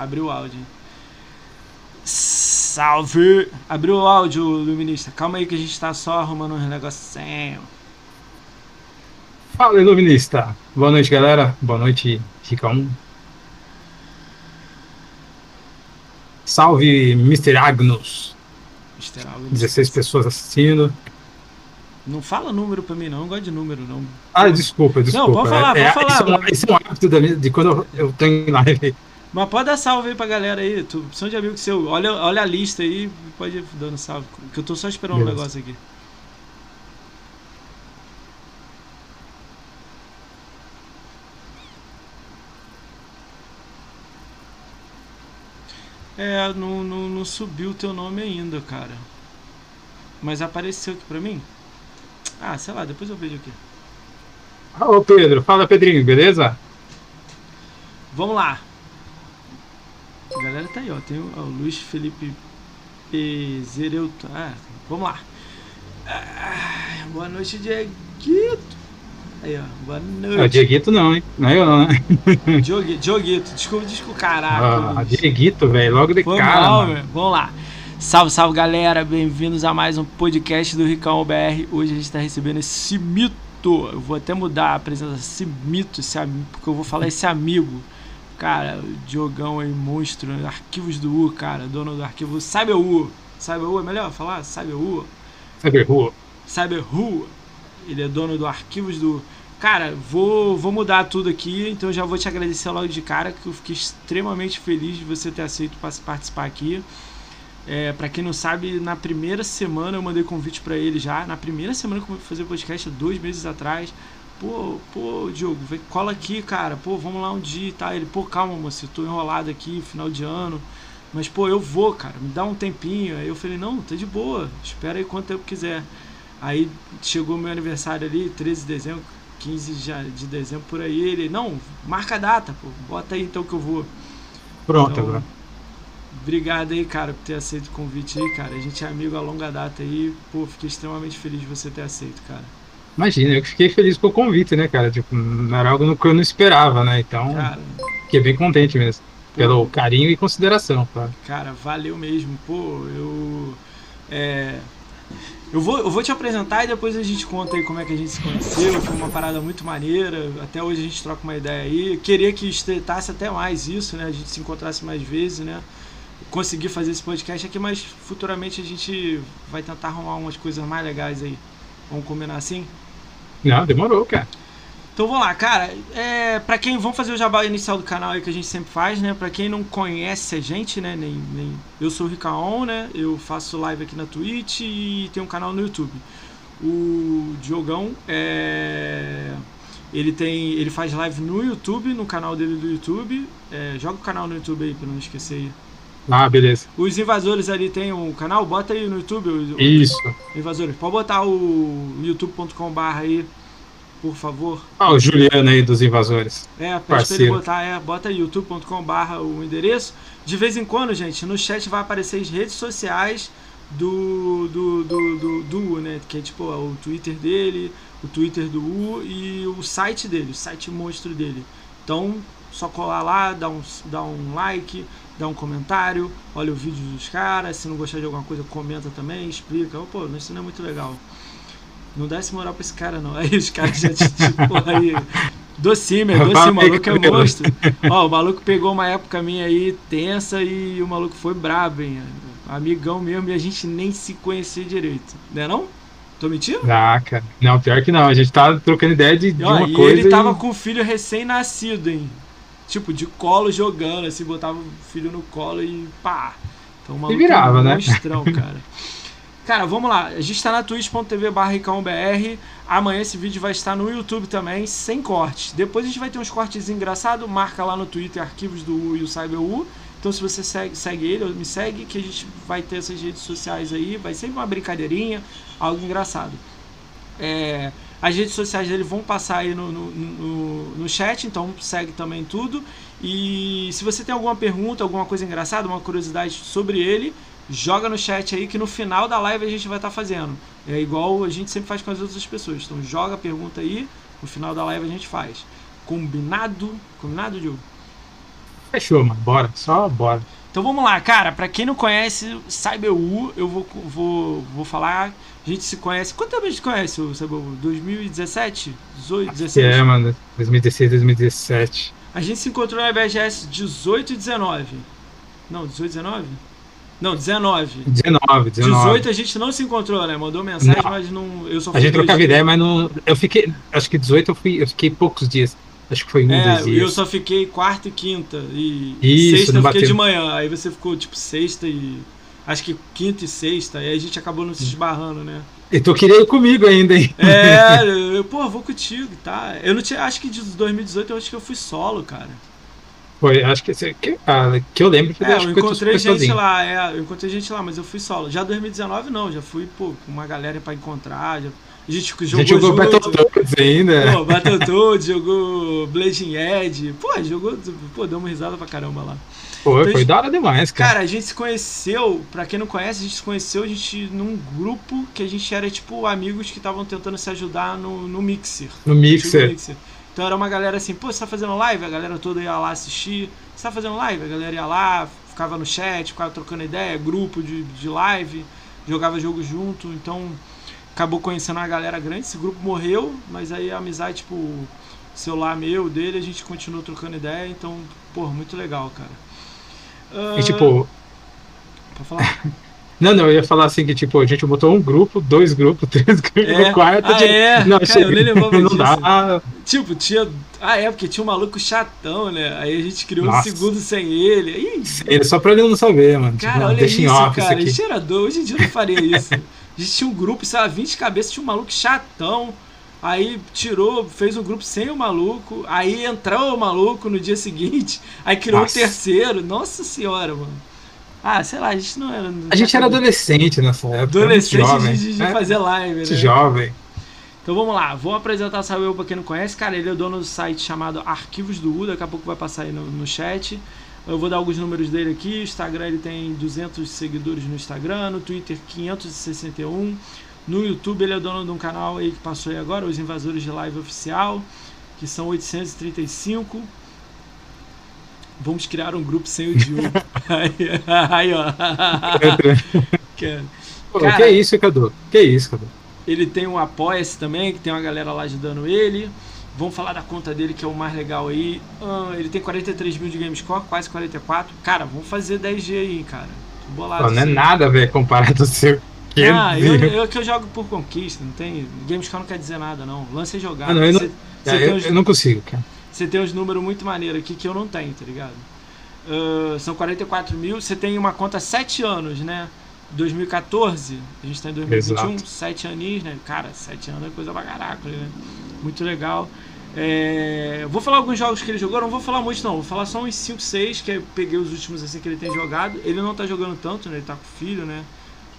Abriu o áudio. Salve! Abriu o áudio, Luminista. Calma aí que a gente tá só arrumando uns negocinhos. Fala, Iluminista. Boa noite, galera. Boa noite, Ricão. Salve, Mr. Agnus. Mr. Agnus. 16 pessoas assistindo. Não fala número pra mim, não. Não gosto de número, não. Ah, desculpa, desculpa. Não, pode falar, é, pode falar. Isso é, um, isso é um hábito da minha- de quando eu, eu em live. Mas pode dar salve aí pra galera aí. Tu, são de amigo seu. Olha, olha a lista aí pode ir dando salve. Que eu tô só esperando um Beleza. negócio aqui. É, não, não, não subiu o teu nome ainda, cara. Mas apareceu aqui pra mim? Ah, sei lá, depois eu vejo aqui. Ô, Pedro. Fala, Pedrinho, beleza? Vamos lá. A galera tá aí, ó. Tem o, ó, o Luiz Felipe Pezereuto. Ah, vamos lá. Ah, boa noite, Dieguito. Aí, ó. Boa É o noite. Dieguito não, hein? Não é eu não, né? Diogue- Dioguito. Desculpa, desculpa, caraca. Ah. Dieguito, velho. Logo de Foi cara, mal. Vamos lá. Salve, salve, galera. Bem-vindos a mais um podcast do Ricão BR. Hoje a gente tá recebendo esse mito. Eu vou até mudar a presença. Esse mito, esse amigo, porque eu vou falar esse amigo. Cara, o Diogão aí, monstro. né? Arquivos do U, cara. Dono do arquivo CyberU. CyberU é melhor falar? CyberU. Cyberrua. CyberRU. Ele é dono do Arquivos do. Cara, vou, vou mudar tudo aqui, então já vou te agradecer logo de cara, que eu fiquei extremamente feliz de você ter aceito participar aqui. É, para quem não sabe, na primeira semana eu mandei convite para ele já. Na primeira semana que eu fui fazer podcast, dois meses atrás. Pô, pô, Diogo, vem, cola aqui, cara. Pô, vamos lá um dia e tal. Ele, pô, calma, moço, eu tô enrolado aqui, final de ano. Mas, pô, eu vou, cara, me dá um tempinho. Aí eu falei, não, tá de boa, espera aí quanto tempo quiser. Aí chegou meu aniversário ali, 13 de dezembro, 15 já- de dezembro por aí. Ele, não, marca a data, pô, bota aí então que eu vou. Pronto, Então, agora. Obrigado aí, cara, por ter aceito o convite aí, cara. A gente é amigo a longa data aí. Pô, fiquei extremamente feliz de você ter aceito, cara. Imagina, eu fiquei feliz com o convite, né, cara? Tipo, não era algo que eu não esperava, né? Então, Cara, fiquei bem contente mesmo. Pelo carinho e consideração, tá? Cara, valeu mesmo. Pô, eu. É. Eu vou, eu vou te apresentar e depois a gente conta aí como é que a gente se conheceu. Foi uma parada muito maneira. Até hoje a gente troca uma ideia aí. Queria que estreitasse até mais isso, né? A gente se encontrasse mais vezes, né? Conseguir fazer esse podcast aqui, mas futuramente a gente vai tentar arrumar umas coisas mais legais aí. Vamos combinar assim? Não, demorou, cara. Então vamos lá, cara. É, para quem vamos fazer o jabá inicial do canal aí que a gente sempre faz, né? Para quem não conhece a gente, né? Nem, nem eu sou o Ricaon, né? Eu faço live aqui na Twitch e tenho um canal no YouTube. O Diogão é ele tem ele faz live no YouTube, no canal dele do YouTube. É, joga o canal no YouTube aí para não esquecer. Ah, beleza. Os invasores ali tem um canal, bota aí no YouTube. os Isso. Invasores, pode botar o youtube.com/barra aí, por favor. Ah, o Juliano aí dos invasores. É, pede pra ele Parceiro. botar, é, bota aí, youtube.com.br o endereço. De vez em quando, gente, no chat vai aparecer as redes sociais do do, do, do, do U, né? Que é tipo o Twitter dele, o Twitter do U e o site dele, o site monstro dele. Então, só colar lá, dá um, dá um like, dá um comentário, olha o vídeo dos caras. Se não gostar de alguma coisa, comenta também, explica. Ô, Pô, isso não é muito legal. Não dá esse moral pra esse cara, não. Aí os caras já te, tipo, aí. Doce, Fala o maluco é monstro. Ó, o maluco pegou uma época minha aí tensa e o maluco foi brabo, hein? Amigão mesmo e a gente nem se conhecia direito. Né não? Tô mentindo? Ah, cara. Não, pior que não. A gente tá trocando ideia de, de Ó, uma e coisa. ele tava e- com o filho recém-nascido, hein? Tipo, de colo jogando, assim, botava o filho no colo e pá. Então maluco virava, é um né? monstrão, cara. Cara, vamos lá. A gente tá na twitch.tv barra. Amanhã esse vídeo vai estar no YouTube também, sem cortes. Depois a gente vai ter uns cortes engraçados. Marca lá no Twitter arquivos do U e o CyberU. Então se você segue, segue ele ou me segue, que a gente vai ter essas redes sociais aí. Vai sempre uma brincadeirinha, algo engraçado. É, as redes sociais dele vão passar aí no, no, no, no chat, então segue também tudo. E se você tem alguma pergunta, alguma coisa engraçada, uma curiosidade sobre ele, joga no chat aí que no final da live a gente vai estar fazendo. É igual a gente sempre faz com as outras pessoas. Então joga a pergunta aí, no final da live a gente faz. Combinado? Combinado, Diogo? Fechou, mano. Bora. Só bora. Então vamos lá, cara. Pra quem não conhece CyberU, eu vou, vou, vou falar. A gente se conhece. Quanto tempo a gente conhece o CyberU? 2017? 18, 16? É, mano. 2016, 2017. A gente se encontrou na BGS 18 e 19. Não, 18 e 19? Não, 19. 19, 19. 18 a gente não se encontrou, né? Mandou mensagem, Não. mas não. Eu só A fui gente dois trocava ideia, mas não. Eu fiquei. Acho que 18 eu fui. Eu fiquei poucos dias. Acho que foi um, É, dois dias. eu só fiquei quarta e quinta. E Isso, sexta eu fiquei bateu. de manhã. Aí você ficou tipo sexta e. Acho que quinta e sexta. Aí a gente acabou não se esbarrando, né? E tu queria ir comigo ainda, hein? É, eu, pô, vou contigo, tá? Eu não tinha. Acho que de 2018 eu acho que eu fui solo, cara. Foi, acho que, que, ah, que eu lembro que É, eu encontrei gente sozinho. lá, é, eu encontrei gente lá, mas eu fui solo. Já 2019 não, já fui, pô, com uma galera pra encontrar. Já, a gente A jogou gente jogou. Battletoads ainda. Pô, Battletoads, jogou Blazing Edge. Pô, jogou. Pô, deu uma risada pra caramba lá. Foi, Então, foi da hora demais, cara. Cara, a gente se conheceu, pra quem não conhece, a gente se conheceu a gente num grupo que a gente era tipo amigos que estavam tentando se ajudar no, no Mixer. no Mixer. Mixer. Então era uma galera assim, pô, você tá fazendo live? A galera toda ia lá assistir. Você tá fazendo live? A galera ia lá, ficava no chat, ficava trocando ideia, grupo de, de live, jogava jogo junto, então acabou conhecendo uma galera grande, esse grupo morreu, mas aí a amizade, tipo, celular meu, dele, a gente continuou trocando ideia, então, pô, muito legal, cara. E Ah, tipo, Pode falar? não, não, eu ia falar assim que tipo, a gente botou um grupo, dois grupos, três grupos, É. quarto. Ah, de... é? Não, Cara, eu nem lembrava não disso. dá. Tipo, tinha. Ah, é, porque tinha um maluco chatão, né? Aí a gente criou um Nossa. segundo sem ele. Ih, Ele só pra ele não saber, mano. cara, tipo, olha isso, off cara. Isso aqui. era doido. Hoje em dia eu não faria isso. A gente tinha um grupo, sei lá, 20 cabeças, tinha um maluco chatão. Aí tirou, fez um grupo sem o maluco. Aí entrou o maluco no dia seguinte. Aí criou um terceiro. Nossa senhora, mano. Ah, sei lá, a gente não era. A gente era adolescente nessa época. adolescente jovem, de, de né? fazer live, né? jovem. Então vamos lá, vou apresentar o Samuel pra quem não conhece. Cara, ele é dono do site chamado Arquivos do U, daqui a pouco vai passar aí no, no chat. Eu vou dar alguns números dele aqui. O Instagram ele tem 200 seguidores no Instagram, no Twitter 561. No YouTube ele é dono de um canal aí que passou aí agora, Os Invasores de Live Oficial, que são 835. Vamos criar um grupo sem o Dil. aí, ó. Que- Pô, Cara- que isso, Cadu? Que isso, Cadu? Ele tem um Apoia-se também, que tem uma galera lá ajudando ele. Vamos falar da conta dele, que é o mais legal aí. Ah, ele tem 43 mil de Gamescore, quase 44. Cara, vamos fazer 10G aí, cara. Tô bolado. Pô, não é assim. nada, velho, comparado ao seu. Ah, eu, 500. eu que eu jogo por conquista, não tem. Gamescore não quer dizer nada, não. Lance é jogar. Ah, não, eu não- você É, eu, uns, eu não consigo, cara. você tem uns números muito maneiros aqui que eu não tenho, tá ligado? Ah, são 44 mil. Você tem uma conta há 7 anos, né? 2014, a gente tá em 2021, Exato. 7 aninhos, né? Cara, 7 anos é coisa pra caraca, né? Muito legal. É, vou falar alguns jogos que ele jogou, não vou falar muito não, vou falar só uns 5, 6, que eu peguei os últimos assim que ele tem jogado. Ele não tá jogando tanto, né? Ele tá com filho, né?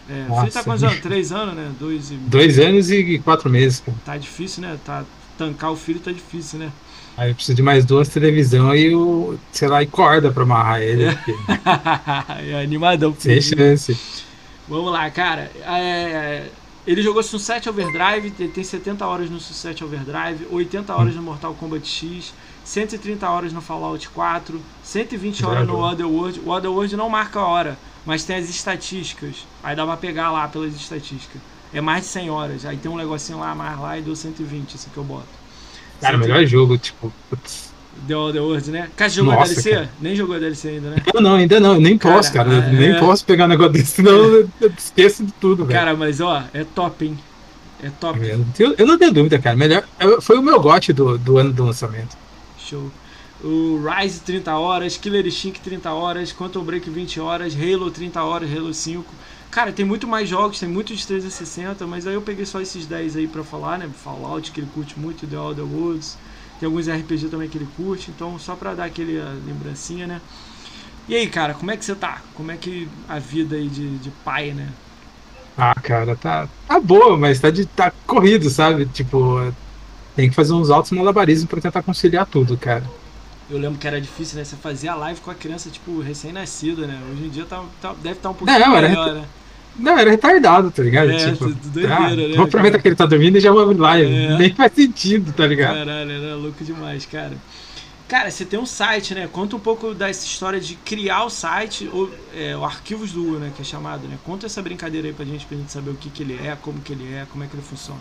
É, o filho tá Nossa. com quantos anos? 3 anos, né? 2 e. Dois anos e quatro meses, cara. Tá difícil, né? Tá, tancar o filho tá difícil, né? Aí eu preciso de mais duas televisão e o, sei lá, e corda pra amarrar ele. porque é animadão. Sem chance. Vamos lá, cara. É, ele jogou Sunset Overdrive, ele tem 70 horas no Sunset Overdrive, 80 horas no Mortal Kombat X, 130 horas no Fallout 4, 120 horas no. Otherworld. O Otherworld não marca a hora, mas tem as estatísticas. Aí dá pra pegar lá pelas estatísticas. É mais de 100 horas. Aí tem um negocinho lá, mais lá e deu 120, esse que eu boto. Cara, o 120. melhor jogo, tipo. putz. The Otherworld, né? Cara, você jogou a Nossa, DLC? cara. Nem jogou a DLC ainda, né? Eu não, ainda não, nem Cara, posso, cara. é- nem posso pegar um negócio desse, senão eu, esqueço de tudo, velho. Cara, mas ó, é top, hein? É top. Eu, eu não tenho dúvida, cara. Melhor, foi o meu gote do, do ano do lançamento. Show. O Rise 30 horas, Killer Instinct 30 horas, Quantum Break 20 horas, Halo 30 horas, Halo 5. Cara, tem muito mais jogos, tem muito de 360, mas aí eu peguei só esses 10 aí pra falar, né? Fallout, que ele curte muito, The Other Worlds. Tem alguns RPG também que ele curte, então só pra dar aquele lembrancinha, né? E aí, cara, como é que você tá? Como é que a vida aí de, de pai, né? Ah, cara, tá, tá boa, mas tá, de, tá corrido, sabe? Tipo, tem que fazer uns altos malabarismos pra tentar conciliar tudo, cara. Eu lembro que era difícil, né? Você fazia live com a criança, tipo, recém-nascida, né? Hoje em dia tá, tá- deve estar um pouquinho Não, era melhor, né? Não, era retardado, tá ligado? É, tipo, do- doideira, ah, né, Vou aproveitar cara? que ele tá dormindo e já vou lá. É. Nem faz sentido, tá ligado? Caralho, era louco demais, cara. Cara, você tem um site, né? Conta um pouco dessa história de criar o site, ou é, o Arquivos do U, né? Que é chamado, né? Conta essa brincadeira aí pra gente, pra gente saber o que, que ele é, como que ele é, como é que ele funciona.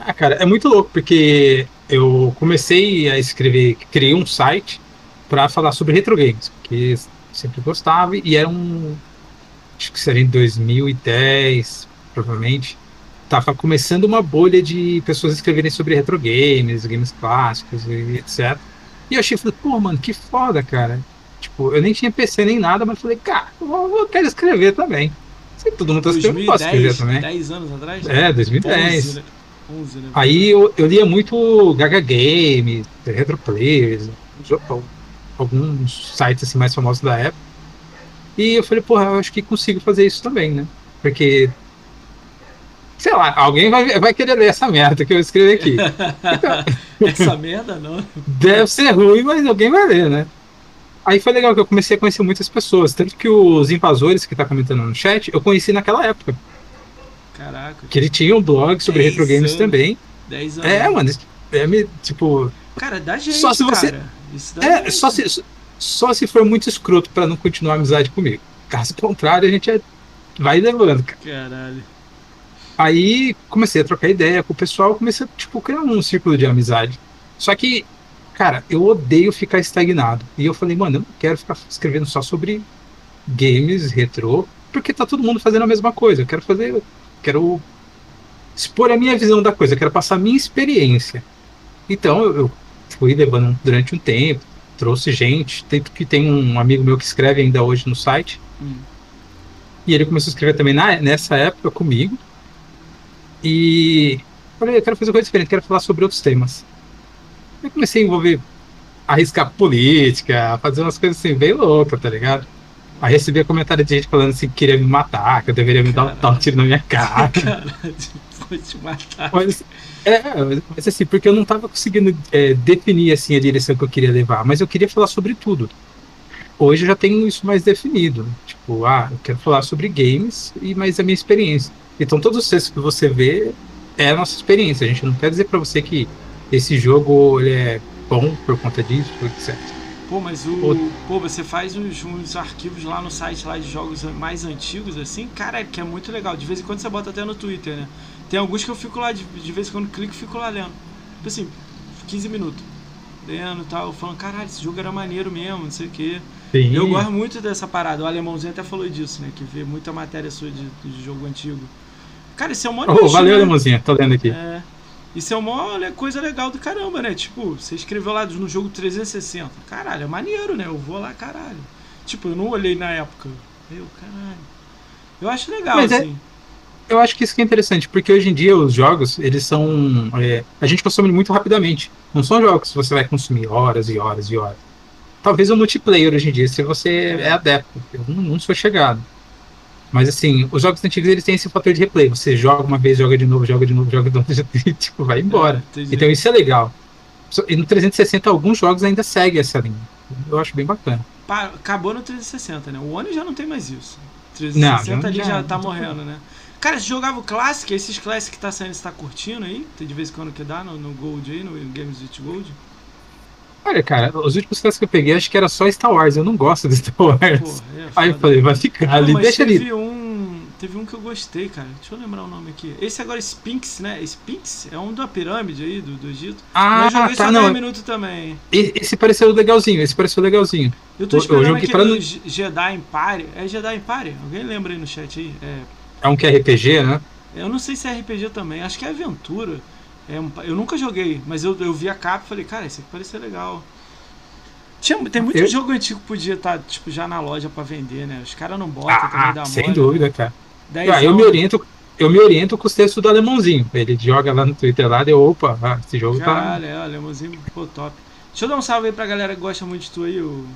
Ah, cara, é muito louco, porque eu comecei a escrever, criei um site para falar sobre retro games, porque sempre gostava, e era um. Acho que seria em 2010, provavelmente. Tava começando uma bolha de pessoas escreverem sobre retro games, games clássicos e etc. E eu achei, falei, pô, mano, que foda, cara. Tipo, eu nem tinha PC nem nada, mas falei, cara, eu, eu quero escrever também. Se todo mundo tá escrevendo, eu posso escrever também. 10 anos atrás? É, 2010. 11, né? 11, né? Aí eu, eu lia muito Gaga Game, Retro Players, alguns sites assim mais famosos da época. E eu falei, porra, eu acho que consigo fazer isso também, né? Porque sei lá, alguém vai, vai querer ler essa merda que eu escrevi aqui. Então, essa merda não. Deve ser ruim, mas alguém vai ler, né? Aí foi legal que eu comecei a conhecer muitas pessoas. Tanto que os invasores que tá comentando no chat, eu conheci naquela época. Caraca. Que ele tinha um blog sobre retro games anos. também. 10 anos. É, mano, é, tipo. Cara, dá gente, só se você, cara. Isso é, gente. só se, só se for muito escroto para não continuar a amizade comigo. Caso contrário, a gente é, vai levando, cara. Caralho. Aí comecei a trocar ideia com o pessoal, comecei a tipo, criar um círculo de amizade. Só que, cara, eu odeio ficar estagnado. E eu falei, mano, eu não quero ficar escrevendo só sobre games retrô, porque tá todo mundo fazendo a mesma coisa. Eu quero fazer. Eu quero expor a minha visão da coisa, eu quero passar a minha experiência. Então eu, fui levando durante um tempo, trouxe gente, tanto que tem um amigo meu que escreve ainda hoje no site. Hum. E ele começou a escrever também na, nessa época comigo. E falei, eu quero fazer coisa diferente, quero falar sobre outros temas. Eu comecei a envolver, arriscar política, fazer umas coisas assim, bem loucas, tá ligado? Aí recebia comentário de gente falando assim que queria me matar, que eu deveria me dar, dar um tiro na minha cara. Caralho, foi te matar. Mas, é, mas assim, porque eu não tava conseguindo é, definir assim a direção que eu queria levar, mas eu queria falar sobre tudo. Hoje eu já tenho isso mais definido. Tipo, ah, eu quero falar sobre games e mais a minha experiência. Então todos os textos que você vê é a nossa experiência. A gente não quer dizer para você que esse jogo ele é bom por conta disso, etc. Pô, mas o. Pô, você faz uns, uns, arquivos lá no site lá de jogos mais antigos, assim, cara, que é muito legal. De vez em quando você bota até no Twitter, né? Tem alguns que eu fico lá, de, de vez em quando clico e fico lá lendo. Tipo assim, 15 minutos. Lendo e tal, falando, caralho, esse jogo era maneiro mesmo, não sei o quê. Sim. Eu gosto muito dessa parada. O alemãozinho até falou disso, né? Que vê muita matéria sua de, de jogo antigo. Cara, isso é uma oh, Valeu, né? alemãozinho, tô lendo aqui. É. Isso é uma coisa legal do caramba, né? Tipo, você escreveu lá no jogo 360. Caralho, é maneiro, né? Eu vou lá, caralho. Tipo, eu não olhei na época. Meu, caralho. Eu acho legal, Mas assim. É, eu acho que isso que é interessante, porque hoje em dia os jogos, eles são. É, a gente consome muito rapidamente. Não são jogos que você vai consumir horas e horas e horas. Talvez o multiplayer hoje em dia, se você é adepto. Eu não, não sou chegado. Mas assim, os jogos antigos eles têm esse fator de replay. Você joga uma vez, joga de novo, joga de novo, joga de novo, e tipo, vai embora. É, então isso é legal. E no 360 alguns jogos ainda seguem essa linha. Eu acho bem bacana. Acabou no 360, né? O One já não tem mais isso. 360 não, ali já, já tá morrendo, né? Cara, você jogava o Classic, esses Classic que tá saindo, você tá curtindo aí? Tem de vez em quando que dá no, no Gold aí, no Games with Gold? Olha, cara, os últimos casos que eu peguei acho que era só Star Wars. Eu não gosto de Star Wars. Pô, é Aí eu falei, vai ficar não, ali, deixa teve ali. Um, teve um que eu gostei, cara. Deixa eu lembrar o nome aqui. Esse agora é Sphinx, né? Sphinx é um da pirâmide aí do, do Egito. Ah, Mas eu joguei tá, só não. 10 minutos também. Esse pareceu legalzinho, esse pareceu legalzinho. Eu tô esperando eu aquele pra... Jedi Empire. É Jedi Empire? Alguém lembra aí no chat aí? É, é um que é RPG, né? Eu não sei se é RPG também. Acho que é aventura. É um... Eu nunca joguei, mas eu, eu vi a capa e falei, cara, esse aqui parece ser legal. Tinha, tem muito eu... jogo antigo que podia estar tá, tipo, já na loja para vender, né? Os caras não botam ah, também da Sem mole, dúvida, cara. Ah, eu me oriento. Eu me oriento com os textos do alemãozinho. Ele joga lá no Twitter lá, deu opa, ah, esse jogo Caralho, tá. é, alemãozinho, pô, top. Deixa eu dar um salve aí pra galera que gosta muito de tu aí, o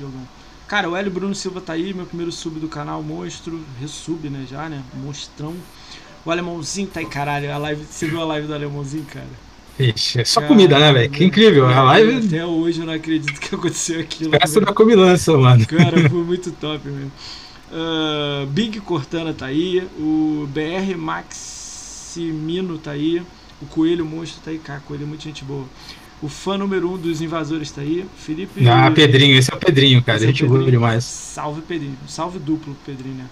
Jogão. Cara, o Hélio Bruno Silva tá aí, meu primeiro sub do canal, monstro, resub, né, já, né, monstrão. O alemãozinho tá aí, caralho, a live, você viu a live do alemãozinho, cara? Ixi, é só Cara, comida, né, velho? Que incrível. A live. Até hoje eu não acredito que aconteceu aquilo. Festa da comilança, mano. Cara, foi muito top mesmo. Uh, Big Cortana tá aí. O BR Maximino tá aí. O Coelho Monstro tá aí. Cara, Coelho é muito gente boa. O fã número um dos invasores tá aí. Felipe. Ah, Pedrinho, esse é o Pedrinho, cara. Esse é gente voa demais. Salve Pedrinho. Salve duplo, Pedrinho, né?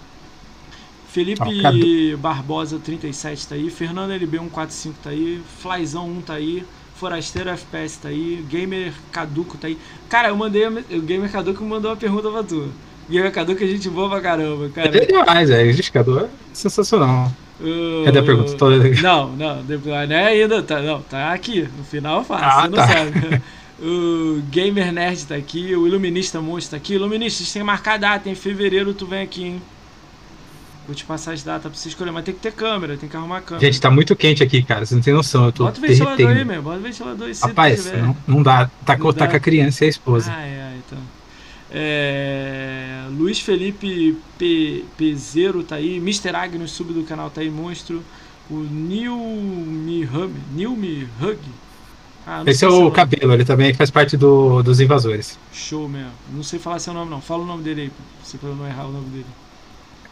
Felipe cadê? Barbosa 37 tá aí. Fernando LB 145 tá aí. Flyzão 1 tá aí. Forasteiro FPS tá aí. Gamer Caduco tá aí. Cara, eu mandei. O Gamer Caduco mandou uma pergunta pra tu. Gamer Caduco é gente boa pra caramba, cara. É demais, é. O indicador é sensacional. Uh, Cadê a pergunta? Tô- Não, não, não é ainda, tá, não, tá aqui. No final eu faço, Ah, você não tá. sabe. O Gamer Nerd tá aqui, o Iluminista Monstro tá aqui. Iluminista, a gente tem que marcar a data, em fevereiro tu vem aqui, hein? Vou te passar as datas pra você escolher, mas tem que ter câmera, tem que arrumar a câmera. Gente, tá muito quente aqui, cara. Você não tem noção. Eu tô Bota o ventilador aí, meu, bota o ventilador aí Rapaz, não, não dá. Tá, com- Não tá dá. com a criança e a esposa. Ai, ai, então. É, Luiz Felipe P, Pezero tá aí, Mr. Agnes sub do canal tá aí, monstro. O Neil Me Hug. Neil Me Hug. Ah, Esse é seu o cabelo, ele também faz parte do, dos invasores. Show mesmo. Não sei falar seu nome não. Fala o nome dele aí, pra eu não errar o nome dele.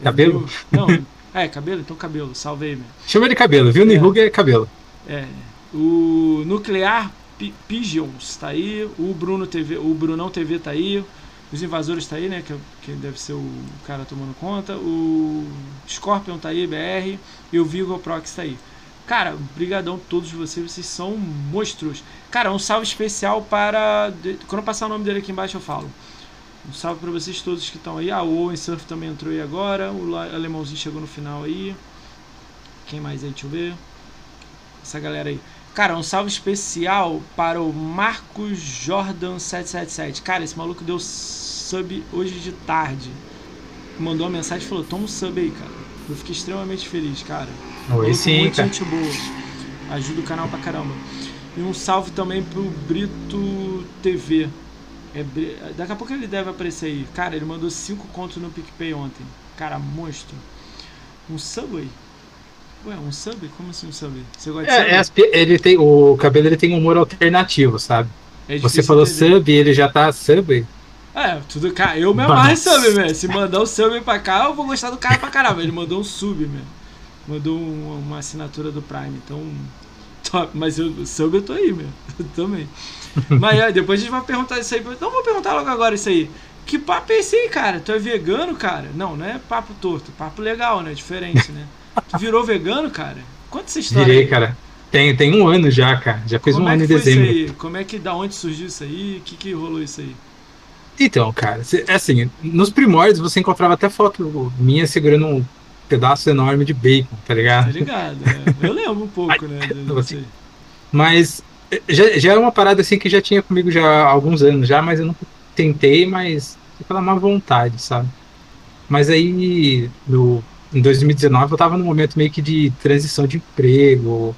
Cabelo? Não, é, cabelo, então cabelo. Salve aí, meu. Chama ele cabelo, viu? É. Nihug é cabelo. É. O Nuclear Pi- Pigeons tá aí. O Bruno TV, o Brunão TV tá aí. Os invasores tá aí, né? Que, que deve ser o cara tomando conta. O Scorpion tá aí, BR. E o Vigo Prox tá aí. Cara, brigadão todos vocês, vocês são monstros. Cara, um salve especial para. de- Quando eu passar o nome dele aqui embaixo eu falo. Um salve para vocês todos que estão aí. Ah, o Owen Surf também entrou aí agora. O alemãozinho chegou no final aí. Quem mais aí? Deixa eu ver. Essa galera aí. Cara, um salve especial para o Marcos Jordan 777. Cara, esse maluco deu sub hoje de tarde. Mandou uma mensagem e falou: Toma um sub aí, cara. Eu fiquei extremamente feliz, cara. Oi, sim, muito cara. gente boa. Ajuda o canal pra caramba. E um salve também pro Brito TV. É, daqui a pouco ele deve aparecer aí. Cara, ele mandou 5 contos no PicPay ontem. Cara, monstro. Um Subway? Ué, um Subway? Como assim um Subway? Você gosta de É, Subway? é as pi- ele tem, o cabelo ele tem um humor alternativo, sabe? É Você falou entender. sub ele já tá sub. É, tudo cara. Eu me amarro em Nossa. sub, velho. Se mandar o sub pra cá, eu vou gostar do cara pra caramba. Ele mandou um sub, mesmo. Mandou um- uma assinatura do Prime. Então, top. Mas eu, sub eu tô aí, meu. Eu também. Mas é, depois a gente vai perguntar isso aí. Não vou perguntar logo agora isso aí. Que papo é esse aí, cara? Tu é vegano, cara? Não, não é papo torto. Papo legal, né? Diferente, né? Tu virou vegano, cara? Conta essa história. Virei, aí. cara. Tem, tem um ano já, cara. Já fez Como um é ano em dezembro. isso aí? Como é que, da onde surgiu isso aí? O que que rolou isso aí? Então, cara, cê- assim, nos primórdios você encontrava até foto minha segurando um pedaço enorme de bacon, tá Tá ligado? ligado? é. Eu lembro um pouco, né? assim, aí. Mas já, já era uma parada assim que já tinha comigo já há alguns anos já, mas eu nunca tentei, mas pela má vontade, sabe? Mas aí, no, em 2019, eu tava num momento meio que de transição de emprego,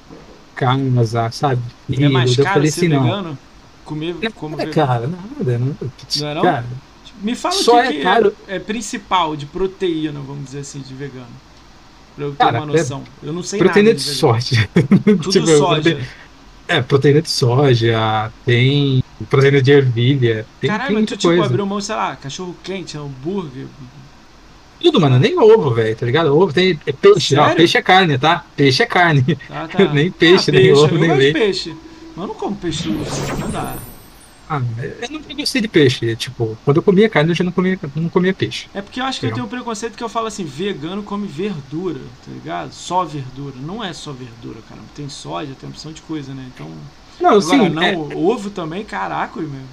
casa, sabe? É mais Filho, eu caro falei assim, não. Comer, como Nada, vegano? cara, nada. Não, Não é não? Cara, Me fala Só o que, é que caro. é, é principal de proteína, vamos dizer assim, de vegano. Pra eu ter Cara, uma noção. Eu não sei proteína nada de vegano. soja. Tudo Tipo, soja. É, proteína de soja, tem proteína de ervilha, tem, Caralho, tem tu tipo coisa. abriu mão, sei lá, cachorro quente, hambúrguer. Tudo, mano, nem ovo, velho, tá ligado? Ovo tem é peixe, ó, Sério? peixe é carne, tá? Peixe é carne. Tá, tá. Nem peixe, nem ovo, eu nem leite. peixe. Mas eu não como peixe não dá. Ah, eu nunca gostei de peixe. Tipo, quando eu comia carne, eu já não comia, não comia peixe. É porque eu acho que eu tenho um preconceito que eu falo assim, vegano come verdura, tá ligado? Só verdura. Não é só verdura, cara. Tem soja, tem opção de coisa, né? Então. Não, Agora, sim, não, é, ovo também, caraca, meu.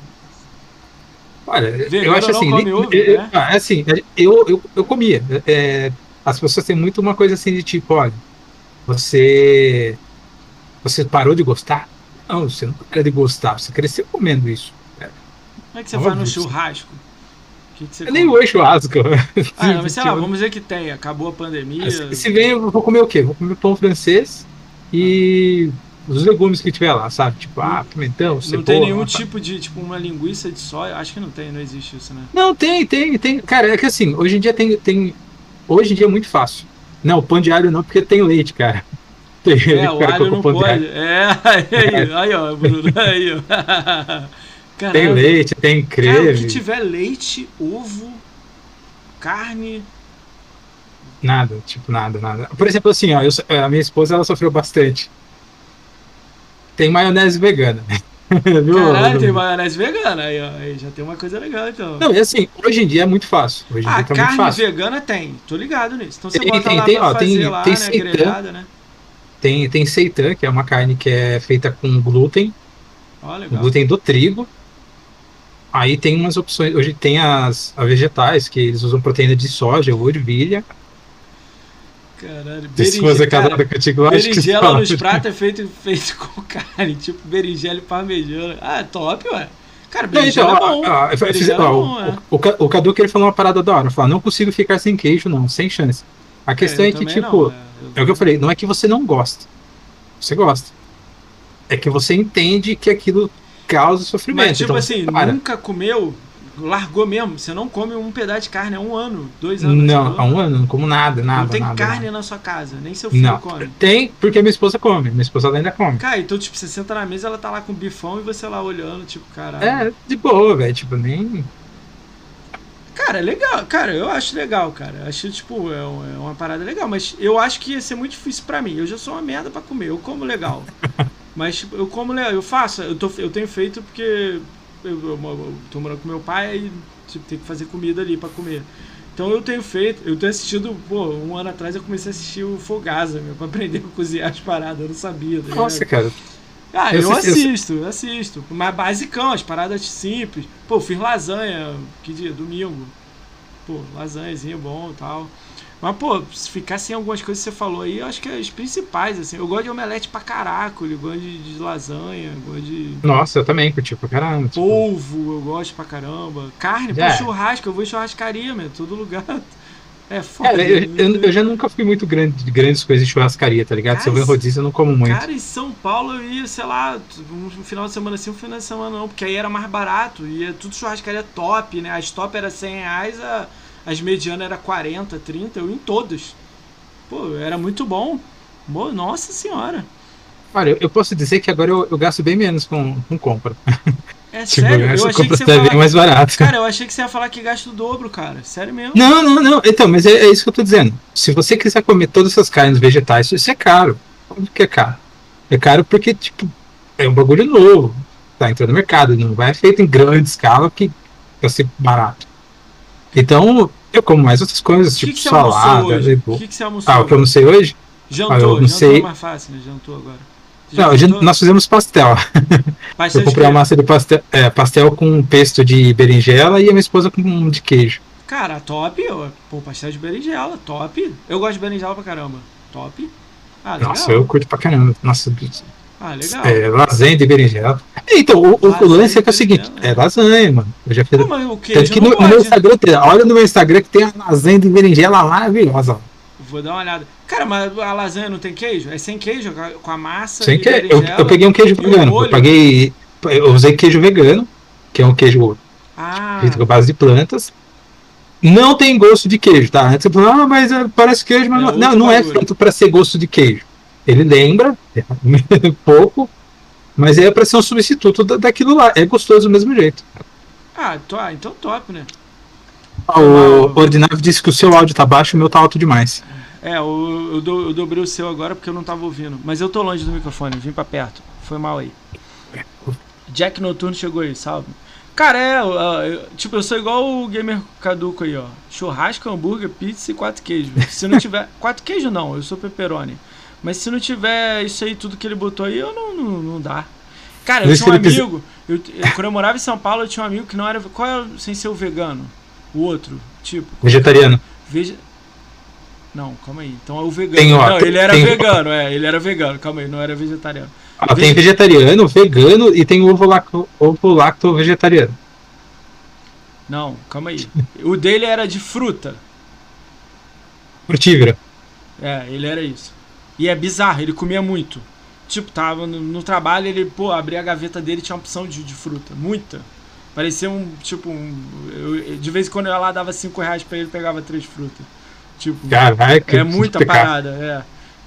olha, vegano eu acho não assim, come nem- ovo, eu- né? ah, é assim, eu, eu, eu comia. É, as pessoas têm muito uma coisa assim de tipo, olha, você você parou de gostar? Não, você não de gostar, você cresceu comendo isso. Como é que você Óbvio, faz no churrasco? Que, que você Eu nem o churrasco. Ah, não, mas sei lá, vamos dizer que tem. Acabou a pandemia. Se se vem, eu vou comer o quê? Vou comer pão francês e os legumes que tiver lá, sabe? Tipo, ah, pimentão, Não cebola. tem nenhum tipo de, tipo, uma linguiça de soja. Acho que não tem, não existe isso, né? Não, tem, tem, tem. Cara, é que assim, hoje em dia tem. tem hoje em dia é muito fácil. Não, pão de alho não, porque tem leite, cara. Tem, É, o cara alho não pode. É, aí, aí, ó, Bruno, aí, ó. Caramba. Tem leite, tem Cara, o que creme, tiver leite, ovo, carne. nada, tipo, nada, nada. Por exemplo, assim, ó, eu a minha esposa ela sofreu bastante. Tem maionese vegana. Viu? Caralho, tem maionese vegana aí, ó. Aí já tem uma coisa legal, então. Não, e assim, hoje em dia é muito fácil. Hoje em ah, dia tá carne vegana tem. Tô ligado nisso. Então você Tem, bota tem, lá tem, ó, fazer tem- lá, tem né? Grelhada, né? Tem, tem seitan, que é uma carne que é feita com glúten, o legal. glúten do trigo. Aí tem umas opções. Hoje tem as, as vegetais, que eles usam proteína de soja ou ervilha. Caralho. É Berinjela, cara, contigo, você berinjela nos pratos é feito, feito com carne, tipo berinjela e parmegiana. Ah, é top, ué. Cara, Não, berinjela então, é bom. ó, é bom, é. o, o, Ca- o Cadu que ele falou uma parada da hora. Falou, não consigo ficar sem queijo, não, sem chance. A questão eu é, que, tipo, não, é, o que eu falei, não é que você não gosta. Você gosta. É que você entende que aquilo causa sofrimento. Mas, tipo então, assim, para. nunca comeu, largou mesmo. Você não come um pedaço de carne há um ano, dois anos. Não, há um ano, não como nada, nada. Não tem nada, carne nada. na sua casa, nem seu filho Não, come. tem porque minha esposa come. Minha esposa ainda come. Cara, então, tipo, você senta na mesa, ela tá lá com bifão e você lá olhando, tipo, caralho. É, de boa, velho. Tipo, nem. Cara, é legal. Cara, eu acho legal, cara. Acho, tipo, é, um- é uma parada legal. Mas eu acho que ia ser muito difícil pra mim. Eu já sou uma merda pra comer. Eu como legal. mas, tipo, eu como legal. Eu faço. Eu, tô, eu tenho feito porque eu, eu, eu tô morando com meu pai e tipo, tem que fazer comida ali pra comer. Então eu tenho feito, eu tenho assistido, pô, um ano atrás eu comecei a assistir o Fogaza, meu, pra aprender a cozinhar as paradas, eu não sabia. tá? Nossa, cara. Ah, Eu eu, assisto, eu assisto. Mas basicão, as paradas simples. Pô, fiz lasanha, que dia? Domingo. Pô, lasanhazinho bom e tal. Mas, pô, se ficar sem algumas coisas que você falou aí, eu acho que é as principais, assim. Eu gosto de omelete pra caraco, eu gosto de, de lasanha, eu gosto de Nossa, eu também curti pra caramba. tipo, polvo, eu gosto pra caramba. Carne, pô, É. churrasco, eu vou em churrascaria, meu, todo lugar. É foda. Cara, eu, eu, eu já nunca fui muito grande de grandes coisas de churrascaria, tá ligado? Se eu ver Cara, rodízio, eu não como muito. Cara, em São Paulo eu ia, sei lá, um final de semana assim, um final de semana não, porque aí era mais barato, e é tudo churrascaria top, né? As top era 100 reais, a, as medianas era 40, 30, eu ia em todas. Pô, era muito bom. Nossa senhora. Olha, eu, eu posso dizer que agora eu, eu gasto bem menos com, com compra. É Tipo, sério, eu achei que você ia falar... mais barato. Cara, eu achei que você ia falar que gasta o dobro, cara. Sério mesmo. Não, não, não. Então, mas é, é isso que eu tô dizendo. Se você quiser comer todas essas carnes vegetais, isso é caro. Óbvio que é caro. É caro porque, tipo, é um bagulho novo. Tá entrando no mercado. Não vai feito em grande escala que vai ser barato. Então, eu como mais outras coisas, que, tipo que salada. O que, que você almoçou? Ah, o que eu não sei hoje? Jantou, Ah, eu não jantou é mais fácil, né? Jantou agora. Já Não, a nós fizemos pastel. Eu comprei uma queijo. massa de pastel, é, pastel com pesto de berinjela e a minha esposa com um de queijo. Cara, top. Pô, pastel de berinjela, top. Eu gosto de berinjela pra caramba. Top. Ah, legal. Nossa, eu curto pra caramba. Nossa, Ah, legal. é, lasanha de berinjela. Então, o, o- lance é que é o seguinte: é lasanha, mano. Eu já fiz. Pô, mas o queijo Tanto que não no, no meu. Instagram, olha no meu Instagram que tem a lasanha de berinjela maravilhosa. Vou dar uma olhada. Cara, mas a lasanha não tem queijo? É sem queijo, com a- massa Sem e que, eu, eu peguei um queijo vegano. molho? Eu paguei. Eu usei queijo vegano, que é um queijo Ah, feito com base de plantas. Não tem gosto de queijo, tá? Você falou, ah, mas é, parece queijo, mas É não, outro não, não é feito para ser gosto de queijo. Ele lembra pouco, mas é para ser um substituto da- daquilo lá. É gostoso do mesmo jeito. ah, to- ah, então top, né? Ah, o Ordinário disse que o seu áudio tá baixo e o meu tá alto demais. É, eu, eu, do- eu dobrei o seu agora porque eu não tava ouvindo. Mas eu tô longe do microfone, vim pra perto. Foi mal aí. Jack Noturno chegou aí, salve. Cara, é, eu- tipo, eu sou igual o gamer caduco aí, ó. Churrasco, hambúrguer, pizza e quatro queijos. Se não tiver. quatro queijos não, eu sou pepperoni. Mas se não tiver isso aí, tudo que ele botou aí, eu não, não, não dá. Cara, eu tinha um amigo. Eu, eu- quando eu morava em São Paulo, eu tinha um amigo que não era. Qual é o- sem ser o vegano? O outro, tipo. Vegetariano. Veja. Não, calma aí. Então é o vegano. Tem, ó, não, ele era tem- vegano, é, ele era vegano, calma aí, não era vegetariano. Ah, Vege- tem vegetariano, vegano e tem ovo lacto, ovo lacto vegetariano. Não, calma aí. O dele era de fruta. Frutífera. É, ele era isso. E é bizarro, ele comia muito. Tipo, tava no, no trabalho, ele, pô, abria a gaveta dele tinha uma opção de, de fruta. Muita. Parecia um, tipo, um. eu- de vez em quando eu ia lá, dava 5 reais pra ele, pegava três frutas. Tipo. Caraca, É muita parada, é.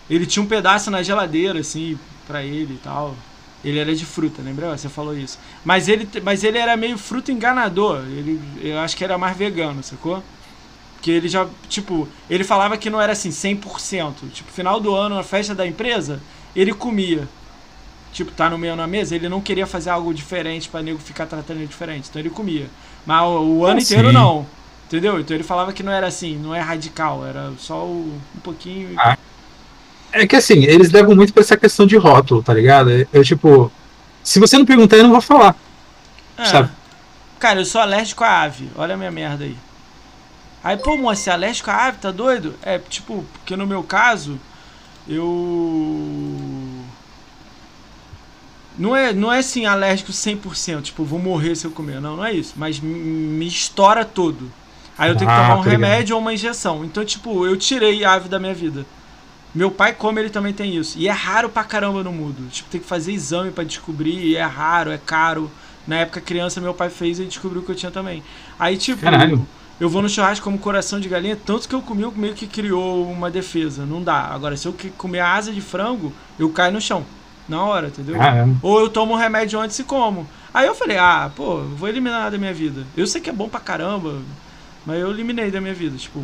Ele tinha um pedaço na geladeira, assim, pra ele e tal. Ele era de fruta, lembra? Você falou isso. Mas ele, mas ele era meio fruta enganador. Ele, eu acho que era mais vegano, sacou? Que ele já, tipo, ele falava que não era assim, 100%. Tipo, final do ano, na festa da empresa, ele comia. tipo, tá no meio na mesa, ele não queria fazer algo diferente pra nego ficar tratando ele diferente. Então ele comia. Mas o, o ano Ah, inteiro sim. não. Entendeu? Então ele falava que não era assim, não é radical, era só o- um pouquinho. Ah, É que assim, eles levam muito pra essa questão de rótulo, tá ligado? Eu, tipo, se você não perguntar, eu não vou falar. É. sabe? Cara, eu sou alérgico à ave. Olha a minha merda aí. Aí, pô, moça, você é alérgico à ave? Tá doido? É, tipo, porque no meu caso, eu. Não é, não é assim alérgico 100%, tipo, vou morrer se eu comer. Não, não é isso. Mas m- me estoura todo. Aí eu tenho que Ah, tomar um ligado. remédio ou uma injeção. Então, tipo, eu tirei a ave da minha vida. Meu pai come, ele também tem isso. E é raro pra caramba no mundo. Tipo, tem que fazer exame pra descobrir. E é raro, é caro. Na época criança, meu pai fez e descobriu que eu tinha também. Aí, tipo, Caralho. eu vou no churrasco como coração de galinha, tanto que eu comi, eu meio que criou uma defesa. Não dá. Agora, se eu comer asa de frango, eu caio no chão. Na hora, entendeu? Caramba. Ou eu tomo um remédio antes e como. Aí eu falei, ah, pô, vou eliminar da minha vida. Eu sei que é bom pra caramba, mas eu eliminei da minha vida. Tipo,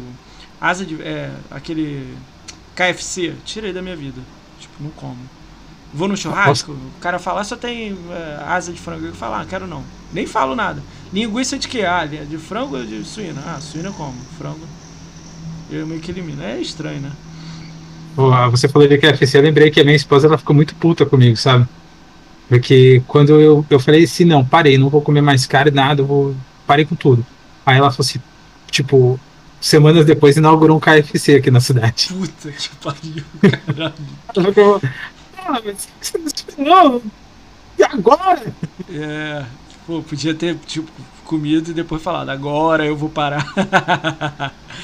asa de. É, aquele. KFC, tirei da minha vida. Tipo, não como. Vou no churrasco, o cara fala, "Ah, só tem é, asa de frango. Eu falo, ah, quero não. Nem falo nada. Linguiça de que? Ah, de frango ou de suína? Ah, suína eu como. Frango. Eu meio que elimino. É estranho, né? Pô, Você falou de KFC, eu lembrei que a minha esposa ela ficou muito puta comigo, sabe? Porque quando eu, eu falei assim, não, parei, não vou comer mais carne, nada, eu vou. Parei com tudo. Aí ela falou assim, tipo, semanas depois inaugurou um KFC aqui na cidade. Puta que pariu, caralho. Ah, mas você não esperou? E agora? É, pô, podia ter, tipo, comido e depois falado, agora eu vou parar.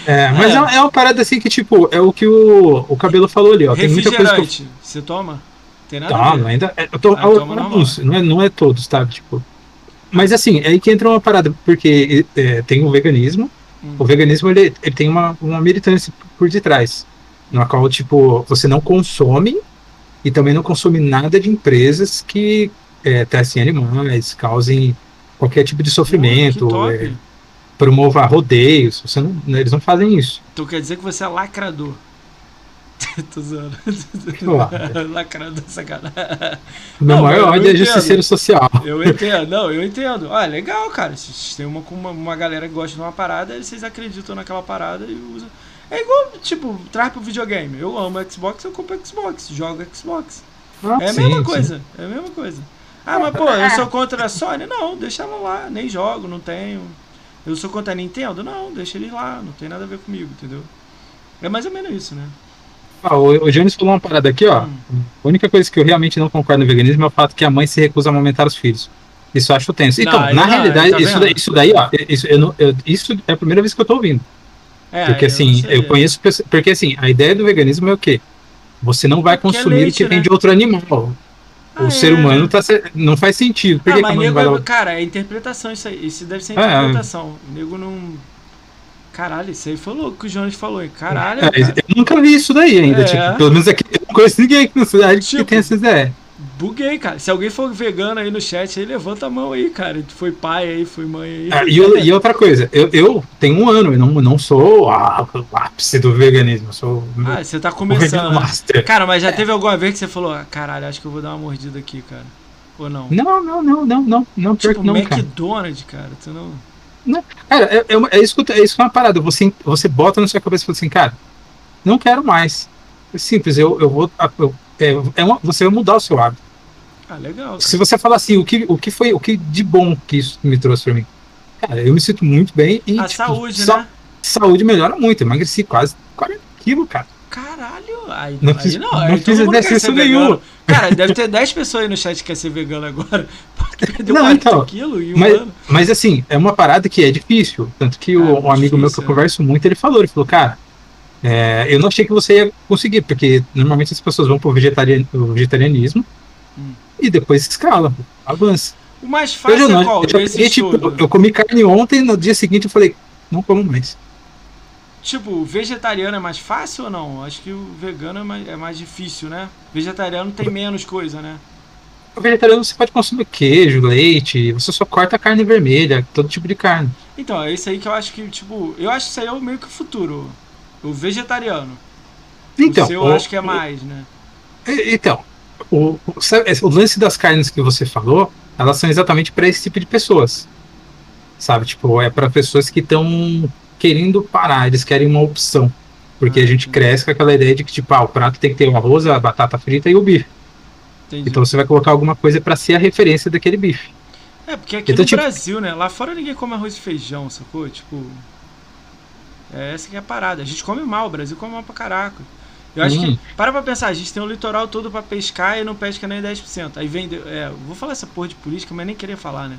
É, mas É. é. é uma parada assim que, tipo, é o que o, o cabelo falou ali, ó. Tem muita coisa que eu você toma? Tem nada a Tá, ver. ainda. é, Eu tô, Ah, toma alguns, não é, não é todos, tá? Tipo. Mas assim, é aí que entra uma parada, porque é, tem o veganismo. Hum. O veganismo ele, ele tem uma, uma militância por detrás. Na qual, tipo, você não consome e também não consome nada de empresas que é, testem animais, causem qualquer tipo de sofrimento, que é, promova rodeios. Você não, eles não fazem isso. Então quer dizer que você é lacrador. Tô zoando. Lacrador, sacanagem. Meu Não, maior ódio é justiceiro social. Eu entendo, não, eu entendo. Ah, legal, cara. Se vocês têm uma, uma, uma galera que gosta de uma parada, vocês acreditam naquela parada e usam. É igual, tipo, traz pro videogame. Eu amo Xbox, eu compro Xbox, jogo Xbox. Ah, É a sim, mesma sim. coisa, é a mesma coisa. Ah, mas pô, eu sou contra a Sony? Não, deixa ela lá, nem jogo, não tenho. Eu sou contra a Nintendo? Não, deixa eles lá, não tem nada a ver comigo, entendeu? É mais ou menos isso, né? Ah, o, o Jones falou uma parada aqui, ó. Hum. A única coisa que eu realmente não concordo no veganismo é o fato que a mãe se recusa a amamentar os filhos. Isso eu acho tenso. Não, Então, aí na não, realidade, tá isso, daí, isso daí, ó, isso, eu não- eu- isso é a primeira vez que eu tô ouvindo. É, porque assim, não eu conheço pessoas. Porque assim, a ideia do veganismo é o quê? Você não vai Porque é consumir o leite, que vem né? de outro animal. Ah, o é, ser humano né? tá não faz sentido. Por Ah, que, que mas a mãe nego, vai é- cara, é interpretação isso aí. Isso deve ser É, é. interpretação. O nego não. Caralho, isso aí foi louco que o Jones falou, hein? Caralho, É, cara. eu nunca vi isso daí ainda. É. Tipo, pelo menos aqui eu não conheço ninguém aqui na cidade Tipo, que tem essa ideia. Buguei, cara. Se alguém for vegano aí no chat, aí levanta a mão aí, cara. Foi pai aí, foi mãe aí. Ah, e, e outra coisa, eu, eu tenho um ano, eu não, não sou ah, o ápice do veganismo, sou Ah, você tá começando. né? Cara, mas já teve alguma vez que você falou, ah, caralho, acho que eu vou dar uma mordida aqui, cara. Ou não? Não, não, não, não, não, não, tipo, não, cara. McDonald's, cara. Tu não. Cara, é, é, uma- é isso, é isso que é uma parada, você, você bota na sua cabeça e fala assim, cara, não quero mais. É simples, eu, eu vou. eu- é, é uma- você vai mudar o seu hábito. Ah, legal. Se você falar assim, o que, o que foi, o que de bom que isso me trouxe pra mim? Cara, eu me sinto muito bem e. A tipo, saúde, sa- né? Saúde melhora muito, eu emagreci quase 40 quilos, cara. Caralho, aí Não aí fiz- não, não fiz exercício vegano. Cara, deve ter 10 pessoas aí no chat que quer ser vegano agora. Perdeu Não, 40 então, quilos em um mas- ano. Mas assim, é uma parada que é difícil. Tanto que É, o, um amigo meu que difícil, eu é. converso muito, ele falou, ele falou, cara, é, eu não achei que você ia conseguir, porque normalmente as pessoas vão pro vegetarian, o vegetarianismo Hum. e depois escala, avança. O mais Eu, fácil não, é qual? eu, já tipo, eu comi carne ontem, no dia seguinte eu falei, não como mais. Tipo, vegetariano é mais fácil ou não? Acho que o vegano é mais, é mais difícil, né? Vegetariano tem menos coisa, né? O vegetariano você pode consumir queijo, leite, você só corta a carne vermelha, todo tipo de carne. Então, é isso aí que eu acho que, tipo, eu acho que isso aí é o meio que o futuro. O vegetariano. Então, o seu o- eu acho que é mais, né? E- Então, o, o, o lance das carnes que você falou, elas são exatamente para esse tipo de pessoas. Sabe? Tipo, é para pessoas que estão querendo parar, eles querem uma opção. Porque ah, a gente cresce com aquela ideia de que, tipo, ah, o prato tem que ter o arroz, a batata frita e o bife. Entendi. Então você vai colocar alguma coisa para ser a referência daquele bife. É, porque aqui então, no tipo... Brasil, né? Lá fora ninguém come arroz e feijão, sacou? Tipo. É essa que é a parada. A gente come mal, o Brasil come mal pra caraca. Eu acho hum. que. Para pra pensar, a gente tem o litoral todo pra pescar e não pesca nem 10%. Aí vem. É, vou falar essa porra de política, mas nem queria falar, né?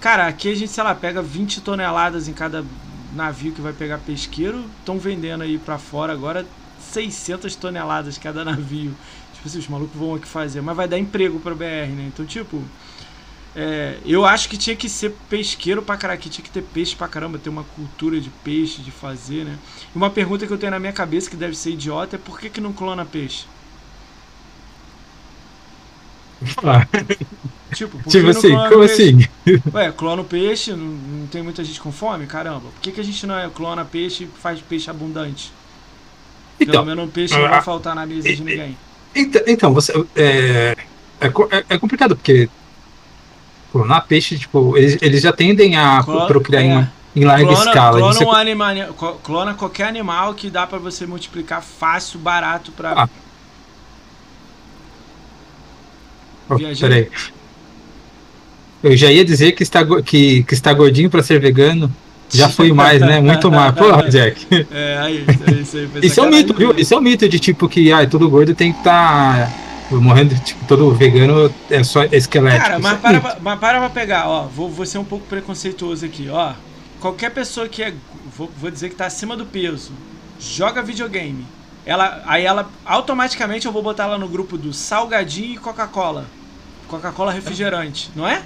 Cara, aqui a gente, sei lá, pega 20 toneladas em cada navio que vai pegar pesqueiro. Estão vendendo aí pra fora agora 600 toneladas cada navio. Tipo assim, os malucos vão aqui fazer. Mas vai dar emprego pra BR, né? Então, tipo. É, eu acho que tinha que ser pesqueiro pra caramba, tinha que ter peixe pra caramba, ter uma cultura de peixe, de fazer, né? E uma pergunta que eu tenho na minha cabeça, que deve ser idiota, é por que, que não clona peixe? Ah. Tipo, tipo assim, como peixe? assim? Ué, clona o peixe, não, não, tem muita gente com fome? Caramba, por que, que a gente não é, clona peixe e faz peixe abundante? Então, Pelo menos o peixe não vai ah, faltar na mesa de ninguém. Então, então você. É, é, é, é complicado, porque clonar peixe, tipo, eles, eles já tendem a clona, procriar é. em, em larga clona, escala. Clona, um anima, clona qualquer animal que dá para você multiplicar fácil, barato para. Ah. Peraí. Eu já ia dizer que está, que, que está gordinho para ser vegano. Já foi mais, né? Muito mais. Porra, Jack. É, aí, é isso aí. Isso é um mito, viu? Isso é um mito de tipo que ah, todo gordo tem que estar. Tá morrendo, tipo, todo vegano é só esquelético. Cara, mas para, pra, mas para pra pegar, ó, vou, vou ser um pouco preconceituoso aqui, ó. Qualquer pessoa que é, vou, vou dizer que tá acima do peso, joga videogame, ela, aí ela, automaticamente eu vou botar ela no grupo do salgadinho e Coca-Cola. Coca-Cola refrigerante, não é?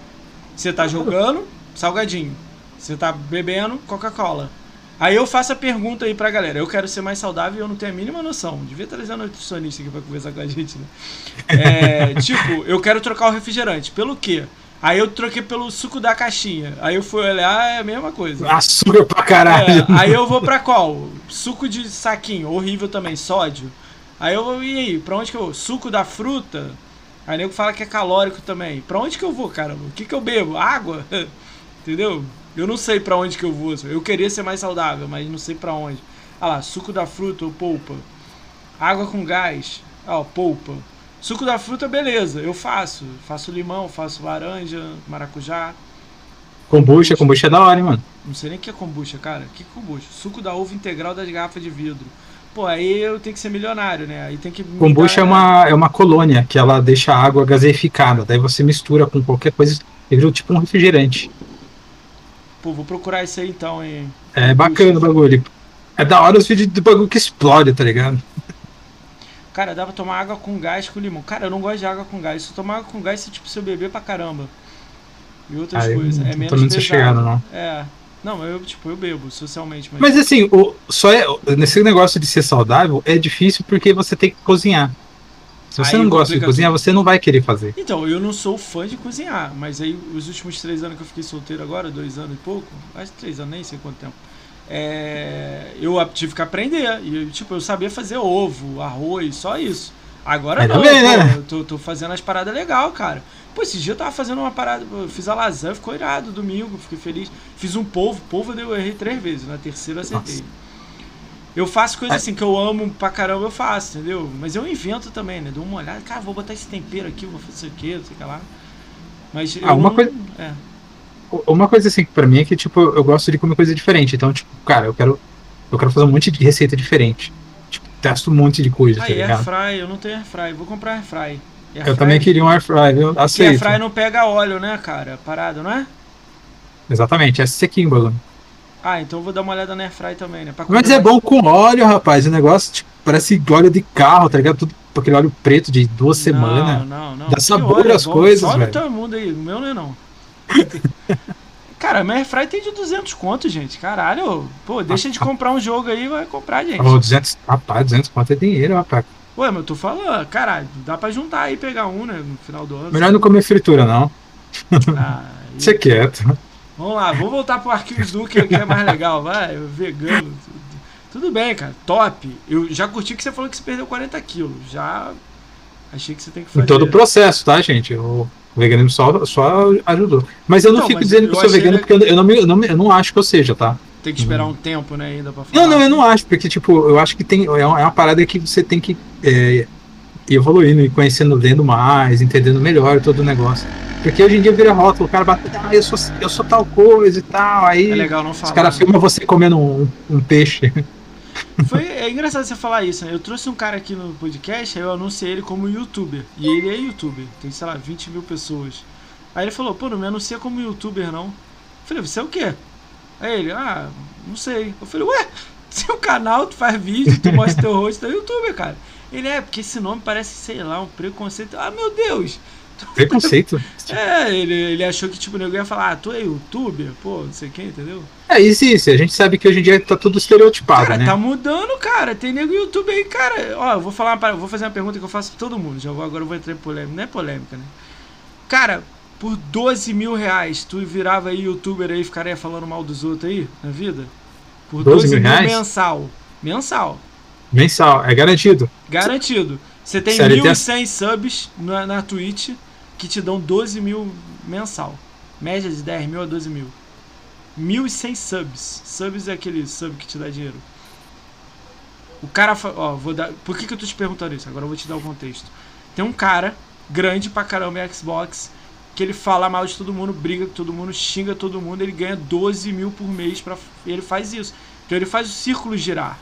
Você tá jogando, salgadinho. Você tá bebendo, Coca-Cola. Aí eu faço a pergunta aí pra galera. Eu quero ser mais saudável e eu não tenho a mínima noção. Devia trazer um nutricionista aqui pra conversar com a gente, né? É, tipo, eu quero trocar o refrigerante. Pelo quê? Aí eu troquei pelo suco da caixinha. Aí eu fui olhar, é a mesma coisa. Açúcar pra caralho. É, aí eu vou pra qual? Suco de saquinho, horrível também, sódio. Aí eu vou, e aí, pra onde que eu vou? Suco da fruta? Aí nego fala que é calórico também. Pra onde que eu vou, cara? O que que eu bebo? Água? Entendeu? Eu não sei para onde que eu vou. Eu queria ser mais saudável, mas não sei para onde. Ah lá, suco da fruta ou polpa. Água com gás. Ó, polpa. Suco da fruta, beleza, eu faço. Faço limão, faço laranja, maracujá. Kombucha, kombucha é da hora, hein, mano. Não sei nem o que é kombucha, cara. O que é kombucha? Suco da uva integral das garrafas de vidro. Pô, aí eu tenho que ser milionário, né? Aí tem que. Kombucha dar... é, uma, é uma colônia que ela deixa a água gaseificada. Daí você mistura com qualquer coisa e vira tipo um refrigerante. Pô, vou procurar isso aí então, hein? É bacana o bagulho. É da hora os vídeos do bagulho que explode, tá ligado? Cara, dá pra tomar água com gás com limão. Cara, eu não gosto de água com gás. Se eu tomar água com gás, é tipo se eu beber pra caramba. E outras coisas. É menos pesado. Não. É. Não, eu, tipo, eu bebo socialmente. Mas, mas assim, o, só é, nesse negócio de ser saudável, é difícil porque você tem que cozinhar. Se você aí não gosta de cozinhar, você não vai querer fazer. Então, eu não sou fã de cozinhar, mas aí os últimos três anos que eu fiquei solteiro agora, dois anos e pouco, mais três anos, nem sei quanto tempo. É, eu tive que aprender. E, tipo, eu sabia fazer ovo, arroz, só isso. Agora é não, né? eu tô, tô, fazendo as paradas legal, cara. Pô, esse dia eu tava fazendo uma parada, fiz a lasanha, ficou irado domingo, fiquei feliz. Fiz um polvo, polvo eu errei três vezes, na terceira eu acertei. Nossa. Eu faço coisas é. assim que eu amo pra caramba, eu faço, entendeu? Mas eu invento também, né? Dou uma olhada, cara, vou botar esse tempero aqui, vou fazer o quê, não sei o que lá. Mas ah, uma não... coisa. É. Uma coisa assim, pra mim é que, tipo, eu gosto de comer coisa diferente. Então, tipo, cara, eu quero. Eu quero fazer um monte de receita diferente. Tipo, testo um monte de coisa. Ah, tá airfry, eu não tenho airfry, vou comprar airfry. Air eu também queria um airfry, viu? Aceito. airfry não pega óleo, né, cara? Parado, não é? Exatamente, é sequinho o bagulho. Ah, então eu vou dar uma olhada na Airfry também, né? Mas é bom com óleo, rapaz. O negócio tipo, parece óleo de carro, tá ligado? Tudo aquele óleo preto de duas semanas. Não, não. Dá sabor às coisas, Só velho. todo mundo aí. O meu não é não. Cara, minha Airfry tem de 200 conto, gente. Caralho. Pô, deixa de comprar um jogo aí e vai comprar, gente. Oh, 200, rapaz, 200 conto é dinheiro, rapaz. Ué, mas eu tô falando, caralho, dá pra juntar aí e pegar um, né, no final do ano. Melhor não comer fritura, não. Ah, Você e... quieto. Vamos lá, vamos voltar pro Arquivos do que é mais legal, vai, vegano. Tudo bem, cara, top. Eu já curti que você falou que você perdeu 40 quilos. Já Achei que você tem que fazer. Em todo o processo, tá, gente? O veganismo só, só ajudou. Mas eu não, Não, fico dizendo que eu sou vegano porque eu, não, me- eu, não, eu não acho que eu seja, tá? Tem que esperar um tempo, né, ainda pra falar. Não, não, eu não acho, porque, tipo, eu acho que tem, é uma, é uma parada que você tem que é, ir evoluindo e conhecendo, lendo mais, entendendo melhor todo o negócio. Porque hoje em dia vira rótulo, o cara bate, ah, eu sou, eu sou tal coisa e tal, aí É legal não os falar. caras né? filmam você comendo um, um peixe. Foi, é engraçado você falar isso, né? Eu trouxe um cara aqui no podcast, aí eu anunciei ele como youtuber. E ele é youtuber, tem, sei lá, 20 mil pessoas. Aí ele falou, pô, não me anuncia como youtuber, não. Eu falei, você é o quê? Aí ele, ah, não sei. Eu falei, ué, seu canal, tu faz vídeo, tu mostra teu rosto, tu é youtuber, cara. Ele é, porque esse nome parece, sei lá, um preconceito. Ah, meu Deus! Preconceito. É, ele, ele achou que, tipo, o nego ia falar, ah, tu é youtuber? Pô, não sei quem, entendeu? É, existe. A gente sabe que hoje em dia tá tudo estereotipado, Cara, né? tá mudando, cara. Tem nego YouTube aí, cara. Ó, eu vou falar uma vou fazer uma pergunta que eu faço pra todo mundo. Já vou, agora eu vou entrar em polêmica. Não é polêmica, né? Cara, por 12 mil reais, tu virava aí youtuber aí e ficaria falando mal dos outros aí na vida? Por 12 12 mil reais? mensal. Mensal. Mensal, é garantido. Garantido. Você tem tem 1.100 subs na, na Twitch que te dão 12 mil mensal. Média de 10 mil a 12 mil. 1.100 subs. Subs é aquele sub que te dá dinheiro. O cara. Ó, vou dar. Por que, que eu tô te perguntando isso? Agora eu vou te dar o contexto. Tem um cara grande pra caramba em Xbox que ele fala mal de todo mundo, briga com todo mundo, xinga todo mundo. Ele ganha 12 mil por mês pra. E ele faz isso. Então ele faz o círculo girar.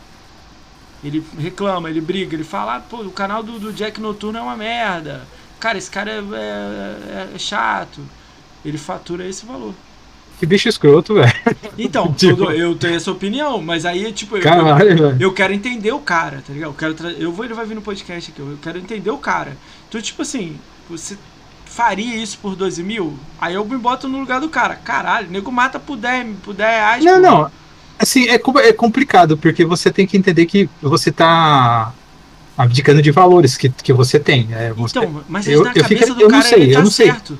Ele reclama, ele briga, ele fala, ah, pô, o canal do, do Jack Noturno é uma merda. Cara, esse cara é, é- é chato. Ele fatura esse valor. Que bicho escroto, velho. Então, Tipo- eu tenho essa opinião, mas aí, tipo, eu, Caralho, velho. eu quero entender o cara, tá ligado? Eu, quero eu vou, ele vai vir no podcast aqui, eu quero entender o cara. Então, tipo assim, você faria isso por 12 mil? Aí eu me boto no lugar do cara. Caralho, o nego mata por 10, por 10 reais. Não, não. Assim, é, é complicado, porque você tem que entender que você tá abdicando de valores que, que você tem. É, você- Então, mas eu- na eu cabeça fico- do eu não cara sei, ele eu tá não sei. certo.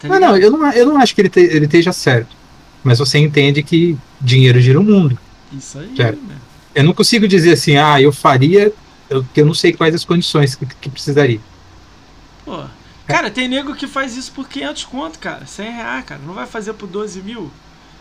Tá não, não, eu não, eu não acho que ele, te- ele esteja certo. Mas você entende que dinheiro gira o mundo. Isso aí, Certo. né? Eu não consigo dizer assim, ah, eu faria, eu, eu não sei quais as condições que, que precisaria. Pô. Cara, tem nego que faz isso por 500 conto, cara. 100 reais, cara. Não vai fazer por 12 mil.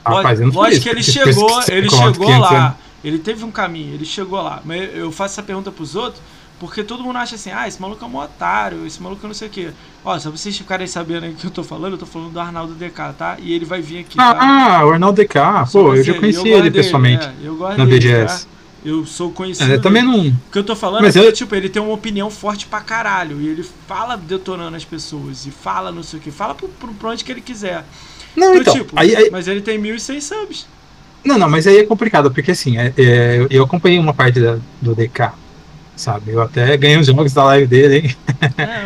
Rapaz, não Lógico falei que ele chegou, ele chegou 500 lá. Ele teve um caminho, ele chegou lá. Mas eu faço essa pergunta pros outros porque todo mundo acha assim: ah, esse maluco é um otário, esse maluco é não sei o quê. Ó, só pra vocês ficarem sabendo aí o que eu tô falando, eu tô falando do Arnaldo DK, tá? E ele vai vir aqui, tá? Ah, o Arnaldo DK, pô, eu já conheci ele dele, pessoalmente. é, eu gosto na dele, BGS. tá? Eu sou conhecido. É, eu também não. O que eu tô falando Mas é que, eu- tipo, ele tem uma opinião forte pra caralho. E ele fala detonando as pessoas. E fala não sei o que. Fala pro, pro, pra onde que ele quiser. Não, então. tipo, aí, aí- mas ele tem 1.100 subs. não, não, mas aí é complicado, porque assim, é- é, eu- acompanhei uma parte da- do DK, sabe? Eu até ganhei os jogos da live dele, hein?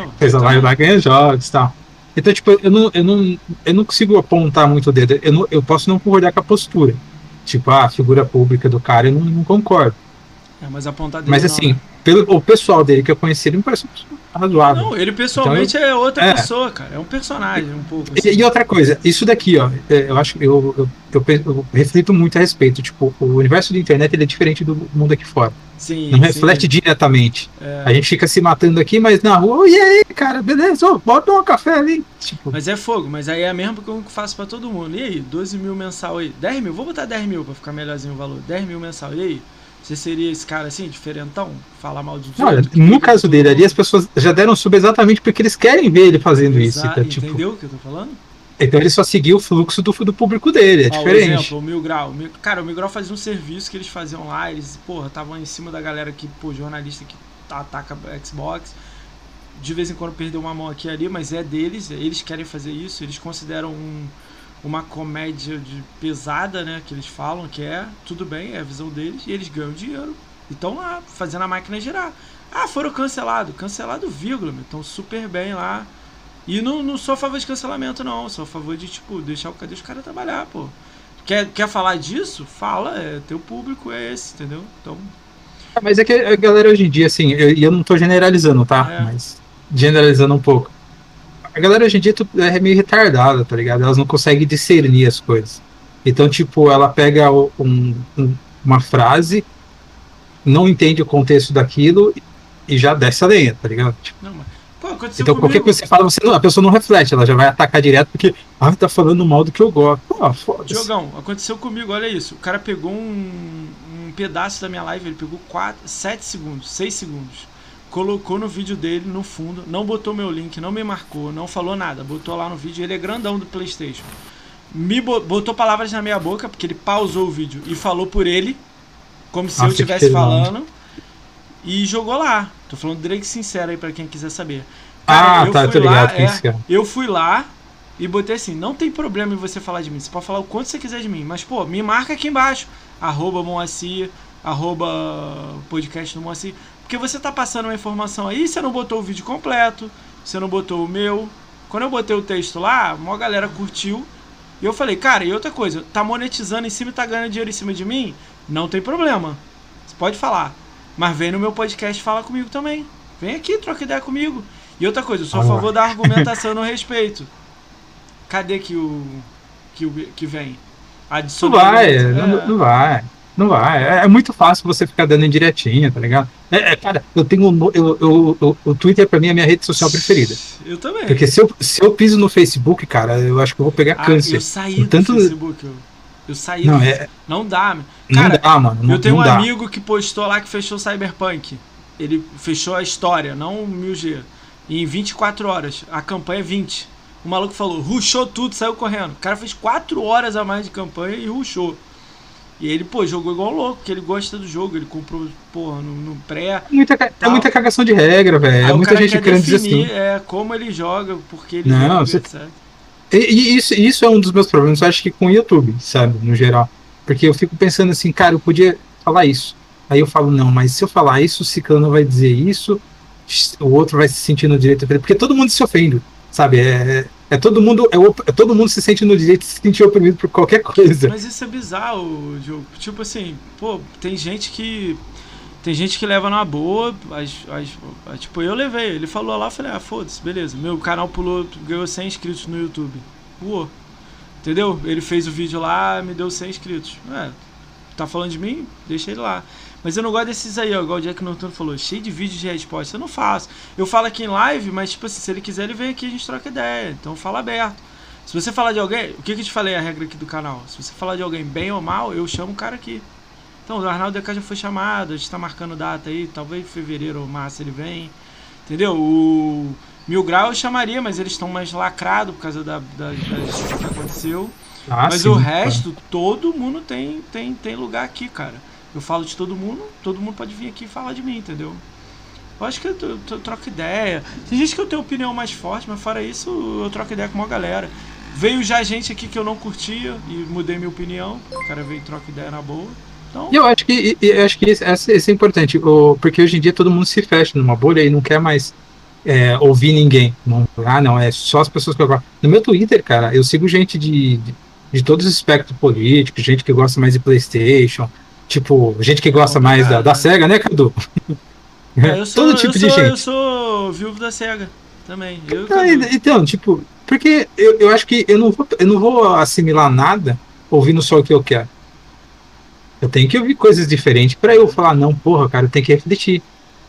Ó, Fez a então, live lá, ganha jogos e tal. Então, tipo, eu não, eu não, eu não consigo apontar muito o dedo. Eu, não, eu posso não concordar com a postura. Tipo, ah, a figura pública do cara, eu não, não concordo. É, mas apontar dele Mas não, assim, né? Pelo, o pessoal dele que eu conheci, ele me parece uma pessoa razoável. Não, ele pessoalmente é outra é. pessoa, cara. É um personagem, um pouco. E, assim. e outra coisa, isso daqui, ó, é, eu acho que eu, eu, eu, eu reflito muito a respeito. Tipo, o universo da internet ele é diferente do mundo aqui fora. Sim, Não sim. reflete diretamente. É. A gente fica se matando aqui, mas na rua, "Ô, e aí, cara, beleza? Ô, bota um café ali. Tipo, Mas é fogo, mas aí é a mesma que eu faço pra todo mundo. E aí, 12 mil mensal aí? 10 mil? Vou botar 10 mil pra ficar melhorzinho o valor. 10 mil mensal. E aí? Você seria esse cara assim, diferentão? Falar mal dos olha, no caso dele ali, as pessoas já deram sub exatamente porque eles querem ver ele fazendo isso. Exa- Então, tipo, Entendeu o que eu tô falando? então ele só seguiu o fluxo do, do público dele, é Ó, diferente. exemplo, o Mil Grau. Cara, o Mil Grau fazia um serviço que eles faziam lá, eles, porra, estavam em cima da galera que, pô, jornalista que ataca Xbox. De vez em quando perdeu uma mão aqui e ali, mas é deles, eles querem fazer isso, eles consideram um- uma comédia de pesada, né, que eles falam que é, tudo bem, é a visão deles, e eles ganham dinheiro. E estão lá, fazendo a máquina girar. Ah, foram cancelados. Cancelado, vírgula, estão super bem lá. E não, não sou a favor de cancelamento, não. Sou a favor de, tipo, deixar o cadê os caras trabalhar, pô. Quer, quer falar disso? Fala, é, teu público é esse, entendeu? Então, Mas é que a galera hoje em dia, assim, eu- e eu, não tô generalizando, tá? É. Mas generalizando um pouco. A galera hoje em dia tu- é meio retardada, tá ligado? Elas não conseguem discernir as coisas. Então, tipo, ela pega um- um- uma frase, não entende o contexto daquilo e já desce a lenha, tá ligado? Tipo, não, mas Pô, Então qualquer coisa que você fala, você não- a pessoa não reflete, ela já vai atacar direto porque, ah, tá falando mal do que eu gosto. Pô, foda-se. Jogão, aconteceu comigo, olha isso. O cara pegou um, um pedaço da minha live, ele pegou 4, 7 segundos, 6 segundos. Colocou no vídeo dele, no fundo, não botou meu link, não me marcou, não falou nada. Botou lá no vídeo, ele é grandão do Playstation. Me bo- botou palavras na minha boca, porque ele pausou o vídeo e falou por ele, como se eu Nossa, estivesse falando. E jogou lá. Tô falando Drake sincero aí pra quem quiser saber. Ah, eu tá, fui tô ligado lá, é cara. eu fui lá e botei assim, não tem problema em você falar de mim. Você pode falar o quanto você quiser de mim. Mas, pô, me marca aqui embaixo. Arroba Moacir, arroba podcast do Moacir. Porque você tá passando uma informação aí, você não botou o vídeo completo, você não botou o meu. Quando eu botei o texto lá, uma galera curtiu. E eu falei, cara, e outra coisa, tá monetizando em cima e tá ganhando dinheiro em cima de mim? Não tem problema. Você pode falar. Mas vem no meu podcast e fala comigo também. Vem aqui, troca ideia comigo. E outra coisa, eu sou a favor da argumentação no respeito. Cadê que o. que, o, que vem? Não Adicionou. vai, É. não, não vai. Não vai. É, é muito fácil você ficar dando indiretinha, tá ligado? É, é, cara, eu tenho. no- Eu, eu, eu- o Twitter pra mim é a minha rede social preferida. Eu também. Porque se eu, se eu piso no Facebook, cara, eu acho que eu vou pegar Ah, câncer. eu saí do Tanto- Facebook. Eu, eu saí. Não, do- é, não dá, meu. não Cara, dá, mano. Não, eu tenho um dá. amigo que postou lá que fechou o Cyberpunk. Ele fechou a história, não o 1000G. Em 24 horas. A campanha é 20. O maluco falou, ruxou tudo, saiu correndo. O cara fez 4 horas a mais de campanha e ruxou. E ele, pô, jogou igual louco, porque ele gosta do jogo. Ele comprou, porra, no, no pré. É muita, é muita cagação de regra, velho. É muita gente quer querendo dizer assim. é, como ele joga, porque ele Não, joga, você- etc. E, e isso, isso é um dos meus problemas, eu acho que com o YouTube, sabe, no geral. Porque eu fico pensando assim, cara, eu podia falar isso. Aí eu falo, não, mas se eu falar isso, o Ciclano vai dizer isso, o outro vai se sentir no direito. Porque todo mundo se ofende, sabe? É, é todo mundo, é, op- é todo mundo se sente no direito de se sentir oprimido por qualquer coisa. Mas isso é bizarro, Diogo. Tipo assim, pô, tem gente que. Tem gente que leva na boa. As, as- tipo, eu levei. Ele falou lá, eu falei, ah, foda-se, beleza. Meu canal pulou, ganhou 100 inscritos no YouTube. Uou. Entendeu? Ele fez o vídeo lá, me deu 100 inscritos. É, tá falando de mim? Deixa ele lá. Mas eu não gosto desses aí, ó, igual o Jack Norton falou, cheio de vídeos de resposta. Eu não faço. Eu falo aqui em live, mas tipo assim, se ele quiser, ele vem aqui e a gente troca ideia. Então fala aberto. Se você falar de alguém, o que, que eu te falei a regra aqui do canal? Se você falar de alguém bem ou mal, eu chamo o cara aqui. Então, o Arnaldo DK já foi chamado, a gente tá marcando data aí, talvez em fevereiro ou março ele vem. Entendeu? O Mil Grau eu chamaria, mas eles estão mais lacrados por causa da, da, das que aconteceu. Ah, Mas sim, o cara. resto, todo mundo tem, tem, tem lugar aqui, cara. Eu falo de todo mundo, todo mundo pode vir aqui e falar de mim, entendeu? Eu acho que eu, eu, eu troco ideia. Tem gente que eu tenho opinião mais forte, mas fora isso, eu troco ideia com uma galera. Veio já gente aqui que eu não curtia e mudei minha opinião. O cara veio e troca ideia na boa. Então, eu acho que, eu acho que isso, isso é importante, porque hoje em dia todo mundo se fecha numa bolha e não quer mais é, ouvir ninguém. Não, ah, não, é só as pessoas que eu. No meu Twitter, cara, eu sigo gente de, de, de todos os espectros políticos, gente que gosta mais de Playstation, tipo, gente que gosta mais da, da SEGA, né, Cadu? é, eu sou, Todo tipo eu de sou, gente. Eu sou viúvo da SEGA também. Eu, Ah, então, tipo, porque eu, eu acho que eu não, vou, eu não vou assimilar nada ouvindo só o que eu quero. Eu tenho que ouvir coisas diferentes pra eu falar, não, porra, cara, eu tenho que refletir.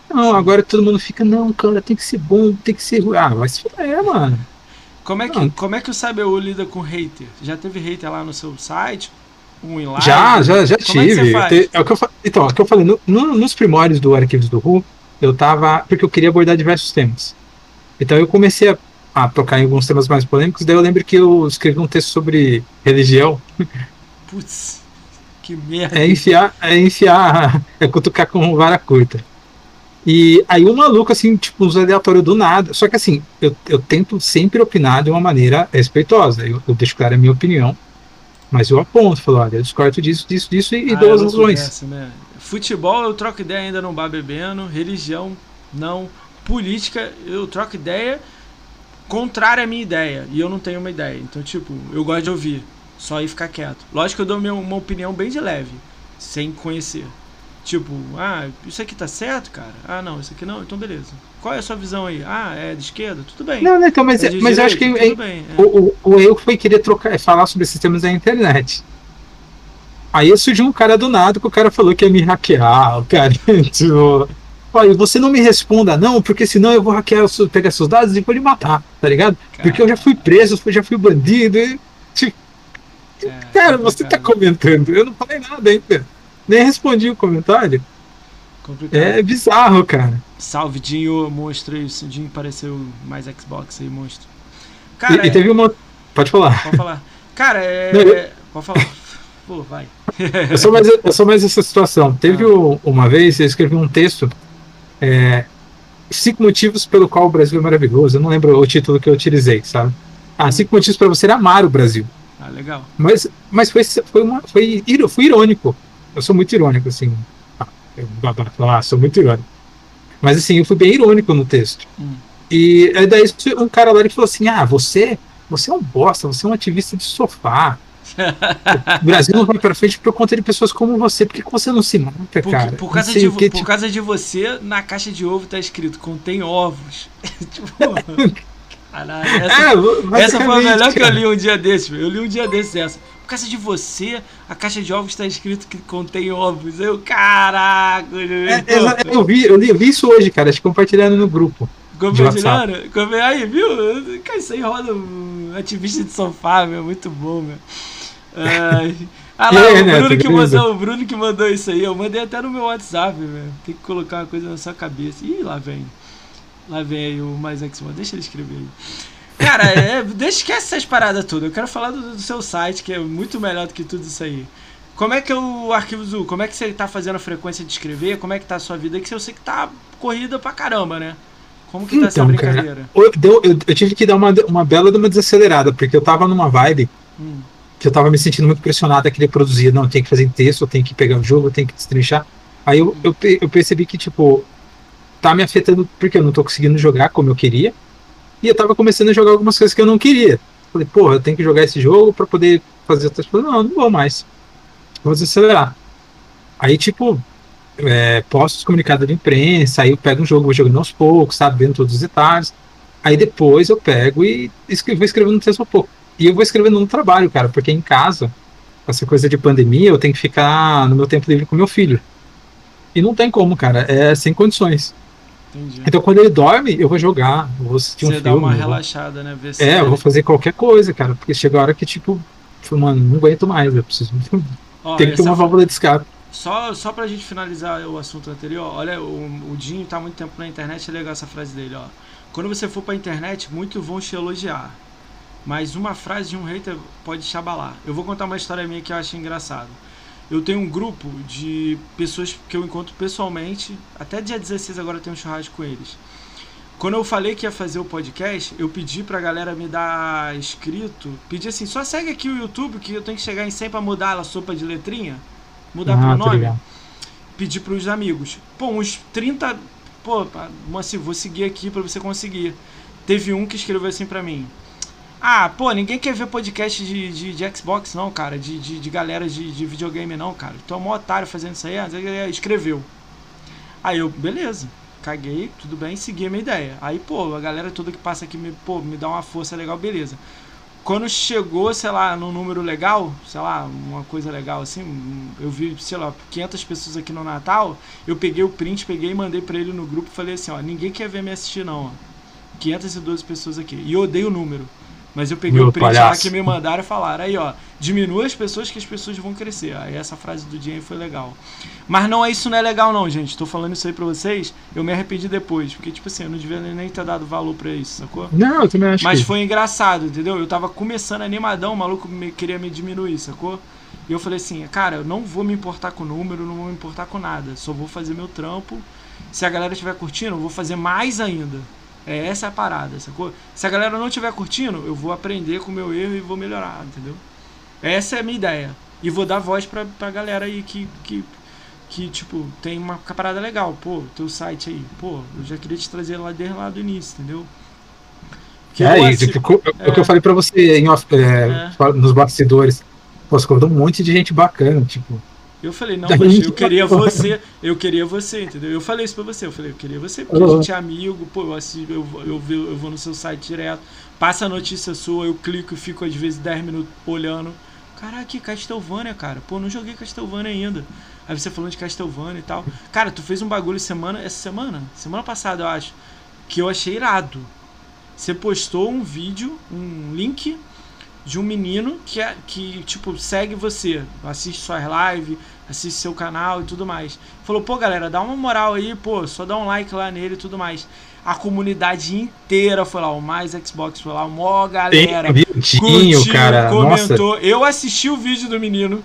Não, agora todo mundo fica, não, cara, tem que ser bom, tem que ser ruim. Ah, vai se fuder, mano. Como é, que, Não. como é que o CBU lida com hater? Já teve hater lá no seu site? Um live? Já, já, já Como é tive. Te- é o que eu, então, é o que eu falei, no- no- nos primórdios do Arquivos do Ru, eu tava. Porque eu queria abordar diversos temas. Então eu comecei a, a tocar em alguns temas mais polêmicos, daí eu lembro que eu escrevi um texto sobre religião. Putz, que merda. É enfiar, é enfiar, é cutucar com vara curta. E aí o maluco, assim, tipo, uns aleatórios do nada. Só que assim, eu, eu tento sempre opinar de uma maneira respeitosa. Eu, eu deixo clara a minha opinião, mas eu aponto, falo, olha, eu discordo disso, disso, disso e, Ah, dou é as razões. né? Futebol eu troco ideia ainda não bar bebendo, religião não, política eu troco ideia contrária à minha ideia e eu não tenho uma ideia. Então, tipo, eu gosto de ouvir, só ir ficar quieto. Lógico que eu dou minha, uma opinião bem de leve, sem conhecer. Tipo, ah, isso aqui tá certo, cara? Ah, não, isso aqui não, então beleza. Qual é a sua visão aí? Ah, é de esquerda? Tudo bem. Não, não, então, mas, É de mas eu acho que é- bem. é. o, o, o erro foi querer trocar, falar sobre sistemas da internet. Aí surgiu um cara do nada que o cara falou que ia me hackear, o cara, tipo, Olha, você não me responda, não, porque senão eu vou hackear, pegar seus dados e vou lhe matar, tá ligado? Porque eu já fui preso, já fui bandido. E, tipo, é, cara, você tá comentando, eu não falei nada ainda. Nem respondi o comentário. Complicado. É bizarro, cara. Salve, Dinho, monstro aí. O Dinho pareceu mais Xbox aí, monstro. Cara, e, e teve uma. Pode falar. Pode falar. Cara, é. Não, eu... Pode falar. Pô, vai. eu, sou mais, eu sou mais essa situação. Teve ah. uma vez, eu escrevi um texto. É, cinco motivos pelo qual o Brasil é maravilhoso. Eu não lembro o título que eu utilizei, sabe? Ah, hum. cinco motivos para você amar o Brasil. Ah, legal. Mas, mas foi, foi, uma, foi, foi irônico. Eu sou muito irônico, assim. Ah, eu, ah, sou muito irônico. Mas assim, eu fui bem irônico no texto. Hum. E daí um cara lá ele falou assim: Ah, você, você é um bosta, você é um ativista de sofá. o Brasil não vai para frente por conta de pessoas como você. Por que você não se mata, cara? Por, causa, de, que, por tipo... causa de você, na caixa de ovo tá escrito contém ovos. tipo, caralho, essa, é, essa foi a melhor cara. que eu li um dia desses. Eu li um dia desses essa. Por causa de você, a caixa de ovos está escrito que contém ovos. Eu, caraca! É, eu, vi, eu vi isso hoje, cara. Acho que compartilhando no grupo. Compartilhando? Aí, viu? Cara, isso aí roda um ativista de sofá, meu. Muito bom, meu. Ai. Ah lá, o, Bruno Neto, que mandou, o Bruno que mandou isso aí. Eu mandei até no meu WhatsApp, velho. Tem que colocar uma coisa na sua cabeça. Ih, lá vem. Lá vem aí o mais X. Deixa ele escrever aí. Cara, é, deixa esquece essas paradas tudo. Eu quero falar do, do, seu site, que é muito melhor do que tudo isso aí. Como é que é o Arquivo Azul? Como é que você tá fazendo a frequência de escrever? Como é que tá a sua vida? Que eu sei que tá corrida pra caramba, né? Como que tá então, essa brincadeira? Cara, eu, eu, eu, tive que dar uma, uma bela de uma desacelerada, porque eu tava numa vibe hum. que eu tava me sentindo muito pressionado a querer produzir. Não, eu tenho que fazer texto, eu tenho que pegar o jogo, eu tenho que destrinchar. Aí eu, eu, eu percebi que, tipo, tá me afetando porque eu não tô conseguindo jogar como eu queria. E eu tava começando a jogar algumas coisas que eu não queria. Falei, porra, eu tenho que jogar esse jogo para poder fazer outras coisas. Não, não vou mais. Vou desacelerar. Aí, tipo, é, posto os comunicados de imprensa, aí eu pego um jogo, vou jogando aos poucos, sabe, vendo todos os detalhes. Aí depois eu pego e escrevo, vou escrevendo um texto a pouco. E eu vou escrevendo no trabalho, cara, porque em casa, essa coisa de pandemia, eu tenho que ficar no meu tempo livre com meu filho. E não tem como, cara, é sem condições. Entendi. Então quando ele dorme, eu vou jogar, eu vou assistir Você um filme. Você dá uma relaxada, né? Ver é, eu vou fazer qualquer coisa, cara, porque chega a hora que, tipo, mano, não aguento mais, eu preciso. Ó, Tem que ter uma válvula de escape. Só, só pra gente finalizar o assunto anterior, olha, o, o Dinho tá muito tempo na internet, é legal essa frase dele, ó. Quando você for pra internet, muitos vão te elogiar. Mas uma frase de um hater pode te abalar. Eu vou contar uma história minha que eu acho engraçado eu tenho um grupo de pessoas que eu encontro pessoalmente. Até dia 16 agora eu tenho um churrasco com eles. Quando eu falei que ia fazer o podcast, eu pedi pra galera me dar inscrito. Pedi assim, só segue aqui o YouTube que eu tenho que chegar em 100 pra mudar a sopa de letrinha. Mudar ah, pro nome. Pedi pros amigos. Pô, uns 30. Pô, assim, vou seguir aqui pra você conseguir. Teve um que escreveu assim pra mim. Ah, pô, ninguém quer ver podcast de, de, de Xbox, não, cara. De, de, de galera de, de videogame, não, cara. Tu é otário fazendo isso aí. Escreveu. Aí eu, beleza. Caguei, tudo bem, segui a minha ideia. Aí, pô, a galera toda que passa aqui me, pô, me dá uma força legal, beleza. Quando chegou, sei lá, num número legal, sei lá, uma coisa legal assim, eu vi, sei lá, 500 pessoas aqui no Natal, eu peguei o print, peguei e mandei pra ele no grupo falei assim, ó, ninguém quer ver me assistir não, ó. 512 pessoas aqui. E eu odeio o número. Mas eu peguei Meu o print palhaço. lá que me mandaram e falaram, aí ó, diminua as pessoas que as pessoas vão crescer. Aí essa frase do Jane foi legal. Mas não é isso não é legal não, gente. Tô falando isso aí pra vocês, eu me arrependi depois. Porque, tipo assim, eu não devia nem ter dado valor pra isso, sacou? Não, eu também acho Mas que... foi engraçado, entendeu? Eu tava começando animadão, o maluco me, queria me diminuir, sacou? E eu falei assim, cara, eu não vou me importar com o número, não vou me importar com nada. Só vou fazer meu trampo. Se a galera estiver curtindo, eu vou fazer mais ainda. É essa é a parada, sacou? Se a galera não estiver curtindo, eu vou aprender com o meu erro e vou melhorar, entendeu? Essa é a minha ideia. E vou dar voz pra, pra galera aí que, que, que, tipo, tem uma parada legal. Pô, teu site aí. Pô, eu já queria te trazer lá desde lá do início, entendeu? Que é, assim, é, o que eu falei pra você em, é, é. nos bastidores. Pô, você um monte de gente bacana, tipo. Eu falei, não, eu queria você, eu queria você, entendeu? Eu falei isso pra você, eu falei, eu queria você, porque a gente é amigo, pô, eu, assisto, eu, eu, eu, eu vou no seu site direto, passa a notícia sua, eu clico e fico às vezes 10 minutos olhando. Caraca, que Castlevania, cara. Pô, não joguei Castlevania ainda. Aí você falando de Castlevania e tal. Cara, tu fez um bagulho semana. Essa semana? Semana passada, eu acho. Que eu achei irado. Você postou um vídeo, um link de um menino que, é, que tipo, segue você, assiste suas lives, assiste seu canal e tudo mais. Falou, pô, galera, dá uma moral aí, pô, só dá um like lá nele e tudo mais. A comunidade inteira foi lá, o Mais Xbox foi lá, mó galera. Vidinho, cara. comentou. Nossa. Eu assisti o vídeo do menino,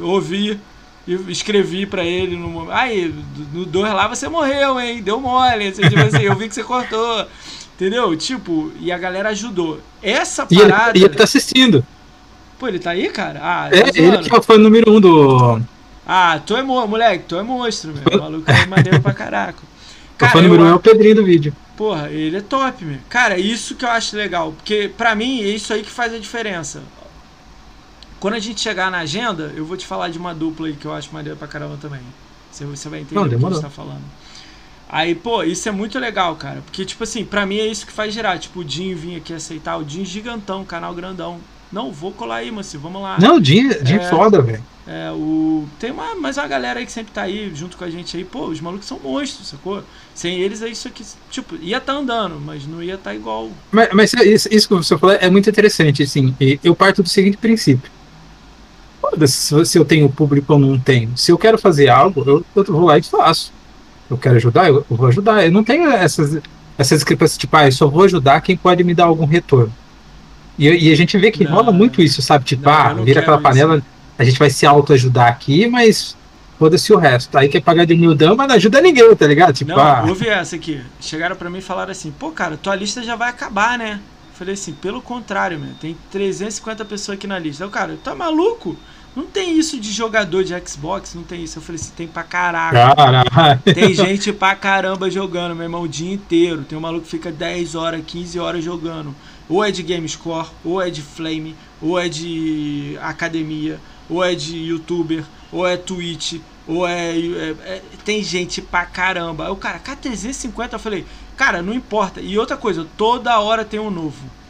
ouvi, e escrevi pra ele no Aí, no 2 lá você morreu, hein? Deu mole. Você, tipo assim, eu vi que você cortou. Entendeu? Tipo, e a galera ajudou. Essa parada. E ele, ele tá assistindo. Pô, ele tá aí, cara? Ah, é, tá ele que é o número um do. Ah, tu é mo moleque, tu é monstro, meu. O maluco é maneiro pra caraca. Cara, o número um é o Pedrinho do vídeo. Porra, ele é top, meu. Cara, isso que eu acho legal. Porque pra mim é isso aí que faz a diferença. Quando a gente chegar na agenda, eu vou te falar de uma dupla aí que eu acho maneiro pra caramba também. Você, você vai entender Não, o que a gente tá falando. Aí, pô, isso é muito legal, cara. Porque, tipo assim, pra mim é isso que faz girar. Tipo, o Dinho vir aqui aceitar. O Dinho gigantão, canal grandão. Não, vou colar aí, mas vamos lá. Não, o Dinho, Dinho é, foda, velho. É, o... Tem uma, mais uma galera aí que sempre tá aí junto com a gente aí. Pô, os malucos são monstros, sacou? Sem eles é isso aqui, tipo, ia tá andando, mas não ia tá igual. Mas, mas isso, isso que você falou é muito interessante, assim. Eu parto do seguinte princípio. Se, se eu tenho público ou não tenho. Se eu quero fazer algo, eu, eu vou lá e faço eu quero ajudar, eu, vou ajudar. Eu não tenho essas, essas discrepâncias, tipo, ah, eu só vou ajudar quem pode me dar algum retorno. E, e a gente vê que não, rola muito isso, sabe? Tipo, não, ah, vira aquela panela, isso. a gente vai se autoajudar aqui, mas foda-se o resto. Aí quer pagar de humildão, mas não ajuda ninguém, tá ligado? Tipo, não, ah. ouve essa aqui. Chegaram para mim e falaram assim, pô, cara, tua lista já vai acabar, né? Falei assim, pelo contrário, meu, tem 350 pessoas aqui na lista. Eu, cara, tá maluco? Não tem isso de jogador de Xbox, não tem isso. Eu falei assim, tem pra caraca. Caralho. Tem gente pra caramba jogando, meu irmão, o dia inteiro. Tem um maluco que fica 10 horas, 15 horas jogando. Ou é de GameScore, ou é de Flame, ou é de academia, ou é de youtuber, ou é Twitch, ou é, é, é, tem gente pra caramba. Aí o cara, K350, eu falei, cara, não importa. E outra coisa, toda hora tem um novo.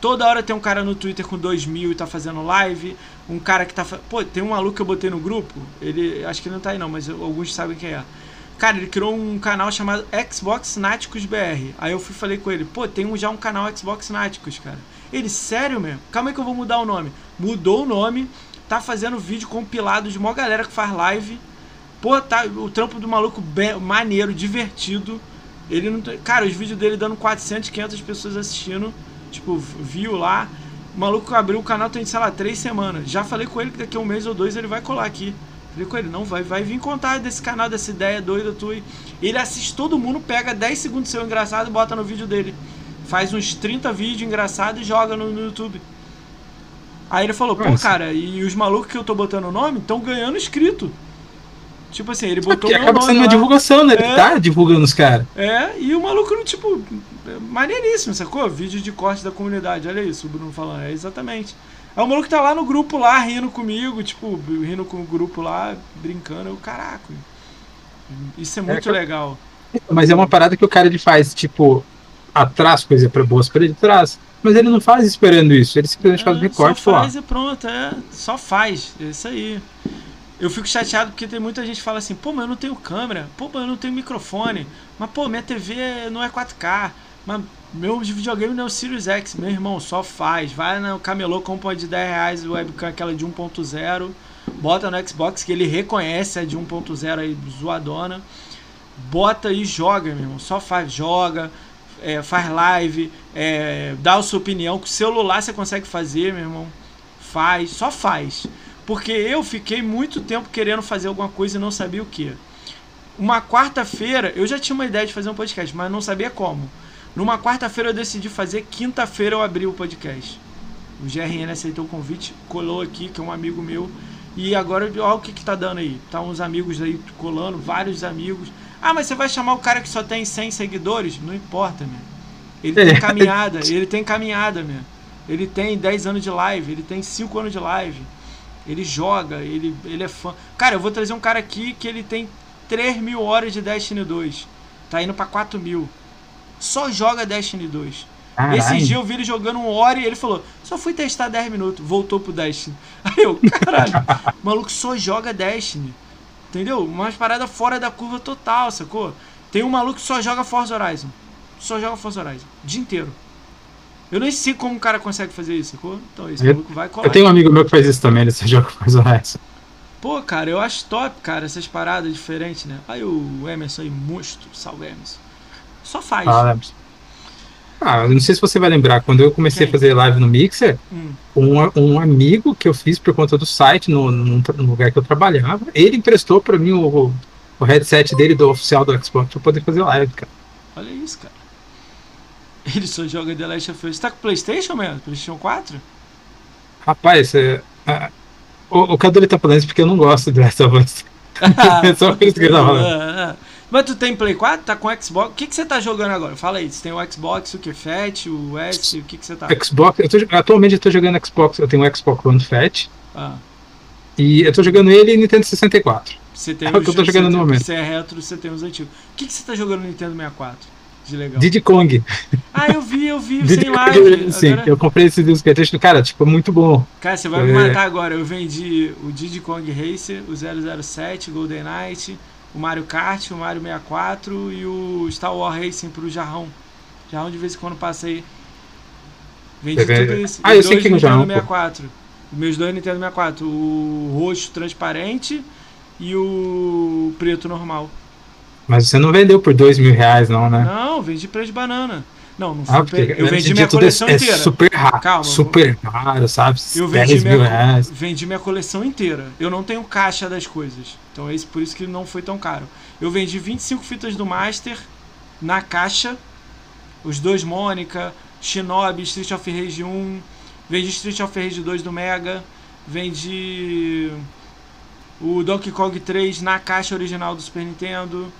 Toda hora tem um cara no Twitter com 2 mil e tá fazendo live. Um cara que tá. Pô, tem um maluco que eu botei no grupo. Ele. Acho que ele não tá aí não, mas alguns sabem quem é. Cara, ele criou um canal chamado Xbox Náticos BR. Aí eu fui falei com ele, pô, tem já um canal Xbox Náticos, cara. Ele, sério mesmo? Calma aí que eu vou mudar o nome. Mudou o nome, tá fazendo vídeo compilado de uma galera que faz live. Pô, tá o trampo do maluco maneiro, divertido. Ele não. Cara, os vídeos dele dando 400, 500 pessoas assistindo. Tipo, viu lá. O maluco abriu o canal tem, sei lá, três semanas. Já falei com ele que daqui a um mês ou dois ele vai colar aqui. Falei com ele, não, vai, vai vir contar desse canal, dessa ideia doida tua. Ele assiste todo mundo, pega 10 segundos seu engraçado e bota no vídeo dele. Faz uns 30 vídeos engraçados e joga no, no YouTube. Aí ele falou, pô, cara, e os malucos que eu tô botando o nome estão ganhando inscrito. Tipo assim, ele botou. É acaba sendo uma divulgação, né? Ele é, tá divulgando os caras. É, e o maluco, tipo, maneiríssimo, sacou? Vídeo de corte da comunidade. Olha isso, o Bruno falando. É exatamente. É o maluco que tá lá no grupo lá, rindo comigo, tipo, rindo com o grupo lá, brincando. Eu, caraca. Isso é, é muito é, legal. Mas é uma parada que o cara ele faz, tipo, atrás coisa para boas para ele traz. Mas ele não faz esperando isso, ele simplesmente é, faz o recorte. Só faz e pronto, é. Só faz. É isso aí. Eu fico chateado porque tem muita gente que fala assim, pô, mas eu não tenho câmera, pô, mas eu não tenho microfone, mas pô, minha TV não é 4K, mas meu videogame não é o Sirius X, meu irmão, só faz. Vai no camelô, compra de 10 reais o webcam, aquela de 1.0, bota no Xbox que ele reconhece a de 1.0 aí, zoadona, bota e joga, meu irmão, só faz, joga, é, faz live, é, dá a sua opinião, com o celular você consegue fazer, meu irmão, faz, só faz. Porque eu fiquei muito tempo querendo fazer alguma coisa e não sabia o que. Uma quarta-feira, eu já tinha uma ideia de fazer um podcast, mas não sabia como. Numa quarta-feira eu decidi fazer, quinta-feira eu abri o podcast. O GRN aceitou o convite, colou aqui, que é um amigo meu. E agora, olha o que, que tá dando aí. Tá uns amigos aí colando, vários amigos. Ah, mas você vai chamar o cara que só tem 100 seguidores? Não importa, meu. Ele tem caminhada, ele tem caminhada, meu. Ele tem 10 anos de live, ele tem 5 anos de live. Ele joga, ele, ele é fã. Cara, eu vou trazer um cara aqui que ele tem 3 mil horas de Destiny 2. Tá indo pra 4 mil. Só joga Destiny 2. Caralho. Esse dia eu vi ele jogando um hora e ele falou: só fui testar 10 minutos, voltou pro Destiny. Aí eu, caralho, o maluco só joga Destiny. Entendeu? Umas paradas fora da curva total, sacou? Tem um maluco que só joga Forza Horizon. Só joga Forza Horizon. O dia inteiro. Eu nem sei como o cara consegue fazer isso, sacou? Então esse Eu- vai colar. Eu tenho um amigo meu que faz isso também, ele só joga Forza Horizon. Pô, cara, eu acho top, cara, essas paradas diferentes, né? Aí o Emerson aí, monstro, salve Emerson. Só faz. Ah, ah, eu não sei se você vai lembrar, quando eu comecei Quem? a fazer live no Mixer, Hum. um, um amigo que eu fiz por conta do site, no, no, no lugar que eu trabalhava, ele emprestou pra mim o, o headset dele do oficial do Xbox pra eu poder fazer live, cara. Olha isso, cara. Ele só joga The Last of Us. Você tá com Playstation mesmo? Playstation 4? Rapaz, é, o, o Cadu ele tá falando isso porque eu não gosto do Last of Us. É só por isso que ele tá falando. Ah, ah. Mas tu tem Play 4? Tá com Xbox? O que, que você tá jogando agora? Fala aí. Você tem o Xbox, o que? Fat, o S? O que, que você tá? Xbox, eu tô, atualmente eu tô jogando Xbox, eu tenho o Xbox One Fat Ah, e eu tô jogando ele em Nintendo 64. você tem É o que eu tô jogando no momento. Você é retro, você tem os antigos. O que, que você tá jogando no Nintendo 64? De legal. Diddy Kong. Ah, eu vi, eu vi, Diddy sem Kong, live. sim, Agora- eu comprei esse disco cartucho, cara, tipo, é muito bom. Cara, você vai me É. matar agora. Eu vendi o Diddy Kong Racer, o 007, Golden Knight, o Mario Kart, o Mario 64 e o Star Wars Racing pro Jarrão. Jarrão de vez em quando passa aí. Vendi Você tudo isso. Ah, eu sei que no Nintendo Jarrão, pô. 64. Meus dois Nintendo 64. O roxo transparente e o preto normal. Mas você não vendeu por dois mil reais, não, né? Não, vendi preço de banana. Não, não. Ah, eu vendi hoje em minha tudo coleção é, inteira. É super raro, Calma, super raro, sabe? Eu 10 vendi minha, reais. vendi minha coleção inteira. Eu não tenho caixa das coisas. Então é isso, por isso que não foi tão caro. Eu vendi 25 fitas do Master na caixa. Os dois Mônica, Shinobi, Street of Rage 1. Vendi Street of Rage 2 do Mega. Vendi o Donkey Kong 3 na caixa original do Super Nintendo.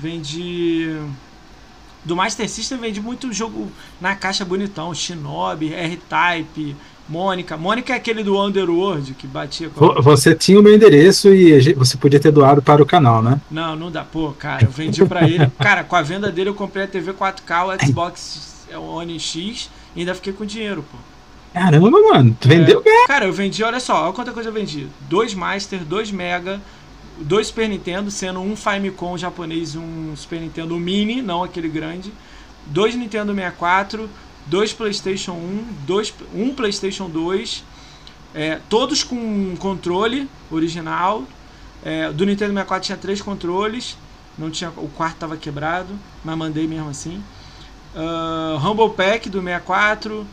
Vendi. Do Master System vendi muito jogo na caixa bonitão. Shinobi, R-Type, Mônica. Mônica é aquele do Underworld que batia com. Vo- Você tinha o meu endereço e você podia ter doado para o canal, né? Não, não dá. Pô, cara, eu vendi pra ele. Cara, com a venda dele eu comprei a TV 4K, o Xbox One X e ainda fiquei com dinheiro, pô. Caramba, mano, tu vendeu? É, cara, eu vendi, olha só, olha quanta coisa eu vendi. Dois Master, dois Mega, dois Super Nintendo, sendo um Famicom japonês e um Super Nintendo Mini, não aquele grande. Dois Nintendo 64, dois PlayStation 1, dois, um PlayStation 2, é, todos com controle original. É, do Nintendo 64 tinha três controles, não tinha, o quarto estava quebrado, mas mandei mesmo assim. Ah, Humble Pack do 64,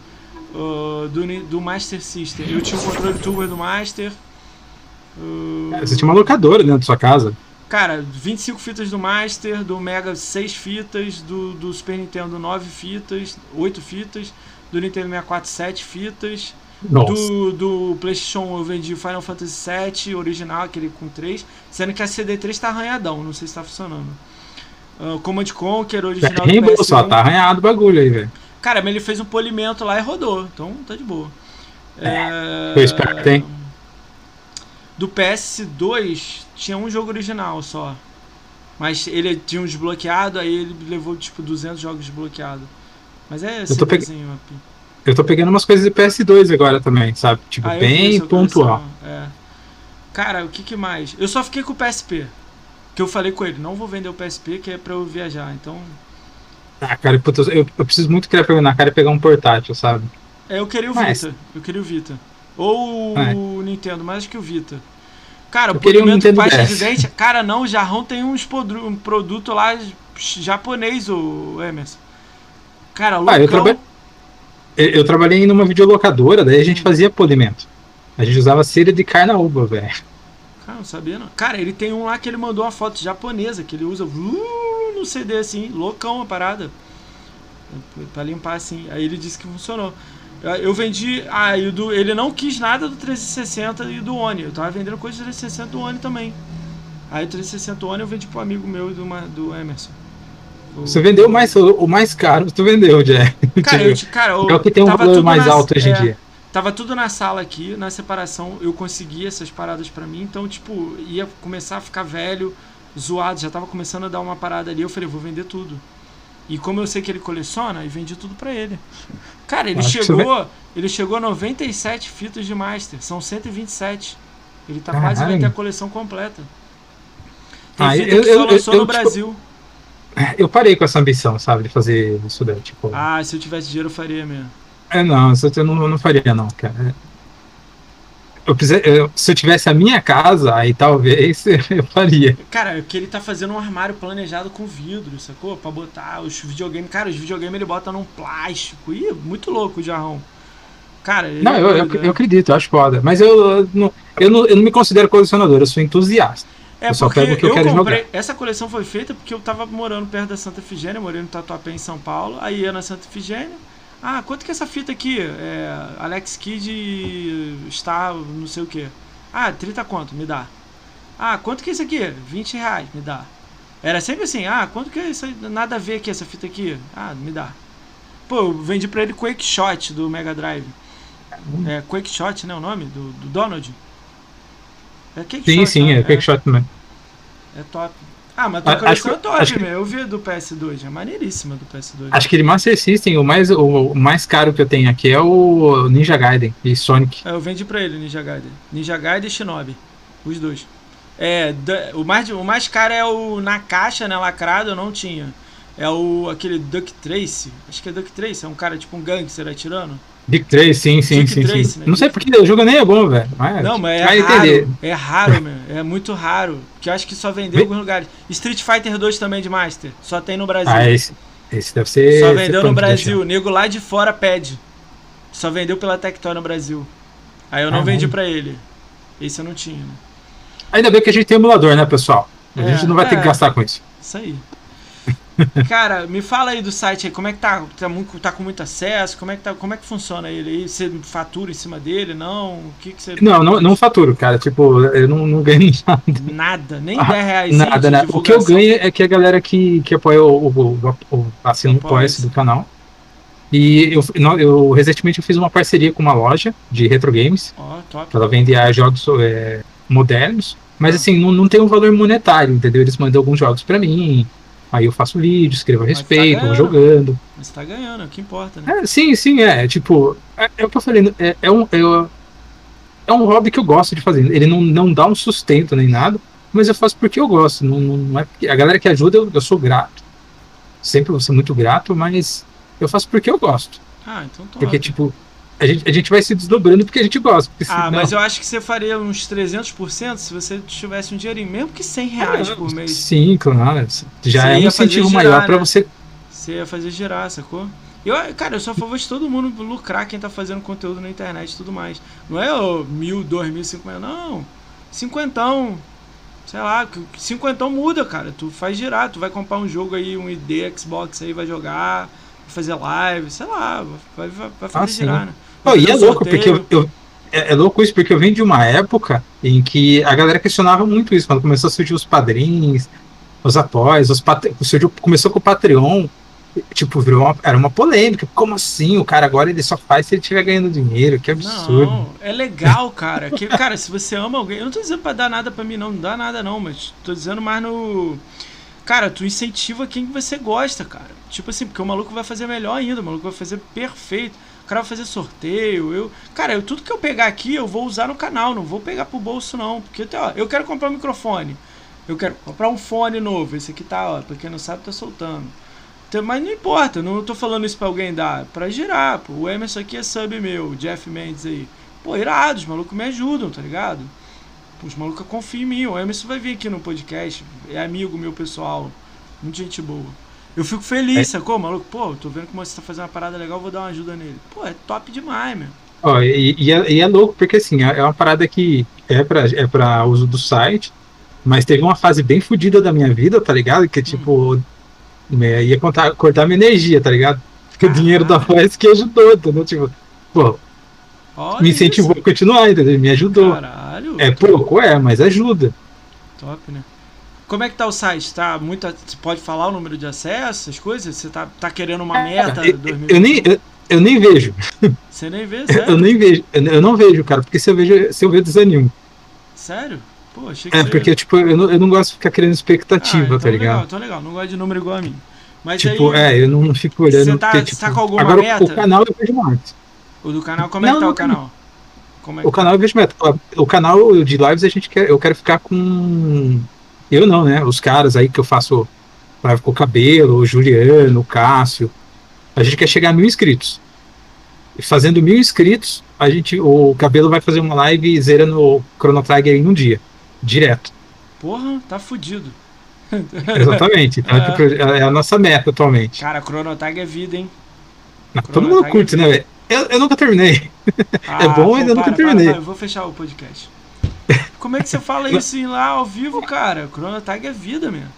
ah, do, do Master System. Eu tinha o controle turbo do Master. Ah, Você tinha uma locadora dentro da sua casa. Cara, 25 fitas do Master, do Mega 6 fitas, do, do Super Nintendo 9 fitas, 8 fitas, do Nintendo 64 7 fitas, Nossa. do, do PlayStation eu vendi o Final Fantasy VII original, aquele com 3, sendo que a CD3 tá arranhadão, não sei se tá funcionando. Uh, Command Conquer original do Reembolso, PS1. ó, tá arranhado o bagulho aí, velho. Cara, mas ele fez um polimento lá e rodou, então tá de boa. É, eu espero que tem. Do PS2 tinha um jogo original só. Mas ele tinha um desbloqueado, aí ele levou tipo 200 jogos desbloqueados. Mas é esse tô peg- desenho aqui. Eu tô pegando umas coisas de PS2 agora também, sabe? Tipo, Ah, eu bem pontual. É. Cara, o que, que mais? Eu só fiquei com o PSP. Que eu falei com ele, não vou vender o PSP, que é pra eu viajar. Então. Ah, cara, puta, eu, eu preciso muito criar pegar na cara e pegar um portátil, sabe? É, eu queria o Mas- Vita. Eu queria o Vita. Ou É. o Nintendo, mais que o Vita. Cara, o Eu um polimento Nintendo pasta de dente. Cara, não, o Jarrão tem uns podru- um produto lá japonês, o Emerson. Cara, loucão. Ah, eu traba- Eu, eu trabalhei numa videolocadora, daí a gente fazia polimento. A gente usava cera de carnaúba, velho. Cara, não sabia não. Cara, ele tem um lá que ele mandou uma foto japonesa, que ele usa uh, no CD assim, loucão a parada. Pra limpar assim. Aí ele disse que funcionou. Eu- Eu vendi. Ah, e do, ele não quis nada do 360 e do Oni. Eu tava vendendo coisa do 360 do Oni também. Aí o 360 Oni eu vendi pro amigo meu e do, do Emerson. O- Você vendeu mais, o, mais caro, tu vendeu, Jack. Cara, eu, te- cara, eu, é o que tem um valor mais na- alto hoje em é, dia. Tava tudo na sala aqui, na separação, eu consegui essas paradas pra mim, então, tipo, ia começar a ficar velho, zoado, já tava começando a dar uma parada ali, eu falei, vou vender tudo. E como eu sei que ele coleciona, e vendi tudo pra ele. Cara, ele Acho chegou, ele chegou a 97 fitas de Master, são 127. Ele tá quase vai Caralho. ter a coleção completa. Tem Ah, fita eu- que só eu- lançou eu- no tipo- Brasil. Eu parei com essa ambição, sabe, de fazer isso daí. Tipo, Ah, se eu tivesse dinheiro eu faria mesmo. é, não, isso eu não, eu não faria, não, cara. Eu eu- se eu tivesse a minha casa, aí talvez eu faria. Cara, é que ele tá fazendo um armário planejado com vidro, sacou? Pra botar os videogames. Cara, os videogames ele bota num plástico. Ih, muito louco o jarrão. Cara, ele Não, é eu, eu, eu é. acredito, eu acho foda. Mas eu, não, eu, não, eu não me considero colecionador, eu sou entusiasta. É eu só porque pego o que eu quero comprei. Essa coleção foi feita porque eu tava morando perto da Santa Efigênia, morei no Tatuapé em São Paulo. Aí ia na Santa Efigênia. Ah, quanto que é essa fita aqui? É, Alex Kidd está não sei o que. Ah, 30 conto, me dá. Ah, quanto que é isso aqui? 20 reais, me dá. Era sempre assim, ah, quanto que é isso? Nada a ver aqui, essa fita aqui. Ah, me dá. Pô, eu vendi pra ele Quake Shot do Mega Drive. É Quake Shot, né? O nome? Do, do Donald? É Quake Sim, Shot, sim, né? é Quick Shot também. É top. Ah, mas tua A- coleção acho é top, acho meu. Eu vi do PS2, é maneiríssima do PS2. Acho que de Master System, o mais, o, o mais caro que eu tenho aqui é o Ninja Gaiden e Sonic. É, eu vendi pra ele, Ninja Gaiden. Ninja Gaiden e Shinobi. Os dois. É, o, mais, o mais caro é o na caixa, né? Lacrado, eu não tinha. É o aquele Duck Trace. Acho que é Duck Trace, é um cara tipo um gangster atirando. Dick 3, sim, sim, Dick sim, Trace, sim. né? Não sei porque o jogo nem é bom, velho. Mas, Não, mas é raro. entender. É raro, meu. É muito raro. Que eu acho que só vendeu em alguns lugares. Street Fighter 2 também de Master. Só tem no Brasil. Ah, esse, esse deve ser. Só vendeu no Brasil. O nego lá de fora pede. Só vendeu pela Tectoy no Brasil. Aí eu não Ah, vendi bom. pra ele. Esse eu não tinha, né? Ainda bem que a gente tem emulador, né, pessoal? A É, gente não vai ter é. que gastar com isso. Isso aí. Cara, me fala aí do site aí, como é que tá? Tá, muito, tá com muito acesso? Como é que, tá, como é que funciona ele aí? Você fatura em cima dele? Não? O que que você. Não, não, não faturo, cara. Tipo, eu não, não ganho nada. Nada, nem Ah, 10 reais. Nada, né? O que eu ganho é que a galera que, que apoia o, o, o, o assina o Apoia-se. apoia do canal. E eu, eu recentemente eu fiz uma parceria com uma loja de retro games. Ó, top. Ela vende ah, jogos é, modernos. Mas Ah. assim, não, não tem um valor monetário, entendeu? Eles mandam alguns jogos pra mim. Aí eu faço vídeo, escrevo a tá respeito, vou ganhando. jogando. Mas tá ganhando, é o que importa, né? É, sim, sim, é. Tipo, é, é o que eu falei. É, é um, é, é um hobby que eu gosto de fazer. Ele não, não dá um sustento nem nada, mas eu faço porque eu gosto. Não, não, é porque, a galera que ajuda, eu, eu sou grato. Sempre vou ser muito grato, mas eu faço porque eu gosto. Ah, então top. Porque, tipo, a gente, a gente vai se desdobrando porque a gente gosta. Ah, mas eu acho que você faria uns 300% se você tivesse um dinheirinho, mesmo que 100 reais por mês. Sim, claro. Já Você é um incentivo girar, maior pra né? você. Você ia fazer girar, sacou? Eu, cara, eu sou a favor de todo mundo lucrar quem tá fazendo conteúdo na internet e tudo mais. Não é o mil, dois mil, cinco mil, não. Cinquentão. Sei lá, que- que cinquentão muda, cara. Tu faz girar, tu vai comprar um jogo aí, um ID, Xbox aí, vai jogar, vai fazer live, sei lá, vai, vai, vai fazer Ah, sim. girar, né? Vai e é louco, porque eu, sorteio. eu- é, é louco isso, porque eu venho de uma época em que a galera questionava muito isso, quando começou a surgir os padrinhos, os apoios, os surgiu, começou com o Patreon, tipo, virou uma, era uma polêmica. Como assim? O cara agora ele só faz se ele estiver ganhando dinheiro, que absurdo. Não, é legal, cara. Que, cara, se você ama alguém. Eu não tô dizendo pra dar nada pra mim, não. Não dá nada, não. Mas tô dizendo mais no. Cara, tu incentiva quem você gosta, cara. Tipo assim, porque o maluco vai fazer melhor ainda. O maluco vai fazer perfeito. O cara vai fazer sorteio. Eu. Cara, eu, tudo que eu pegar aqui eu vou usar no canal. Não vou pegar pro bolso, não. Porque até, ó, eu quero comprar um microfone. Eu quero comprar um fone novo. Esse aqui tá, ó. Pra quem não sabe, tá soltando. Então, Mas não importa, não tô falando isso pra alguém dar, pra girar, pô. O Emerson aqui é sub meu, o Jeff Mendes aí. Pô, irado, os malucos me ajudam, tá ligado? Pô, os malucos confiam em mim. O Emerson vai vir aqui no podcast, é amigo meu pessoal, muita gente boa. Eu fico feliz, É. sacou, maluco? Pô, tô vendo que você tá fazendo uma parada legal, vou dar uma ajuda nele. Pô, é top demais, meu. Ó, e, e é, e é louco, porque assim, é é uma parada que é pra, é pra uso do site, mas teve uma fase bem fodida da minha vida, tá ligado? Que tipo, é, ia contar, cortar minha energia, tá ligado? Porque o dinheiro da voz que ajudou, entendeu? Tipo, pô, Olha me incentivou a continuar, entendeu? Me isso. ajudou. Caralho. É pouco, é, mas ajuda. Top, né? Como é que tá o site? Tá muito. Você pode falar o número de acesso, essas coisas? Você tá, tá querendo uma meta? Eu, 2000? eu nem, eu, eu nem vejo, Você nem vê, eu sério? nem vejo, eu, eu não vejo, cara, porque se eu vejo, se eu ver desanimo. Sério? Pô, achei que É, porque, tipo, eu não, eu não gosto de ficar criando Ah, expectativa, então tá ligado? Legal, então legal. Não gosto de número igual a mim. Mas Tipo, aí, é, eu não, não fico olhando. Você tá- porque, você tipo, tá com alguma agora o- meta? o canal eu vejo mais. o do canal, como é Não, que tá o canal? Como é que O canal eu vejo meta. O canal de lives a gente quer. Eu quero ficar com. Eu não, né? Os caras aí que eu faço live com o Cabelo, o Juliano, o Cássio. A gente quer chegar a mil inscritos. E fazendo mil inscritos, a gente, o Cabelo vai fazer uma live zerando o Chrono Trigger em um dia. Direto. Porra, tá fudido. Exatamente. Então, é. tipo, é a nossa meta atualmente. Cara, Chrono Trigger é vida, hein? Não, todo mundo curte, é né, velho? Eu, eu nunca terminei. Ah, é bom, mas eu nunca terminei. Para, para, eu vou fechar o podcast. Como é que você fala isso lá ao vivo, cara? Chrono Trigger é vida, mesmo.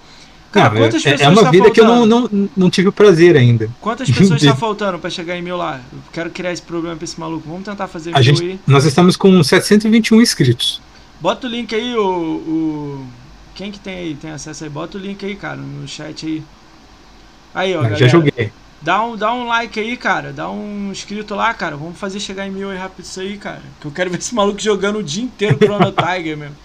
Cara, Não, quantas é, pessoas é uma tá vida faltando? que eu não, não, não tive o prazer ainda. Quantas pessoas está faltando para chegar em mil lá? Eu quero criar esse problema pra esse maluco. Vamos tentar fazer a gente, aí. Nós estamos com 721 inscritos. Bota o link aí, o, o. Quem que tem aí? Tem acesso aí? Bota o link aí, cara, no chat aí. Aí, ó. Já joguei. Dá um, dá um like aí, cara. Dá um inscrito lá, cara. Vamos fazer chegar em mil aí rápido isso aí, cara. Que eu quero ver esse maluco jogando o dia inteiro Chrono Tiger mesmo.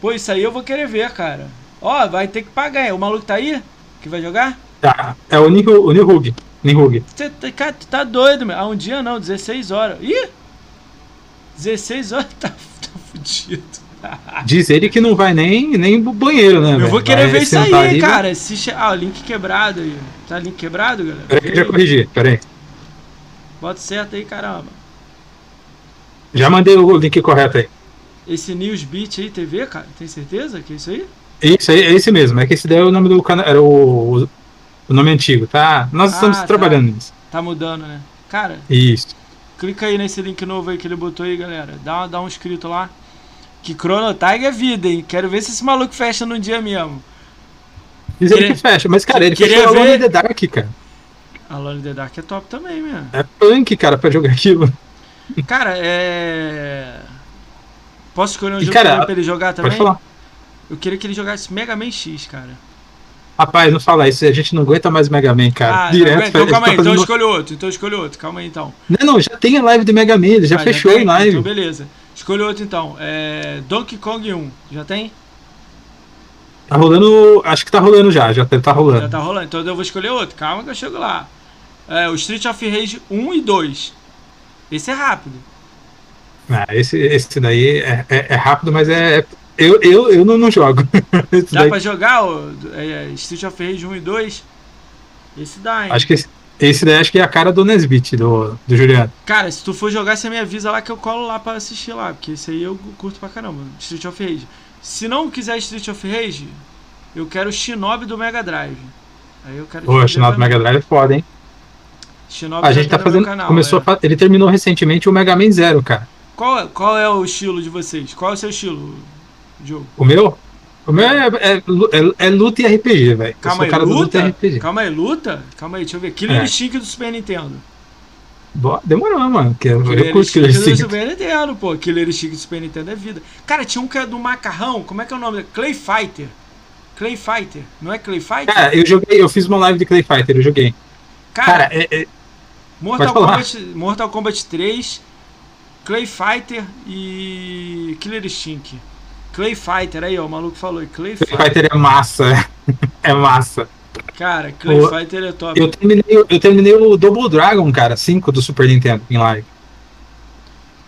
Pô, isso aí eu vou querer ver, cara. Ó, vai ter que pagar. O maluco tá aí? Que vai jogar? Tá. É o Nihug. Nihug. Você tá, cara, tu tá doido, meu. Ah, um dia não, 16 horas. Ih! 16 horas tá, tá fudido. Diz ele que não vai nem, nem pro banheiro, né? Eu vou querer vai ver isso aí, ali, cara. Se Ah, o link quebrado aí. Tá link quebrado, galera? Peraí que eu já corrigi, peraí. Bota certo aí, caramba. Já mandei o link correto aí. Esse Newsbeat aí, TV, cara, tem certeza que é isso aí? Isso aí, é esse mesmo. É que esse daí é o nome do canal. Era o, o nome antigo, tá? Nós ah, estamos tá. trabalhando nisso. Tá mudando, né? Cara. Isso. Clica aí nesse link novo aí que ele botou aí, galera. Dá, dá um inscrito lá. Que Chrono Tiger é vida, hein? Quero ver se esse maluco fecha num dia mesmo. Diz ele que fecha, mas cara, ele fechou ver... Alone in the Dark, cara. Alone in the Dark é top também, mesmo. É punk, cara, pra jogar aquilo. Cara, é. Posso escolher um e, jogo cara, pra ele jogar também? Falar. Eu queria que ele jogasse Mega Man X, cara. Rapaz, não fala isso, a gente não aguenta mais Mega Man, cara. Ah, Direto, então calma aí, tá então escolhe outro, então escolhe outro, calma aí então. Não, não, já tem a live do Mega Man, ele já ah, fechou já em live. Então beleza. Escolhe outro então. É Donkey Kong 1, já tem? Tá rolando, acho que tá rolando já, já tá rolando. Já tá rolando, então eu vou escolher outro, calma que eu chego lá. É, o Street of Rage 1 e 2. Esse é rápido. Ah, esse, esse daí é, é, é rápido, mas é, é eu, eu, eu não, não jogo. dá daí... pra jogar o é, Street of Rage 1 e 2? Esse dá, hein? Acho que esse, esse daí acho que é a cara do Nesbit, do, do Juliano. Cara, se tu for jogar, você me avisa lá que eu colo lá pra assistir lá, porque esse aí eu curto pra caramba, Street of Rage. Se não quiser Street of Rage, eu quero o Shinobi do Mega Drive. Aí eu quero. Pô, o Shinobi do Mega Drive é foda, hein? Shinobi a gente tá fazendo. Canal, começou é. a, ele terminou recentemente o Mega Man Zero, cara. Qual, qual é o estilo de vocês? Qual é o seu estilo? jogo? O meu? O meu é, é, é, é luta e RPG, velho. Calma aí, luta? luta Calma aí, luta? Calma aí, deixa eu ver. Killer é. Instinct do Super Nintendo. Boa, demorou, mano. Que eu, Killer eu curto Killer Instinct. do Super Nintendo, pô. Killer Instinct do Super Nintendo é vida. Cara, tinha um que é do macarrão. Como é que é o nome? Clay Fighter. Clay Fighter. Não é Clay Fighter? Cara, eu joguei, eu fiz uma live de Clay Fighter, eu joguei. Cara, Cara é, é... Mortal, Kombat, Mortal Kombat 3, Clay Fighter e Killer Instinct. Clay Fighter, aí ó, o maluco falou. Clay, Clay Fighter. Fighter é massa. é massa. Cara, Clay o, Fighter é top. Eu terminei, eu terminei o Double Dragon, cara, 5 do Super Nintendo em live.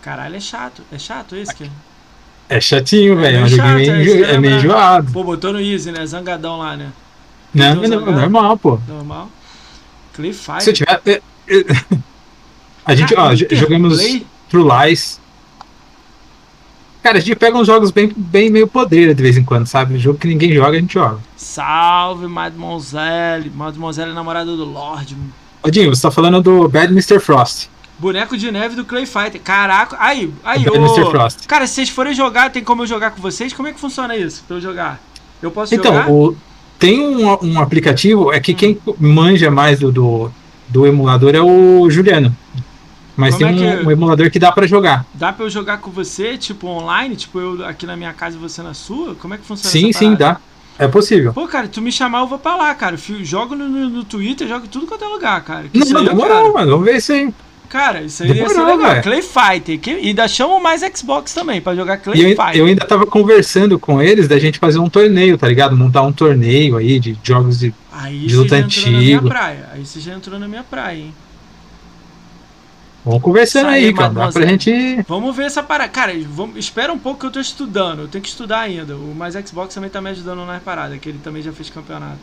Caralho, é chato. É chato esse que é chatinho, velho. É, é, um chato, meio, é, é meio enjoado. Pô, botou no Easy, né? Zangadão lá, né? Não, não, não normal, pô. Normal. Clay Fighter. Se eu tiver. É, a gente, Cara, ó, jogamos Play? True Lies. Cara, a gente pega uns jogos bem, bem meio podreira de vez em quando, sabe? Jogo que ninguém joga, a gente joga. Salve, Mademoiselle. Mademoiselle é namorada do Lorde. Odinho, você tá falando do Bad Mr. Frost. Boneco de neve do Clay Fighter. Caraca, aí, aí, ô. Mr. Frost. Cara, se vocês forem jogar, tem como eu jogar com vocês? Como é que funciona isso pra eu jogar? Eu posso então, jogar? Então, tem um, um aplicativo, é que hum. quem manja mais do, do, do emulador é o Juliano. Mas Como tem é um, um, emulador que dá para jogar. Dá para eu jogar com você, tipo, online? Tipo, eu aqui na minha casa e você na sua? Como é que funciona Sim, sim, dá. É possível. Pô, cara, tu me chamar, eu vou pra lá, cara. jogo no, no, no Twitter, jogo tudo quanto é lugar, cara. Que não, demorou, mano. Vamos ver isso aí. Cara, isso aí demorou, ia ser legal. Véio. Clay Fighter. Que, e ainda chamam mais Xbox também pra jogar Clay eu, Fighter. Eu ainda tava conversando com eles da gente fazer um torneio, tá ligado? Montar um torneio aí de jogos de, aí de luta antigo. Aí você já entrou na minha praia, hein? Vamos conversando aí, cara. Dá pra gente. Vamos ver essa parada. Cara, vamos, espera um pouco que eu tô estudando. Eu tenho que estudar ainda. O Mais Xbox também tá me ajudando nas paradas, que ele também já fez campeonato.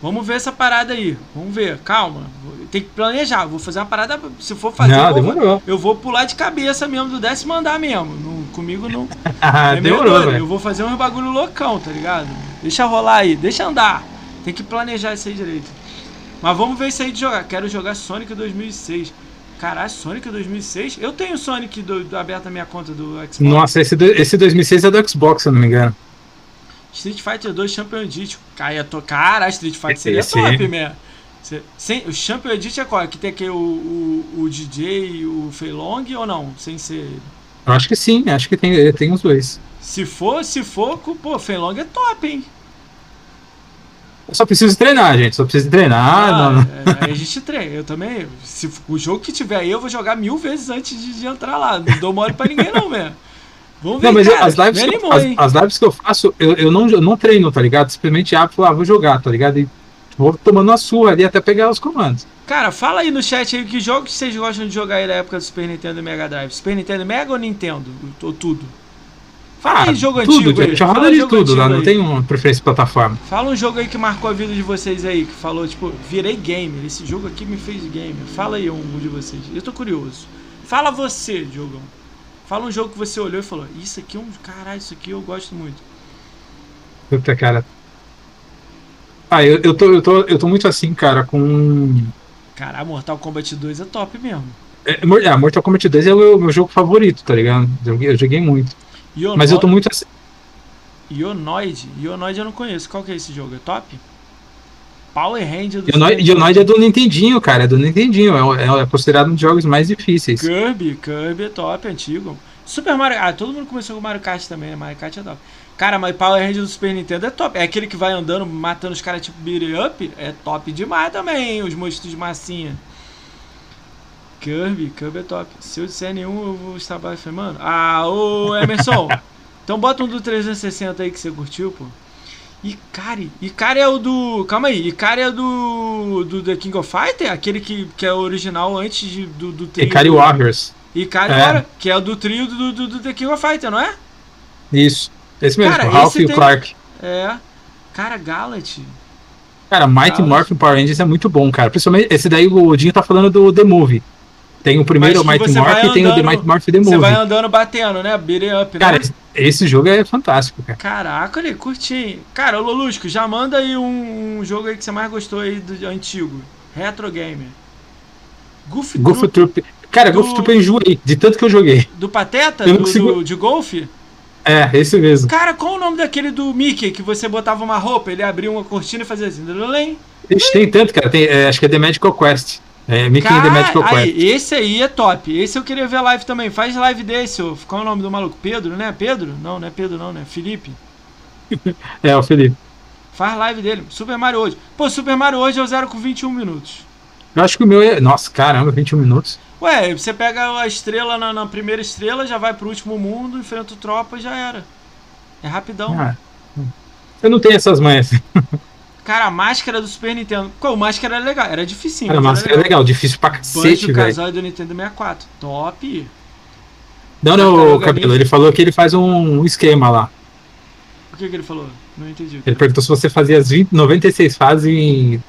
Vamos ver essa parada aí. Vamos ver. Calma. Tem que planejar. Vou fazer uma parada. Se for fazer, Não, eu, vou, eu vou pular de cabeça mesmo do décimo andar mesmo. Não- comigo não. Ah, É demorou, velho. Eu vou fazer uns bagulho loucão, tá ligado? Deixa rolar aí, deixa andar. Tem que planejar isso aí direito. Mas vamos ver isso aí de jogar. Quero jogar Sonic 2006. Caralho, Sonic 2006? Eu tenho Sonic do, do- aberto na minha conta do Xbox. Nossa, esse, do- esse 2006 é do Xbox, se eu não me engano. Street Fighter 2 Champion Edition. Cara, tô... Caralho, Street Fighter seria Esse- top, mesmo. Sem, o Champion Edition é qual? Que tem aqui o, o, o DJ e o Feilong ou não? Sem ser acho que sim, acho que tem, tem os dois. Se for, se for, pô, Feilong é top, hein? Eu só preciso treinar, gente. Só preciso treinar. Ah, não- é, aí a gente treina. Eu também. Se o jogo que tiver aí, eu vou jogar mil vezes antes de, de entrar lá. Não dou mole pra ninguém, não, velho. Vamos ver, Não, mas eu- cara. as, lives que eu, animou, as, hein? as lives que eu faço, eu, eu, não, eu não treino, tá ligado? Simplesmente abro e falo, ah, vou jogar, tá ligado? E vou tomando uma surra ali até pegar os comandos. Cara, fala aí no chat aí que jogos vocês gostam de jogar aí da época do Super Nintendo e Mega Drive. Super Nintendo e Mega ou Nintendo? Ou tudo? Fala aí jogo Ah, tudo, antigo já Fala de tudo antigo lá, não aí. tem uma preferência de plataforma. Fala um jogo aí que marcou a vida de vocês aí, que falou, tipo, virei gamer. Esse jogo aqui me fez gamer. Fala aí um de vocês. Eu tô curioso. Fala você, Diogão. Fala um jogo que você olhou e falou, isso aqui é um. Caralho, isso aqui eu gosto muito. Puta, cara. Ah, eu, eu, tô, eu, tô, eu tô muito assim, cara, com. Caralho, Mortal Kombat 2 é top mesmo. É, ah, Mortal Kombat 2 é o meu, jogo favorito, tá ligado? Eu joguei muito. Iono- Mas eu tô muito assim. Ionoid? Ionoid eu não conheço. Qual que é esse jogo? É top? Power Ranger do Ionoid Super Ionoid é do Nintendinho, cara. É do Nintendinho. É, é, é considerado um dos jogos mais difíceis. Kirby, Kirby é top, antigo. Super Mario. Ah, todo mundo começou com Mario Kart também, né? Mario Kart é top. Cara, mas Power Ranger do Super Nintendo é top. É aquele que vai andando, matando os caras tipo beat up. É top demais também, os monstros de massinha. Kirby, Kirby é top. Se eu disser nenhum, eu vou estar blasfemando. Ah, ô Emerson. então bota um do 360 aí que você curtiu, pô. Ikari. Ikari é o do. Calma aí. Ikari é do. Do The King of Fighter? Aquele que, que é original antes de, do, do trio. Ikari Warriors. Ikari, É. que é o do trio do, do, do The King of Fighter, não é? Isso. Esse mesmo, Cara, Ralph esse e o tem- Clark. É. Cara, Galat. Cara, Mighty Ah, Morphin Power Rangers é muito bom, cara. Principalmente esse daí o Dinho tá falando do The Movie. Tem o primeiro que Mighty Morphin e tem o The Mighty Morphin The Você vai Movie. andando batendo, né? Beat up, Cara, né? esse, jogo é fantástico, cara. Caraca, olha, curti. Cara, Lolusco, já manda aí um, um jogo aí que você mais gostou aí do antigo. Retro Gamer. Goof, Goof Troop, Troop. Cara, do- Goof Troop eu enjoei, de tanto que eu joguei. do Pateta? Eu Do, consigo- do- de golfe? É, esse mesmo. Cara, qual o nome daquele do Mickey que você botava uma roupa, ele abria uma cortina e fazia assim? Tem tanto, cara. Tem, é, acho que é The Magical Quest. É, Mickey and The Magical Quest. aí, esse aí é top. Esse eu queria ver live também. Faz live desse, ô. Qual é o nome do maluco? Pedro, né? Pedro? Não, não é Pedro, não, né? Felipe. É, o Felipe. Faz live dele. Super Mario hoje. Pô, Super Mario hoje é o 0 com 21 minutos. Eu acho que o meu é. Nossa, caramba, 21 minutos. Ué, você pega a estrela na, na primeira estrela, já vai pro último mundo, enfrenta o tropa e já era. É rapidão. Ah, eu não tenho essas manhas. Cara, a máscara do Super Nintendo. A máscara era legal. Era dificinho. Cara, mas mas é legal, difícil pra cacete, velho. Kazooie do Nintendo 64. Top. Não, não, o Cabelo, ele falou que ele faz um esquema lá. O que, que ele falou? Não entendi. Ele perguntou se você fazia as 20, 96 fases em,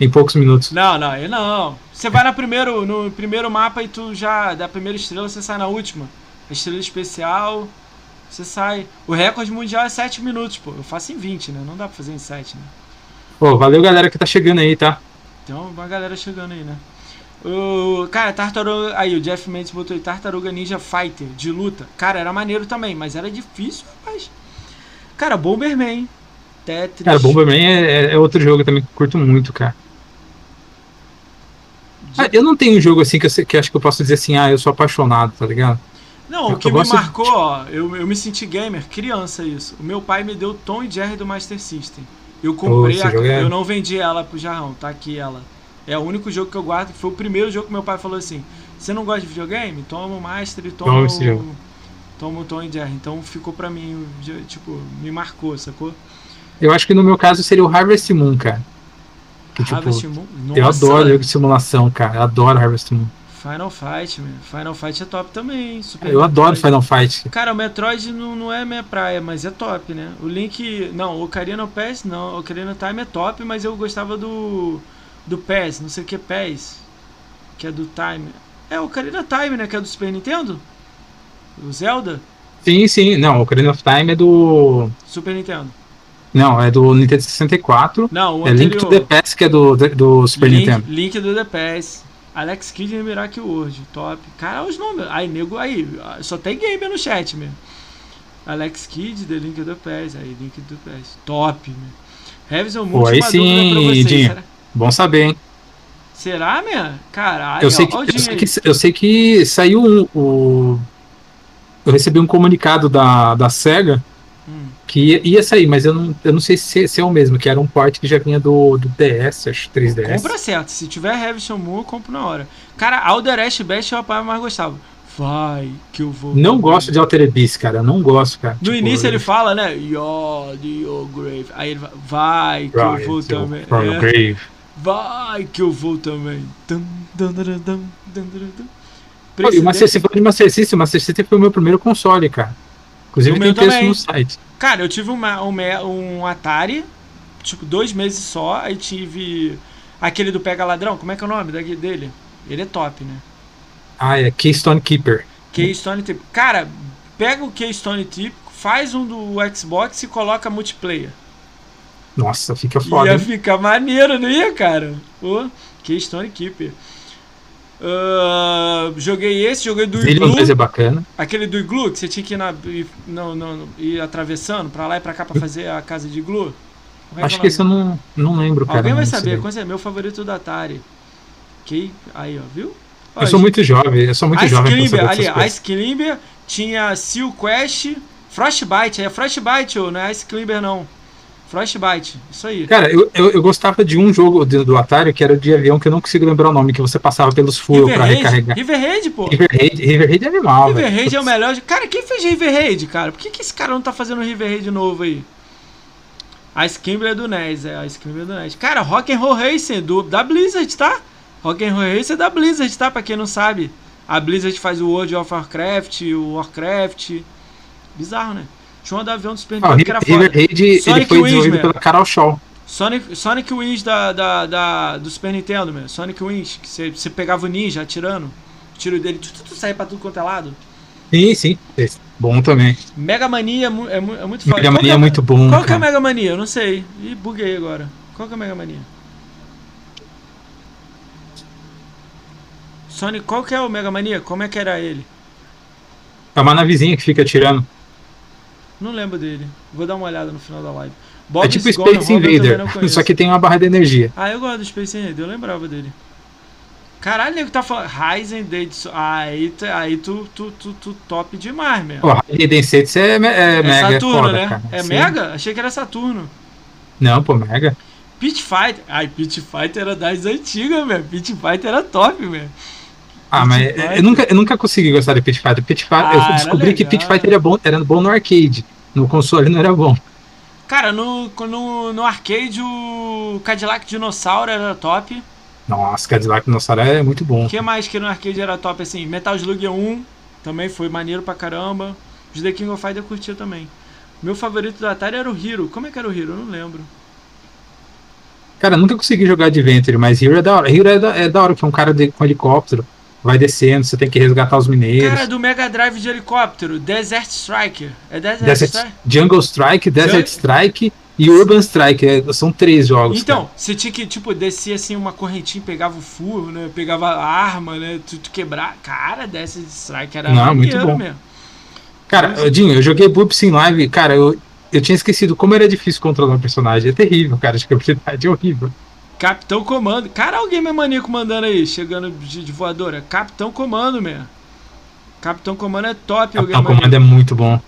em poucos minutos. Não, não, aí não. Você vai na primeiro, no primeiro mapa e tu já, da primeira estrela, você sai na última. A estrela especial, você sai. O recorde mundial é 7 minutos, pô. Eu faço em 20, né? Não dá pra fazer em 7, né? Pô, valeu galera que tá chegando aí, tá? Tem uma galera chegando aí, né? O, cara, Tartaruga. Aí, o Jeff Mendes botou aí Tartaruga Ninja Fighter de luta. Cara, era maneiro também, mas era difícil, rapaz. Cara, Bomberman. Tetris. Cara, Bomberman é, é outro jogo também que eu curto muito, cara. Ah, eu não tenho um jogo assim que eu, que acho que eu posso dizer assim, ah, eu sou apaixonado, tá ligado? Não, Eu o que me gosto de- marcou, ó, eu, eu me senti gamer, criança isso. O meu pai me deu Tom e Jerry do Master System. Eu comprei, a, eu não vendi ela pro Jarrão, tá aqui ela. É o único jogo que eu guardo, que foi o primeiro jogo que meu pai falou assim: Você não gosta de videogame? Toma o Master e toma, esse o, jogo. toma o Tom Jerry. Então ficou pra mim, tipo, me marcou, sacou? Eu acho que no meu caso seria o Harvest Moon, cara. Que, tipo, Harvest Moon. eu Nossa, adoro jogo de simulação, cara. Eu adoro Harvest Moon. Final Fight, meu. Final Fight é top também. Super Eu adoro Metroid. Final Fight. Cara, o Metroid não, não é minha praia, mas é top, né? O Link. Não, o Ocarina of Pass não. O Ocarina Time é top, mas eu gostava do. Do PES, não sei o que é PES. Que é do Time. É o Ocarina Time, né? Que é do Super Nintendo? O Zelda? Sim, sim. Não, o Ocarina of Time é do. Super Nintendo. Não, é do Nintendo 64. Não, o É Link to anterior. the Past, que é do, do Super Link, Nintendo. Link do The PES. Alex Kidd e Miracle World, top. Cara, os nomes. Aí, nego, aí, só tem gamer no chat, meu. Alex Kidd, The Link do PES. Aí, Link do PES. Top, meu. Revison Pô, Multi, aí uma sim, vocês. Será, Bom saber, hein? será meu? Caralho, Eu sei, que, ó eu, sei que, eu sei que saiu um- o. Eu recebi um comunicado da, da SEGA. Que ia, ia sair, mas eu não, eu não sei se, se é o mesmo, que era um port que já vinha do, do DS, acho 3DS. Compra certo. Se tiver Revison Moon, eu compro na hora. Cara, Alderest Best é o pai mais gostava. Vai, que eu vou. Não gosto de Altered Beast, cara. Não gosto, cara. No Tipo, início ele fala, né? You're the your grave. Aí ele vai, vai que eu vou your- também. your É, grave. vai que eu vou também. Dum, dum. Pô, e o Master, Presidente- você falou de Master System, o Master System foi o meu primeiro console, cara. Inclusive O tem meu texto também. no site. Cara, eu tive uma, um, um Atari, tipo, dois meses só. Aí tive aquele do Pega Ladrão. Como é que é o nome dele? Ele é top, né? Ah, é Keystone Keeper. Keystone típico. Cara, pega o Keystone típico, faz um do Xbox e coloca multiplayer. Nossa, fica foda. ia hein? ficar maneiro, não ia, cara? Pô, Keystone Keeper. Ah, joguei esse, joguei do Zillion Iglu. 2 é bacana. Aquele do Iglu, que você tinha que ir, na, ir, não, não, ir atravessando pra lá e pra cá pra fazer a casa de Iglu. É Acho é que esse eu não, não lembro, cara. Alguém vai saber, qual é meu favorito da Atari. Que, aí, ó, viu? Ó, Eu sou muito jovem, eu sou muito Ice jovem Climber, ali. Ice Climber, tinha Seal Quest, Frostbite, é Frostbite, ô, não é Ice Climber não. Frostbite, isso aí. Cara, eu, eu, eu gostava de um jogo do, do Atari que era de avião que eu não consigo lembrar o nome, que você passava pelos furos Raid, recarregar. River Raid, pô. River Raid, River Raid é animal, River. Raid é o melhor. Cara, quem fez River Raid, cara? Por que, que esse cara não tá fazendo River Raid novo aí? A Skimble é do NES, é, a Skimble é do NES. Cara, Rock'n'Roll Racing do, da Blizzard, tá? Rock'n'Roll Racing é da Blizzard, tá? Pra quem não sabe. A Blizzard faz o World of Warcraft, o Warcraft. Bizarro, né? Tinha um do avião do Super Ah, Nintendo que River, era River foda. Ele Sonic foi Wings, desenvolvido pela Carol Shaw. Sonic, Sonic Wings da, da, da- do Super Nintendo, meu. Sonic Wings, que você, pegava o ninja atirando. O tiro dele, tu, tu, tu, saía pra tudo quanto é lado. Sim, sim. Esse, bom também. Mega Mania é, mu- é, mu- é muito foda. Mega que Mania é muito bom. Qual que é a cara. Mega Mania? Eu não sei. Ih, buguei agora. Qual que é a Mega Mania? Sonic, qual que é o Mega Mania? Como é que era ele? É uma navezinha que fica atirando. Não lembro dele. Vou dar uma olhada no final da live. Bob é tipo Gone Space Invader, só que tem uma barra de energia. Ah, eu gosto do Space Invader, eu lembrava dele. Caralho, nego tá falando. Ryzen. Ah, aí, tu- aí tu, tu, tu, tu top demais, mesmo. Pô, Raiden Setsu é, é, é mega, Saturno, é foda, né? cara. É Sim. Mega? Achei que era Saturno. Não, pô, mega. Pit Fighter. Ai, Pit Fighter era das antigas, meu. Pit Fighter era top, meu. Ah, mas eu nunca, eu nunca consegui gostar de Pit Fighter. Pit Fighter Ah, eu descobri que. Pit Fighter era bom, era bom no arcade. No console não era bom. Cara, no, no, no arcade o Cadillac Dinossauro era top. Nossa, Cadillac Dinossauro é muito bom. O que mais que no arcade era top assim? Metal Slug 1 também foi maneiro pra caramba. Os The King of Fighters eu curtia também. Meu favorito do Atari era o Hero. Como é que era o Hero? Eu não lembro. Cara, nunca consegui jogar Adventure, mas Hero é da hora. Hero é da, é da hora, que é um cara de- com helicóptero. Vai descendo, você tem que resgatar os mineiros. Cara, do Mega Drive de helicóptero, Desert Striker. É Desert, Desert, Strike? Jungle Strike, Desert Jun- Strike e Urban Strike. é, são três jogos. Então, cara. você tinha que, tipo, descer assim uma correntinha, pegava o furo, né? Pegava a arma, né? Tu, tu quebrar. Cara, Desert Strike era Não, muito bom. mesmo. Cara, Dinho, eu joguei Boops em live. Cara, eu, eu tinha esquecido como era difícil controlar um personagem. É terrível, cara, de habilidade é horrível. Capitão Comando. Cara, alguém me maníaco mandando aí, chegando de, de voadora. Capitão Comando, mesmo. Capitão Comando é top, Capitão Comando é muito bom.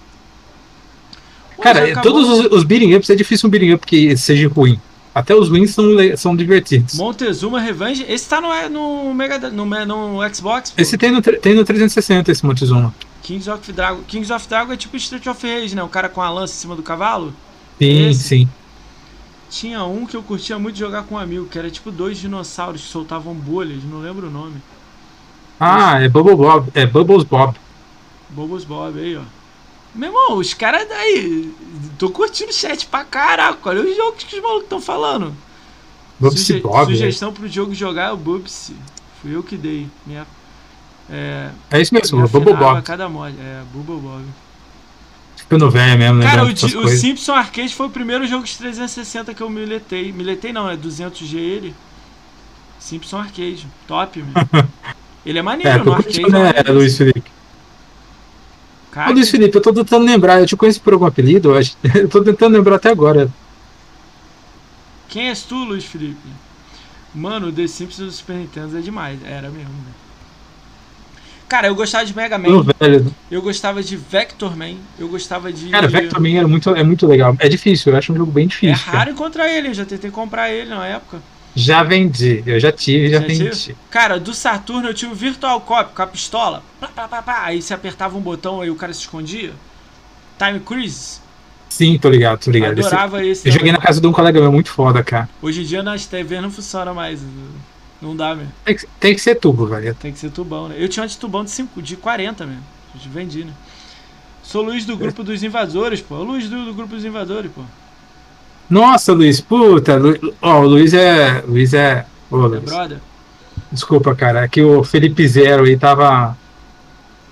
Pô, Cara, acabou. todos os, os beating ups é difícil um beating up que seja ruim. Até os wins são, são divertidos. Montezuma Revenge. Esse tá no, no, Mega, no, no Xbox. pô. Esse tem no, tem no 360, esse Montezuma. Kings of Dragon. Kings of Dragon é tipo Street of Rage, né? O cara com a lança em cima do cavalo. Sim, Esse? sim. Tinha um que eu curtia muito jogar com um amigo, que era tipo dois dinossauros que soltavam bolhas, não lembro o nome. Ah, é Bubble Bob. É Bubbles Bob. Bubbles Bob aí, ó. Meu irmão, os caras daí. Tô curtindo o chat pra caraca. Olha os jogos que os malucos estão falando. Bubsy Suge Bob. é. sugestão pro jogo jogar é o Bubsy. Fui eu que dei. Minha, é, É isso mesmo, me o Bubble Bob. cada mod. É, Bubble Bob. Ficando velho mesmo, né? Cara, o, o. Simpson Arcade foi o primeiro jogo de 360 que eu miletei. Miletei não, é 200G ele. Simpson Arcade. Top, meu. Ele é maneiro É, no arcade. né, maneiro. Luiz Felipe? Cara, Ô, Luiz Felipe, eu tô tentando lembrar. Eu te conheço por algum apelido? Eu, acho- eu tô tentando lembrar até agora. Quem és tu, Luiz Felipe? Mano, o The Simpsons do Super Nintendo é demais. Era mesmo, né? Cara, eu gostava de Mega Man, velho. eu gostava de Vector Man, eu gostava de. Cara, Vector Man é muito, é muito legal. É difícil, eu acho um jogo bem É difícil. cara. raro encontrar ele, eu já tentei comprar ele na época. Já vendi, eu já tive, já Já vendi. tive? Cara, do Saturno eu tinha o Virtual Cop com a pistola. Pá, pá, pá, pá. Aí você apertava um botão aí o cara se escondia. Time Cruise. Sim, tô ligado, tô ligado. Esse- Adorava esse. eu joguei na também. casa de um colega meu muito foda, cara. Hoje em dia nas TVs não funciona mais. Não dá mesmo. Tem que, tem que ser tubo, velho. Tem que ser tubão, né? Eu tinha um de tubão de, 5, de 40 mesmo. A gente vendi, né? Sou Luiz do grupo dos invasores, pô. O Luiz do, do grupo dos invasores, pô. Nossa, Luiz, puta. Lu... Ó, o Luiz é. Luiz é. Ô, É Luiz. brother. Desculpa, cara. É que o Felipe Zero aí tava.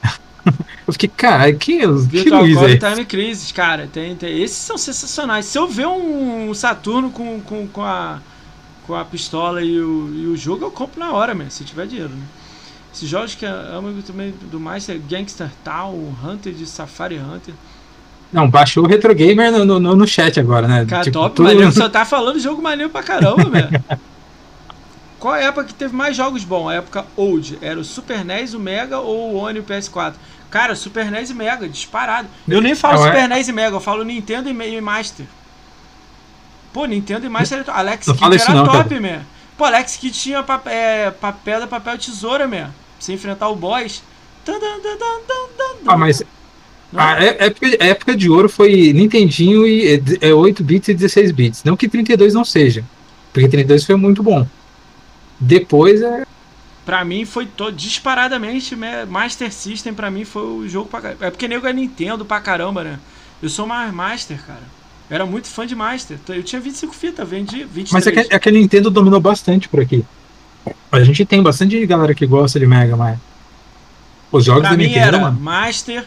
eu fiquei, cara, é que Virtual Luiz e Time Crisis, cara. Tem, tem, esses são sensacionais. Se eu ver um Saturno com, com, com, a, com a pistola e o, e o jogo, eu compro na hora, mesmo, se tiver dinheiro, né? Esses jogos que amo também do mais é Gangster Town, Hunter de Safari Hunter. Não, baixou o Retro Gamer no, no, no- chat agora, né? Cara, Tipo, top, tudo- só tá falando jogo maneiro pra caramba, velho. Qual é a época que teve mais jogos bons? A época old. Era o Super NES, o Mega ou o One e o PS4? Cara, Super NES e Mega, disparado. Eu nem falo Não, é- Super NES e Mega, eu falo Nintendo e, e Master. Pô, Nintendo e Master era top. Alex Kidd isso era não, top, man. Pô, Alex Kidd tinha pap é, pa- pedra, papel, tesoura, man. Pra você enfrentar o boss. Ah, mas Não? a é- época, a época de ouro foi Nintendinho e é, é 8 bits e 16 bits. Não que 32 não seja. Porque 32 foi muito bom. Depois é. Pra mim foi todo disparadamente Master System pra mim foi o jogo pra caramba. É porque nego é Nintendo pra caramba, né? Eu sou mais Master, cara. Eu era muito fã de Master. Eu tinha 25 fitas, vendi 23. Mas é que, é que a Nintendo dominou bastante por aqui. A gente tem bastante galera que gosta de Mega, mas. Os jogos pra da mim Nintendo, era mano. Master,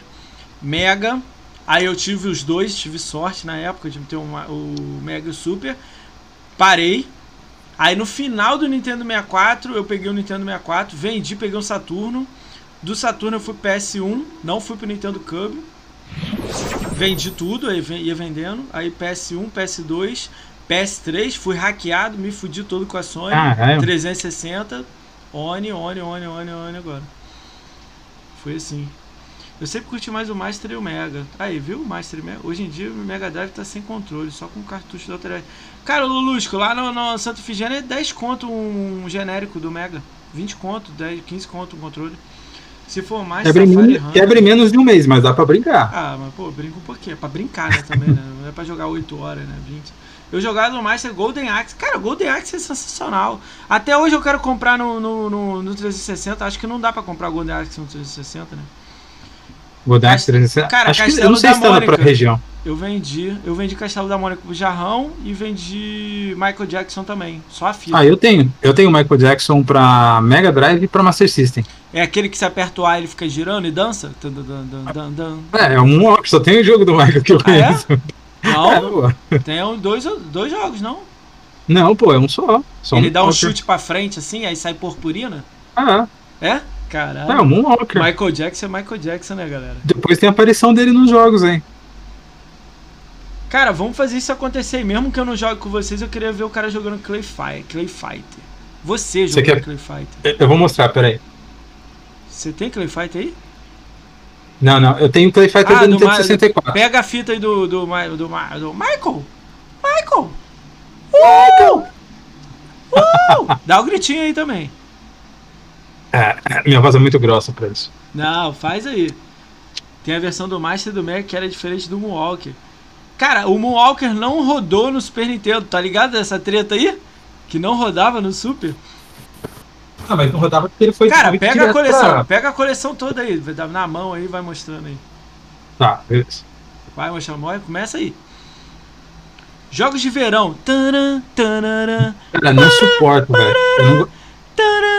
Mega. Aí eu tive os dois, tive sorte na época de ter uma- o Mega e o Super. Parei. Aí no final do Nintendo 64, eu peguei o Nintendo 64, vendi, peguei um Saturno. Do Saturno eu fui pro PS1, não fui pro Nintendo Cub. Vendi tudo, aí ia vendendo. Aí PS1, PS2, PS3, fui hackeado, me fudi todo com a Sony. Ah, é. 360, Oni, Oni, Oni, Oni, Oni agora. Foi assim. Eu sempre curti mais o Master e o Mega. Aí, viu? O Master e o Mega. Hoje em dia o Mega Drive tá sem controle, só com cartucho da outra. Cara, o Lulusco, lá no, no Santa Efigênia é 10 conto um genérico do Mega. 20 conto, 10, 15 conto um controle. Se for mais, Quebre, Safari menos- Hunter- menos de um mês, mas dá pra brincar. ah, mas pô, brinco um pouquinho. É pra brincar, né, também, né? Não é pra jogar 8 horas, né? 20. Eu jogava no Master Golden Axe. Cara, Golden Axe é sensacional. Até hoje eu quero comprar no, no, no, no 360. Acho que não dá pra comprar Golden Axe no 360, né? Vou dar Mas, 360. cara, Acho que eu Castelo não sei da se tá na própria região. Eu vendi. Eu vendi Castelo da Mônica pro Jarrão e vendi Michael Jackson também. Só a fita. Ah, eu tenho. Eu tenho o Michael Jackson pra Mega Drive e pra Master System. É aquele que se aperta o A ele fica girando e dança? Dan, dan, dan. É, é um walk, só tem o jogo do Michael que eu Ah, é? conheço. É, Não, pô. tem um- dois, dois jogos, não? Não, pô, é um só. só ele dá um chute pra frente assim, aí sai purpurina? Ah, É? Caralho. é, um Moonwalker. Michael Jackson é Michael Jackson, né, galera? Depois tem a aparição dele nos jogos, hein? Cara, vamos fazer isso acontecer. Mesmo que eu não jogue com vocês, eu queria ver o cara jogando Clay, Fight, Clay Fighter. Você jogando quer- Clay Fighter. Eu- vou mostrar, peraí. Você tem Clay Fighter aí? Não, não, eu tenho o Clay Fighter Ah, do do Nintendo Ma- 64. Pega a fita aí do, do, do, Ma- do Michael. Michael! Uh! Uh! Dá o gritinho aí também. É, minha voz é muito grossa pra isso. Não, faz aí. Tem a versão do Master do Mega que era diferente do Moonwalker. Cara, o Moonwalker não rodou no Super Nintendo, tá ligado essa treta aí? Que não rodava no Super. Ah, mas não rodava porque ele foi. Cara, pega a coleção, pra- pega a coleção toda aí, vai dar na mão aí, vai mostrando aí. Tá, beleza. Vai mostrando, começa aí. Jogos de verão. Taran, Cara, não suporto, velho. Não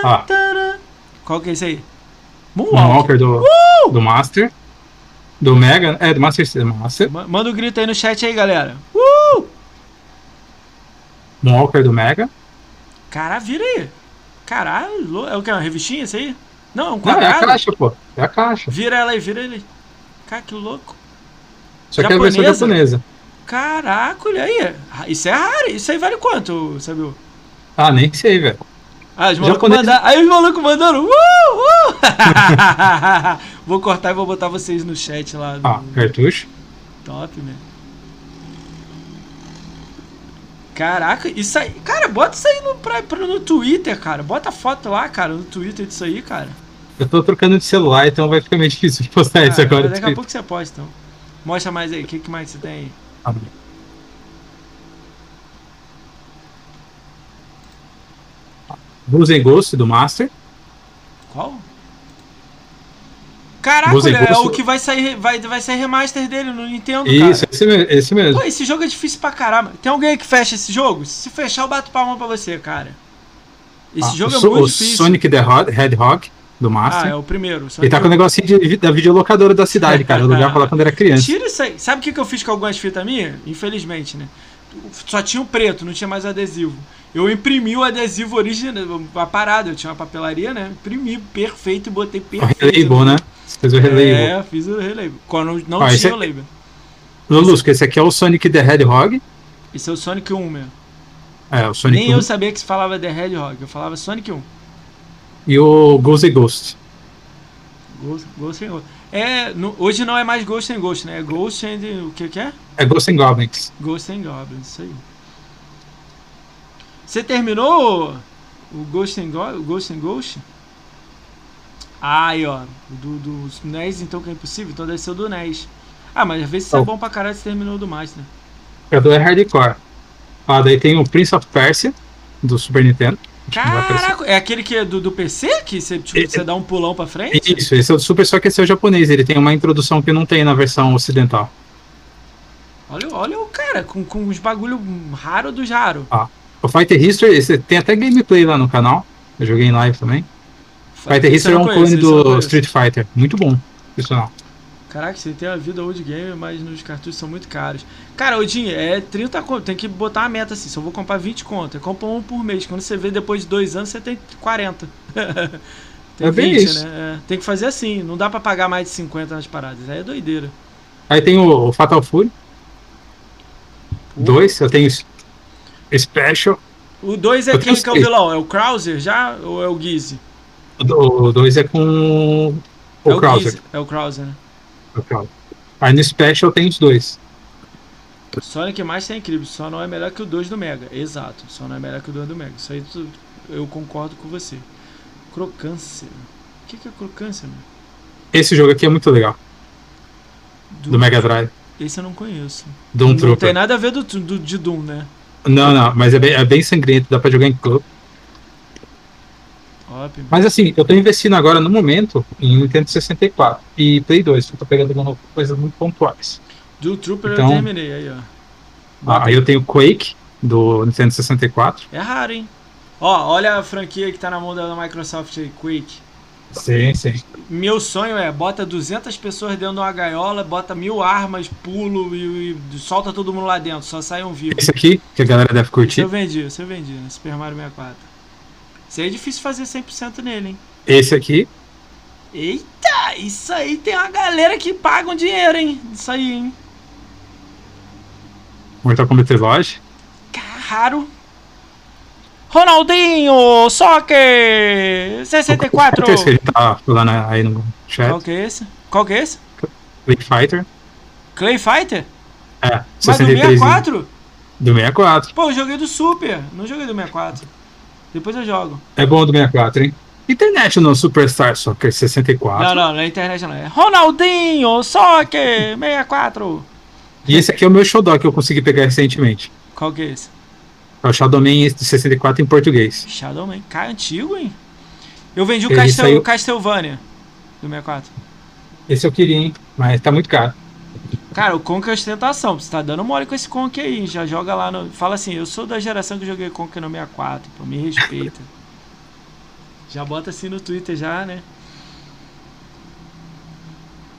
Ah. Qual que é esse aí? O Moonwalker. Walker do, do Master. Do Mega. É, do Master System. Master. Ma- Manda um grito aí no chat aí, galera. Uh! Walker do Mega. Caralho, vira aí. Caralho, é o que? Uma revistinha isso aí? Não, é um Não, é a quadrado. caixa, pô. É a caixa. Vira ela aí, vira ele. Cara, que louco. Só que é a versão Japonesa? japonesa. Caraca, olha aí. Isso é raro. Isso aí vale quanto, sabe? Ah, nem sei, velho. Ah, os malucos Japonês- mandaram. Aí os malucos mandando. Uh, uh! vou cortar e vou botar vocês no chat lá. do- Ah, cartucho. Top, man. Caraca, isso aí. Cara, bota isso aí no, pra, pra- no Twitter, cara. Bota a foto lá, cara, no Twitter disso aí, cara. Eu tô trocando de celular, então vai ficar meio difícil de postar isso Ah, agora. mas Daqui a pouco você posta, então. Mostra mais aí. O que, que mais você tem aí? Ah, And Ghost do Master. Qual? Caraca, é Ghost. o que vai sair, vai, vai sair remaster dele no Nintendo, Isso, cara. esse, esse mesmo. Pô, esse jogo é difícil pra caramba. Tem alguém que fecha esse jogo? Se fechar, eu bato palma pra você, cara. Esse Ah, jogo é So- muito o difícil. Sonic the Hedgehog do Ah, Master. é o primeiro. Ele tá com o negocinho de, da videolocadora da cidade, cara. O lugar pra lá quando era criança. Tira isso aí. Sabe o que, que eu fiz com algumas fitas minhas? Infelizmente, né? Só tinha o preto, não tinha mais adesivo. Eu imprimi o adesivo original, a parada. Eu tinha uma papelaria, né? Imprimi perfeito e botei O perfeito. relabel, né? Você fez o relabel. É, fiz o relabel. Quando não Ah, tinha é- o label. Lulusco, esse aqui é o Sonic the Hedgehog. Esse é o Sonic 1 mesmo. É, o Sonic Nem 1. eu sabia que se falava The Hedgehog. Eu falava Sonic 1. E o Ghost and Ghost. Ghost, Ghost and Ghost. É, no- hoje não é mais Ghost and Ghost, né? É Ghost and... O que que é? É Ghost and Goblins. Ghost and Goblins, isso aí. Você terminou o Ghost and, Go o Ghost, and Ghost? Ah, aí, ó. Do, do NES, então, que é impossível. Então deve ser o do NES. Ah, mas às vezes é Oh. bom pra caralho, você terminou do Master. Do é hardcore. Ah, daí tem o Prince of Persia, do Super Nintendo. Caraca, é aquele que é do, do PC? Que você, tipo, É- você dá um pulão pra frente? Isso, esse é o Super, só que esse é o japonês. Ele tem uma introdução que não tem na versão ocidental. Olha, olha o cara, com, com uns bagulho raro dos raros. O Fighter History, tem até gameplay lá no canal. Eu joguei em live também. Fighter eu History é um clone do. Street Fighter. Muito bom. Profissional. Caraca, você tem a vida old game, mas nos cartuchos são muito caros. Cara, Odin, é 30 conto. Tem que botar uma meta assim. Se eu vou comprar 20 conto, eu compro um por mês. Quando você vê depois de dois anos, você tem 40. tem É bem isso. né? É, tem que fazer assim. Não dá pra pagar mais de 50 nas paradas. Aí é doideira. Aí tem o, Fatal Fury. Dois, eu tenho Special. O 2 é Eu quem que é o vilão? É o Krauser já ou é o Gizzy? O do- O dois é com o é o Krauser. Gizzy. É o Krauser, né? O Krauser. Aí no Special tem os dois. Sonic Master é incrível, só não é melhor que o 2 do Mega. Exato, só não é melhor que o 2 do Mega. Isso aí tu- eu concordo com você. Crocância. O que, que é crocância, meu? Esse jogo aqui é muito legal. Do Mega Drive. Esse eu não conheço. Doom não tem Trooper. nada a ver do, do, de Doom, né? Não, não, mas é bem, é bem sangrento, dá pra jogar em clube. Óbvio. Mas assim, eu tô investindo agora no momento em Nintendo 64 e Play 2, que eu tô pegando coisas muito pontuais. Do Trooper Então- eu terminei aí, ó. Ah, aí eu tenho Quake, do Nintendo 64. É raro, hein? Ó, olha a franquia que tá na mão da Microsoft aí, Quake. Sim, sim. Meu sonho é, bota 200 pessoas dentro de uma gaiola, bota mil armas, pulo e, e solta todo mundo lá dentro, só sai um vivo. Esse aqui, que a galera deve Esse curtir. eu vendi, esse eu vendi, né? Super Mario 64. Isso aí é difícil fazer 100% nele, hein? Esse aqui, Eita, isso aí tem uma galera que paga um dinheiro, hein? Isso aí, hein? Mortal Kombat Reloge. Raro. Ronaldinho, Soccer, 64. Esse que a gente tá falando aí no chat. Qual que é esse? Qual que é esse? Play Fighter. Clay Fighter? É, Mas do 63. 64? Do 64. Pô, eu joguei do Super, não joguei do 64. Depois eu jogo. É bom do 64, hein? Internet no Superstar Soccer 64. Não, não, na internet não. É Ronaldinho, Soccer, 64. E esse aqui é o meu Shodown que eu consegui pegar recentemente. Qual que é esse? É o Shadow Man de 64 em português. Shadow Man. Cara, antigo, hein? Eu vendi o Castel, saiu- Castlevania do 64. Esse eu queria, hein? Mas tá muito caro. Cara, o Conker é ostentação. Você tá dando mole com esse Conker aí. Já joga lá no. Fala assim, eu sou da geração que joguei Conker no 64. Pô, me respeita. já bota assim no Twitter já, né?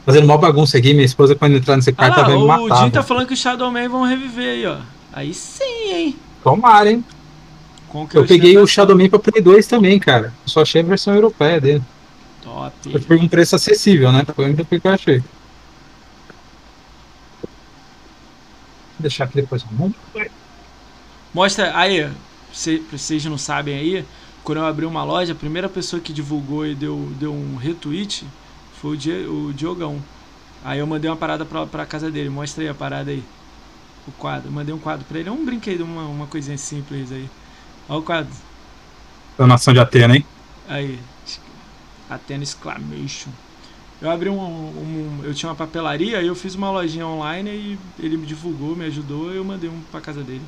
Fazendo mó bagunça aqui, minha esposa quando entrar nesse Ah quarto lá, ela vai me o matar. Jim tá falando que o Shadow Man vão reviver aí, ó. Aí sim, hein? Tomara, hein? Conker Eu peguei o ostentação. Shadow Man pra Play 2 também, cara. Só achei a versão europeia dele. Top. Foi por um preço acessível, né? Foi o único que eu achei. Vou deixar aqui depois. Mostra aí, cê- vocês não sabem aí, quando eu abri uma loja, a primeira pessoa que divulgou e deu, deu um retweet foi o, Die- o Diogão. Aí eu mandei uma parada pra, pra casa dele, mostra aí a parada aí. O quadro, mandei um quadro pra ele, é um brinquedo, uma, uma coisinha simples aí. Olha o quadro, Donação de Atena, hein? aí. Atena Exclamation. Eu abri um, um- Eu tinha uma papelaria, aí eu fiz uma lojinha online e ele me divulgou, me ajudou, e eu mandei um pra casa dele.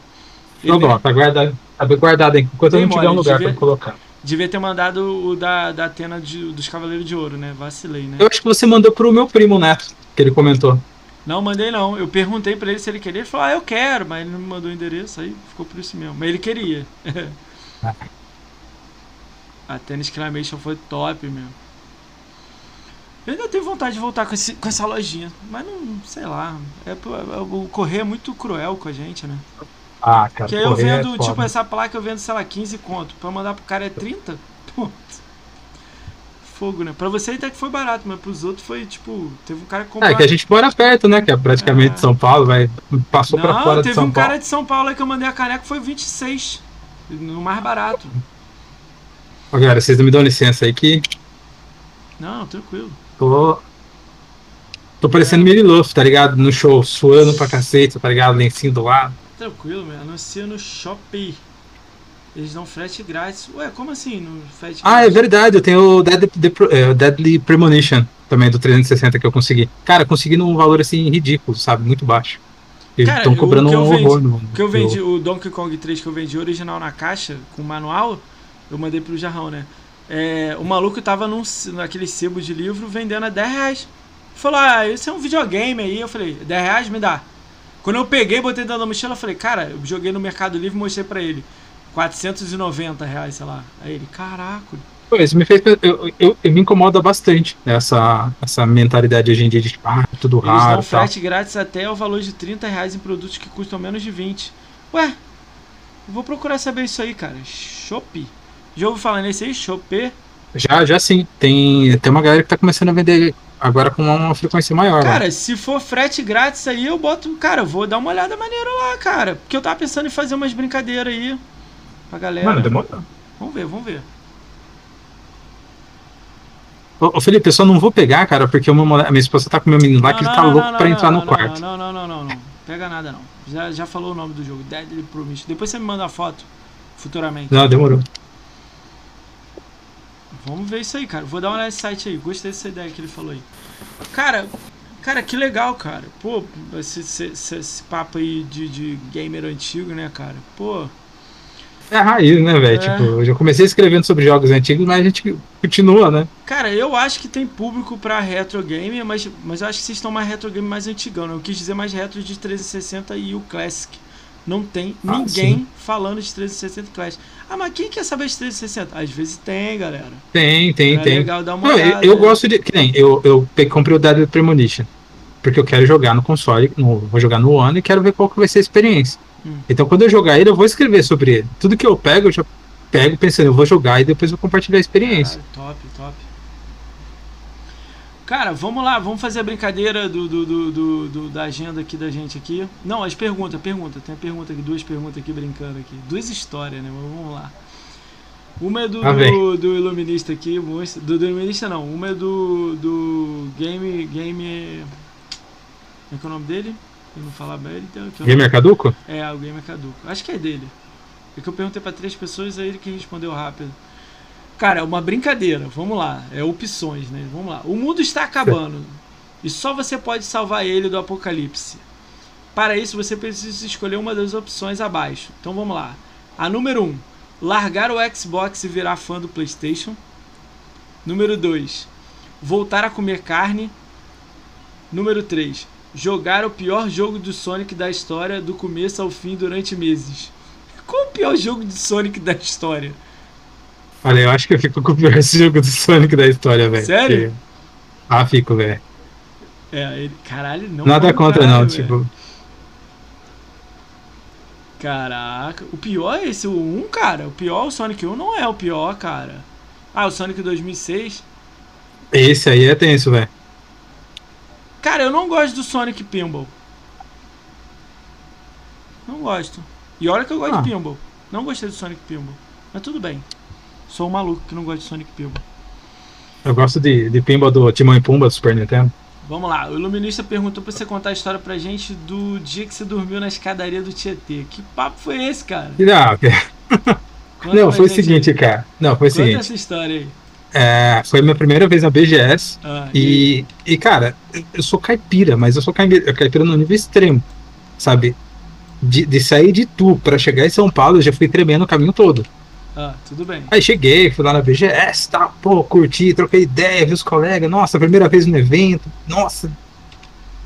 Não, Ele- bom, tá guardado, tá bem guardado aí. Enquanto eu não tiver um lugar devia- pra colocar. Devia ter mandado o da, da Atena de- dos Cavaleiros de Ouro, né? Vacilei, né? Eu acho que você mandou pro meu primo Neto, que ele comentou. Não, mandei não. Eu perguntei pra ele se ele queria. Ele falou, ah, eu quero, mas ele não me mandou o endereço, aí ficou por isso mesmo. Mas ele queria. A Atena Exclamation foi top mesmo. Eu ainda tenho vontade de voltar com, esse, com essa lojinha, mas não, sei lá. É, é- o correio é muito cruel com a gente, né? Ah, cara. Porque aí eu é vendo, foda. tipo, essa placa eu vendo, sei lá, 15 conto. Pra mandar pro cara é 30? Pô. Fogo, né? Pra você até que foi barato, mas pros outros foi, tipo, teve um cara que comprou. É, que a gente mora perto, né? Que é praticamente É. São Paulo, vai, passou pra Não, fora de teve São um Paulo. cara de São Paulo aí que eu mandei a caneca foi 26. No mais barato. Ó, galera, vocês me dão licença aí que Não, tranquilo. tô. Tô parecendo Luff, tá ligado? No show, suando pra cacete, tá ligado? Lencinho do lado. Tranquilo, meu. Anuncia no Shopee. Eles dão frete grátis. Ué, como assim no frete Ah, é verdade, eu tenho o Deadly, é, Deadly Premonition também do 360 que eu consegui. Cara, consegui num valor assim ridículo, sabe? Muito baixo. Eles estão cobrando um vendi- horror no. Que eu no- vendi, o Donkey Kong 3 que eu vendi original na caixa, com manual, eu mandei pro Jarrão, né? É, o maluco tava num, naquele sebo de livro vendendo a 10 reais. Falou, ah, esse é um videogame aí. Eu falei, 10 reais me dá. Quando eu peguei, botei dentro da mochila, eu falei, cara, eu joguei no Mercado Livre e mostrei pra ele. 490 reais, sei lá. Aí ele, caraca. Pô, isso me fez. Eu, eu, eu me incomoda bastante essa, essa mentalidade hoje em dia de tipo, ah, tudo Eles raro. dão e tal. frete grátis até o valor de 30 reais em produtos que custam menos de 20. Ué, eu vou procurar saber isso aí, cara. Shopee. Já ouviu falar nesse aí? Shopee? Já, já sim. Tem, tem uma galera que tá começando a vender agora com uma frequência maior. né? Cara, se for frete grátis aí, eu boto. Cara, eu vou dar uma olhada maneira lá, cara. Porque eu tava pensando em fazer umas brincadeiras aí pra galera. Mano, demorou. Vamos ver, vamos ver. Ô, ô, Felipe, eu só não vou pegar, cara, porque o meu mole- a minha esposa tá com meu menino lá que ele tá louco pra entrar no não, quarto. Não, não, não, não, não. Pega nada não. Já, já falou o nome do jogo, Deadly Premonition. Depois você me manda a foto, futuramente. Não, demorou. Vamos ver isso aí, cara. Vou dar uma olhada nesse site aí. Gostei dessa ideia que ele falou aí. Cara, cara, que legal, cara. Pô, esse, esse, esse- esse papo aí de, de gamer antigo, né, cara? Pô, É a raiz, né, velho? É. Tipo, eu já comecei escrevendo sobre jogos antigos, mas a gente continua, né? cara, eu acho que tem público pra retro game, mas, mas eu acho que vocês estão mais retro game mais antigão, né? Eu quis dizer mais retro de 360 e o Classic. Não tem Ah, ninguém sim. falando de 360 e Classic. Ah, mas quem quer saber de 360? Às vezes tem, galera. Tem, tem, é tem. legal dar uma Não, eu, olhada. eu né? gosto de. Que nem, eu, eu comprei o Deadly Premonition. Porque eu quero jogar no console, no- vou jogar no One e quero ver qual que vai ser a experiência. Hum. Então quando eu jogar ele, eu vou escrever sobre ele. Tudo que eu pego, eu já pego pensando, eu vou jogar e depois vou compartilhar a experiência. Caralho, top, top. Cara, vamos lá, vamos fazer a brincadeira do, do, do, do- da agenda aqui da gente aqui. Não, as perguntas, pergunta, tem a pergunta aqui, duas perguntas aqui brincando aqui. Duas histórias, né? Mas vamos lá. Uma é do, vem. do, do Iluminista aqui, do, do Iluminista não, uma é do, do Game, Game... Como é que é o nome dele? Eu não falar bem, então... Gamer caduco? é, o Game é caduco. Acho que é dele. É que eu perguntei pra três pessoas, aí ele que respondeu rápido. Cara, é uma brincadeira. Vamos lá. É opções, né? Vamos lá. O mundo está acabando. E só você pode salvar ele do apocalipse. Para isso, você precisa escolher uma das opções abaixo. Então vamos lá. A número 1. Um, largar o Xbox e virar fã do PlayStation. Número 2. Voltar a comer carne. Número 3. Jogar o pior jogo do Sonic da história do começo ao fim durante meses. Qual o pior jogo de Sonic da história? Olha, eu acho que eu fico com o pior jogo do Sonic da história, velho. Sério? Porque... Ah, fico, velho. É, ele. Caralho, não. Nada contra, contra, não, velho. tipo. Caraca, o pior é esse, o 1, cara. O pior, o Sonic 1 não é o pior, cara. Ah, o Sonic 2006. Esse aí é tenso, velho. Cara, eu não gosto do Sonic Pinball. Não gosto. E olha que eu gosto Ah. de Pinball. Não gostei do Sonic Pinball. Mas tudo bem. Sou um maluco que não gosta de Sonic Pinball. Eu gosto de, de pinball do Timão e Pumba do Super Nintendo. Vamos lá, o Iluminista perguntou pra você contar a história pra gente do dia que você dormiu na escadaria do Tietê. Que papo foi esse, cara? Não, não foi o seguinte, aí. cara. Não, foi o Conta seguinte. essa história aí. É, foi a minha primeira vez na BGS. Ah, E, e, cara, eu sou caipira, mas eu sou caipira, caipira no nível extremo, sabe? De, de sair de Tu pra chegar em São Paulo, eu já fui tremendo o caminho todo. Ah, tudo bem. Aí cheguei, fui lá na BGS, tá, pô, curti, troquei ideia, vi os colegas, nossa, primeira vez no evento, nossa,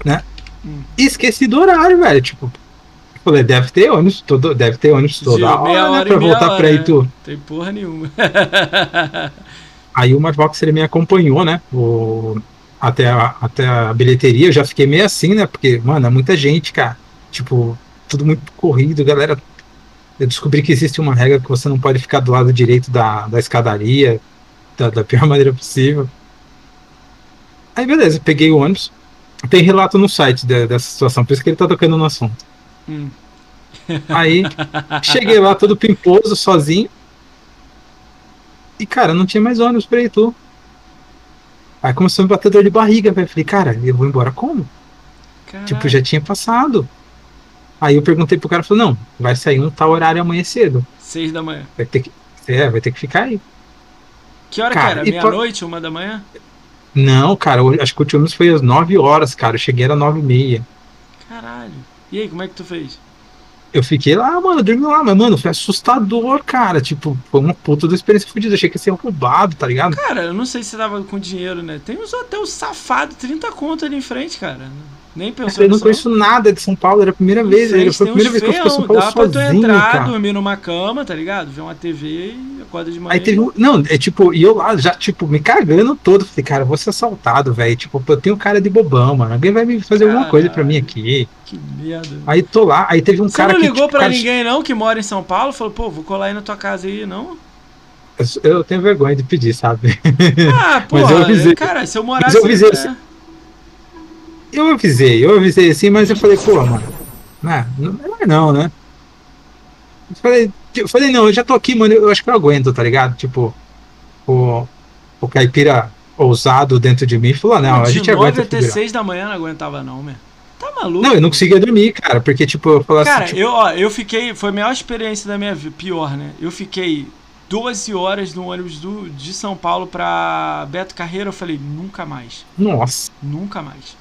né? Hum. E esqueci do horário, velho, tipo, falei, deve ter ônibus, todo, deve ter ônibus toda Gil, hora, né, hora e pra voltar hora, pra né? Itu. Tem porra nenhuma. Aí o Marvox ele me acompanhou, né? O, até, a, até a bilheteria, eu já fiquei meio assim, né? Porque, mano, é muita gente, cara. Tipo, tudo muito corrido, galera. Eu descobri que existe uma regra que você não pode ficar do lado direito da, da escadaria, da, da pior maneira possível. Aí, beleza, peguei o ônibus. Tem relato no site de- dessa situação, por isso que ele tá tocando no assunto. Hum. Aí, cheguei lá todo pimposo, sozinho. E, cara, não tinha mais ônibus pra Itu. Aí começou a me bater dor de barriga, velho. Falei, cara, eu vou embora como? Caralho. Tipo, já tinha passado. Aí eu perguntei pro cara, falou, não, vai sair um tal horário amanhã cedo. Seis da manhã. Vai ter que. É, vai ter que ficar aí. Que hora Cara, que era? Meia-noite, uma da manhã? Não, cara, eu acho que o último foi às 9 horas, cara. Eu cheguei era 9 e meia. Caralho. E aí, como é que tu fez? Eu fiquei lá, mano, dormi lá, mas, mano, foi assustador, cara. Tipo, foi uma puta da experiência fodida. Achei que ia ser roubado, tá ligado? Cara, eu não sei se tava com dinheiro, né? Tem uns hotéis safados, 30 conto ali em frente, cara. Nem pensou Eu não conheço nada de São Paulo, era a primeira vez. Era, foi a primeira vez que eu fui pra São Paulo Dá pra tu sozinho, entrar, cara. dormir numa cama, tá ligado? Ver uma TV e acorda de manhã. Aí teve um. Não, é tipo, e eu lá já, tipo, me cagando todo. Falei, cara, vou ser assaltado, velho. Tipo, eu tenho cara de bobão, mano. Alguém vai me fazer alguma coisa pra mim aqui. Que merda. Aí tô lá, aí teve um Você cara não que. ligou tipo, pra cara, ninguém, não, que mora em São Paulo? Falou, pô, vou colar aí na tua casa aí, não? Eu, eu tenho vergonha de pedir, sabe? Ah, pô, Mas cara, se eu morasse... eu avisei é, você. Eu avisei, eu avisei assim, mas eu falei, pô, mano. Não, não é não, né? Eu falei, eu falei, não, eu já tô aqui, mano. Eu acho que eu aguento, tá ligado? Tipo, o, o caipira ousado dentro de mim falou, não, a gente 9 aguenta. até figurar. 6 da manhã não aguentava não, meu. Tá maluco? Não, eu não conseguia dormir, cara, porque, tipo, eu falava Cara, assim, tipo, eu, ó, eu fiquei. Foi a maior experiência da minha vida. Pior, né? Eu fiquei 12 horas no ônibus do, de São Paulo pra Beto Carreiro. Eu falei, nunca mais. nossa, Nunca mais.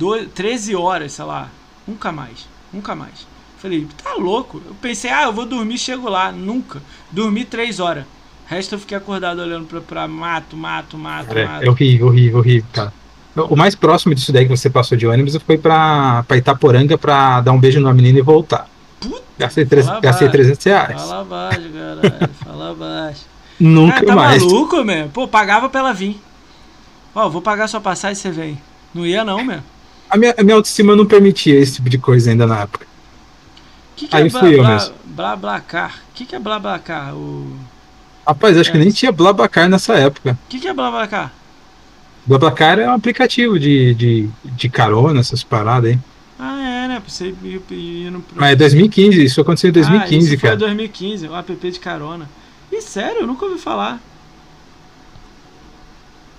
Do, 13 horas, sei lá. Nunca mais. Nunca mais. Falei, tá louco? Eu pensei, ah, eu vou dormir, chego lá. Nunca. Dormi 3 horas. O resto eu fiquei acordado olhando pra, pra mato, mato, mato, cara, mato. é horrível, horrível, horrível, cara. O mais próximo disso daí que você passou de ônibus foi pra, pra Itaporanga pra dar um beijo numa menina e voltar. Puta, Gastei, fala gastei baixo. 300 reais. Fala baixo, caralho. Fala baixo. Nunca Cara, tá mais. maluco, meu? Pô, pagava pra ela vir. Ó, vou pagar sua passagem e você vem. Não ia não, meu. A minha, a minha autoestima não permitia esse tipo de coisa ainda na época. que, que Aí é fui eu mesmo. blá, blá, car? O que, que é blá, blá, car? O Rapaz, acho que É. nem tinha Blabacar nessa época. que, que é blá, blá, car? Blabacar é um aplicativo de, de, de carona, essas paradas aí. Ah, é, né? Ir, ir no... Mas é 2015, isso aconteceu em 2015, ah, isso cara. foi 2015, o app de carona. Ih, sério? Eu nunca ouvi falar.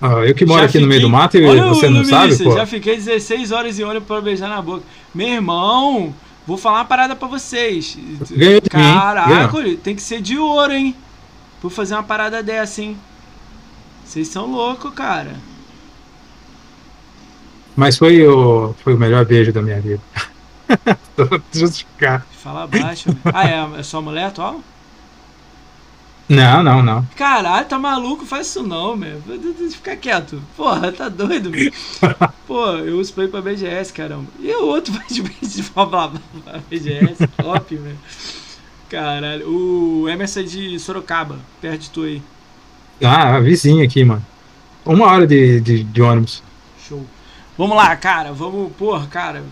Ó, eu que moro Já aqui no meio do fiquei- mato e Olha você não sabe, pô. Já fiquei 16 horas em ônibus pra beijar na boca. Meu irmão, vou falar uma parada pra vocês. Mim? Caraca, tem que ser de ouro, hein? Por fazer uma parada dessa, hein? Vocês são loucos, cara. Mas foi o, foi o melhor beijo da minha vida. Tô justificar. Fala baixo. ah, é, é sua mulher atual? Não, não, não. Caralho, tá maluco? Faz isso não, meu. Fica quieto. Porra, tá doido, meu. Pô, eu uso ir pra BGS, caramba. E o outro vai de blá blá blá BGS, top, meu. Caralho. O Emerson é de Sorocaba, perto de tu aí. Ah, vizinho aqui, mano. Uma hora de, de, de ônibus. Show. Vamos lá, cara. Vamos, porra, cara.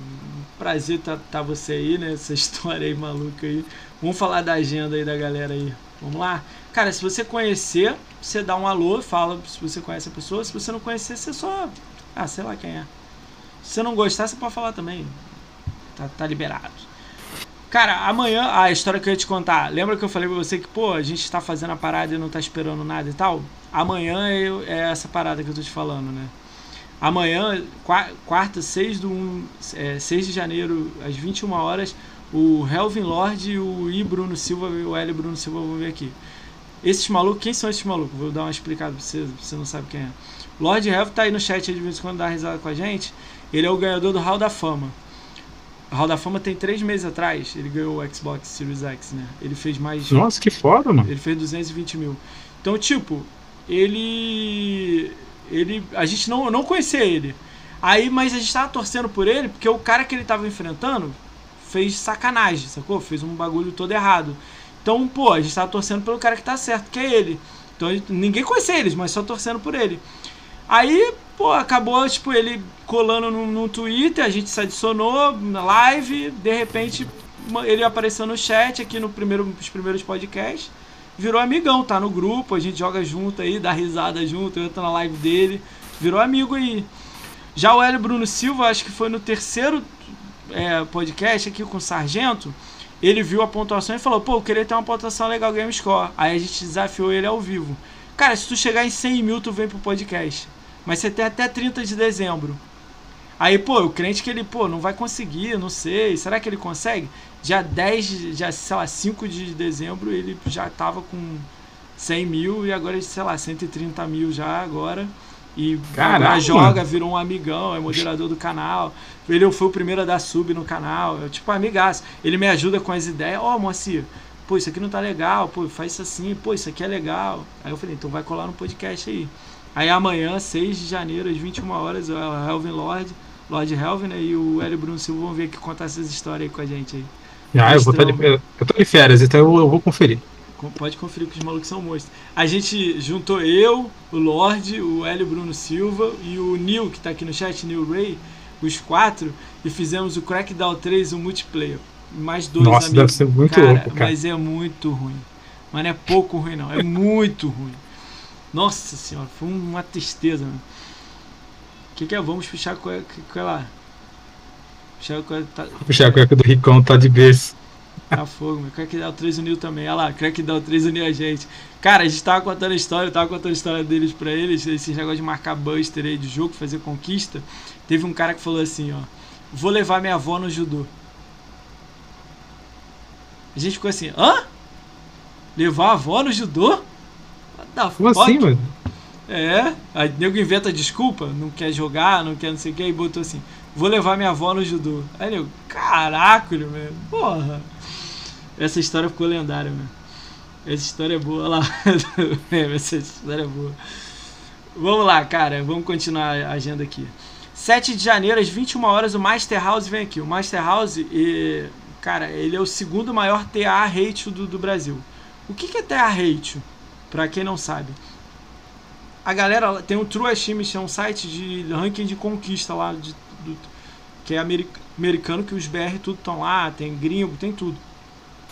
Prazer tá, tá você aí, né? Essa história aí maluca aí. Vamos falar da agenda aí da galera aí. Vamos lá? Cara, se você conhecer, você dá um alô, fala se você conhece a pessoa. Se você não conhecer, você só. Ah, sei lá quem é. Se você não gostar, você pode falar também. Tá, tá liberado. Cara, amanhã, a história que eu ia te contar. Lembra que eu falei pra você que, pô, a gente tá fazendo a parada e não tá esperando nada e tal? Amanhã é, é essa parada que eu tô te falando, né? Amanhã, quarta, 6, do, é, 6 de janeiro, às 21 horas, o Helvin Lord, o I Bruno Silva e o L Bruno Silva vão vir aqui. Esses malucos, quem são esses malucos? Vou dar uma explicada pra você, você não sabe quem é. Lord Helvin tá aí no chat de vez em quando dá risada com a gente. Ele é o ganhador do Hall da Fama. O Hall da Fama tem três meses atrás, ele ganhou o Xbox Series X, né? Ele fez mais. Nossa, que foda, mano. Ele fez 220 mil. Então, tipo, ele. Ele. A gente não, não conhecia ele. Aí, mas a gente tava torcendo por ele, porque o cara que ele tava enfrentando fez sacanagem, sacou? Fez um bagulho todo errado. Então, pô, a gente tava torcendo pelo cara que tá certo, que é ele. Então, ninguém conhecia eles, mas só torcendo por ele. Aí, pô, acabou, tipo, ele colando no, no Twitter, a gente se adicionou na live, de repente ele apareceu no chat aqui no primeiro, nos primeiros podcasts, virou amigão, tá no grupo, a gente joga junto aí, dá risada junto, eu entro na live dele, virou amigo aí. Já o Hélio Bruno Silva, acho que foi no terceiro é, podcast aqui com o Sargento, ele viu a pontuação e falou, pô, eu queria ter uma pontuação legal Game Score. Aí a gente desafiou ele ao vivo. Cara, se tu chegar em 100 mil, tu vem pro podcast. Mas você tem até 30 de dezembro. Aí, pô, o crente que ele, pô, não vai conseguir, não sei. Será que ele consegue? Já 10, já, sei lá, 5 de dezembro ele já tava com 100 mil e agora, sei lá, 130 mil já agora. E Caramba. joga, virou um amigão, é moderador do canal. Ele foi o primeiro a dar sub no canal. É tipo amigaço. Ele me ajuda com as ideias. Ó, oh, Moacir, pô, isso aqui não tá legal, pô, faz isso assim, pô, isso aqui é legal. Aí eu falei, então vai colar no podcast aí. Aí amanhã, 6 de janeiro, às 21 horas, o Helvin Lord, Lord Helvin né, e o Hélio Bruno Silva vão vir aqui contar essas histórias aí com a gente aí. Ah, eu, vou tá de, eu, eu tô de férias, então eu, eu vou conferir. Pode conferir que os malucos são monstros. A gente juntou eu, o Lorde, o Hélio Bruno Silva e o Neil, que tá aqui no chat, Neil Ray, os quatro, e fizemos o Crackdown 3, o multiplayer. Mais dois Nossa, amigos. deve ser muito cara, louco, cara. Mas é muito ruim. Mas não é pouco ruim, não. É muito ruim. Nossa senhora, foi uma tristeza, O que, que é? Vamos puxar com ela. Puxar com ela. Tá... Puxar a cueca do Ricão tá de berço. Tá fogo, meu. Crackdown 3 uniu também. Olha lá, Crackdown 3 uniu a gente. Cara, a gente tava contando a história, eu tava contando a história deles pra eles, esse negócio de marcar buster aí de jogo, fazer conquista. Teve um cara que falou assim, ó. Vou levar minha avó no judô. A gente ficou assim, hã? Levar a avó no judô? What Como fuck? assim, mano? É, aí nego inventa desculpa, não quer jogar, não quer não sei o que, e botou assim, vou levar minha avó no judô. Aí nego, caraca, meu, porra. Essa história ficou lendária, meu. Essa história é boa, olha lá. Essa história é boa. Vamos lá, cara, vamos continuar a agenda aqui. 7 de janeiro, às 21 horas, o Master House vem aqui. O Master House, e, cara, ele é o segundo maior TA ratio do, do Brasil. O que, que é TA ratio? Pra quem não sabe. A galera tem o True Achievement, é um site de ranking de conquista lá, de, do, que é americano, que os BR tudo estão lá, tem gringo, tem tudo.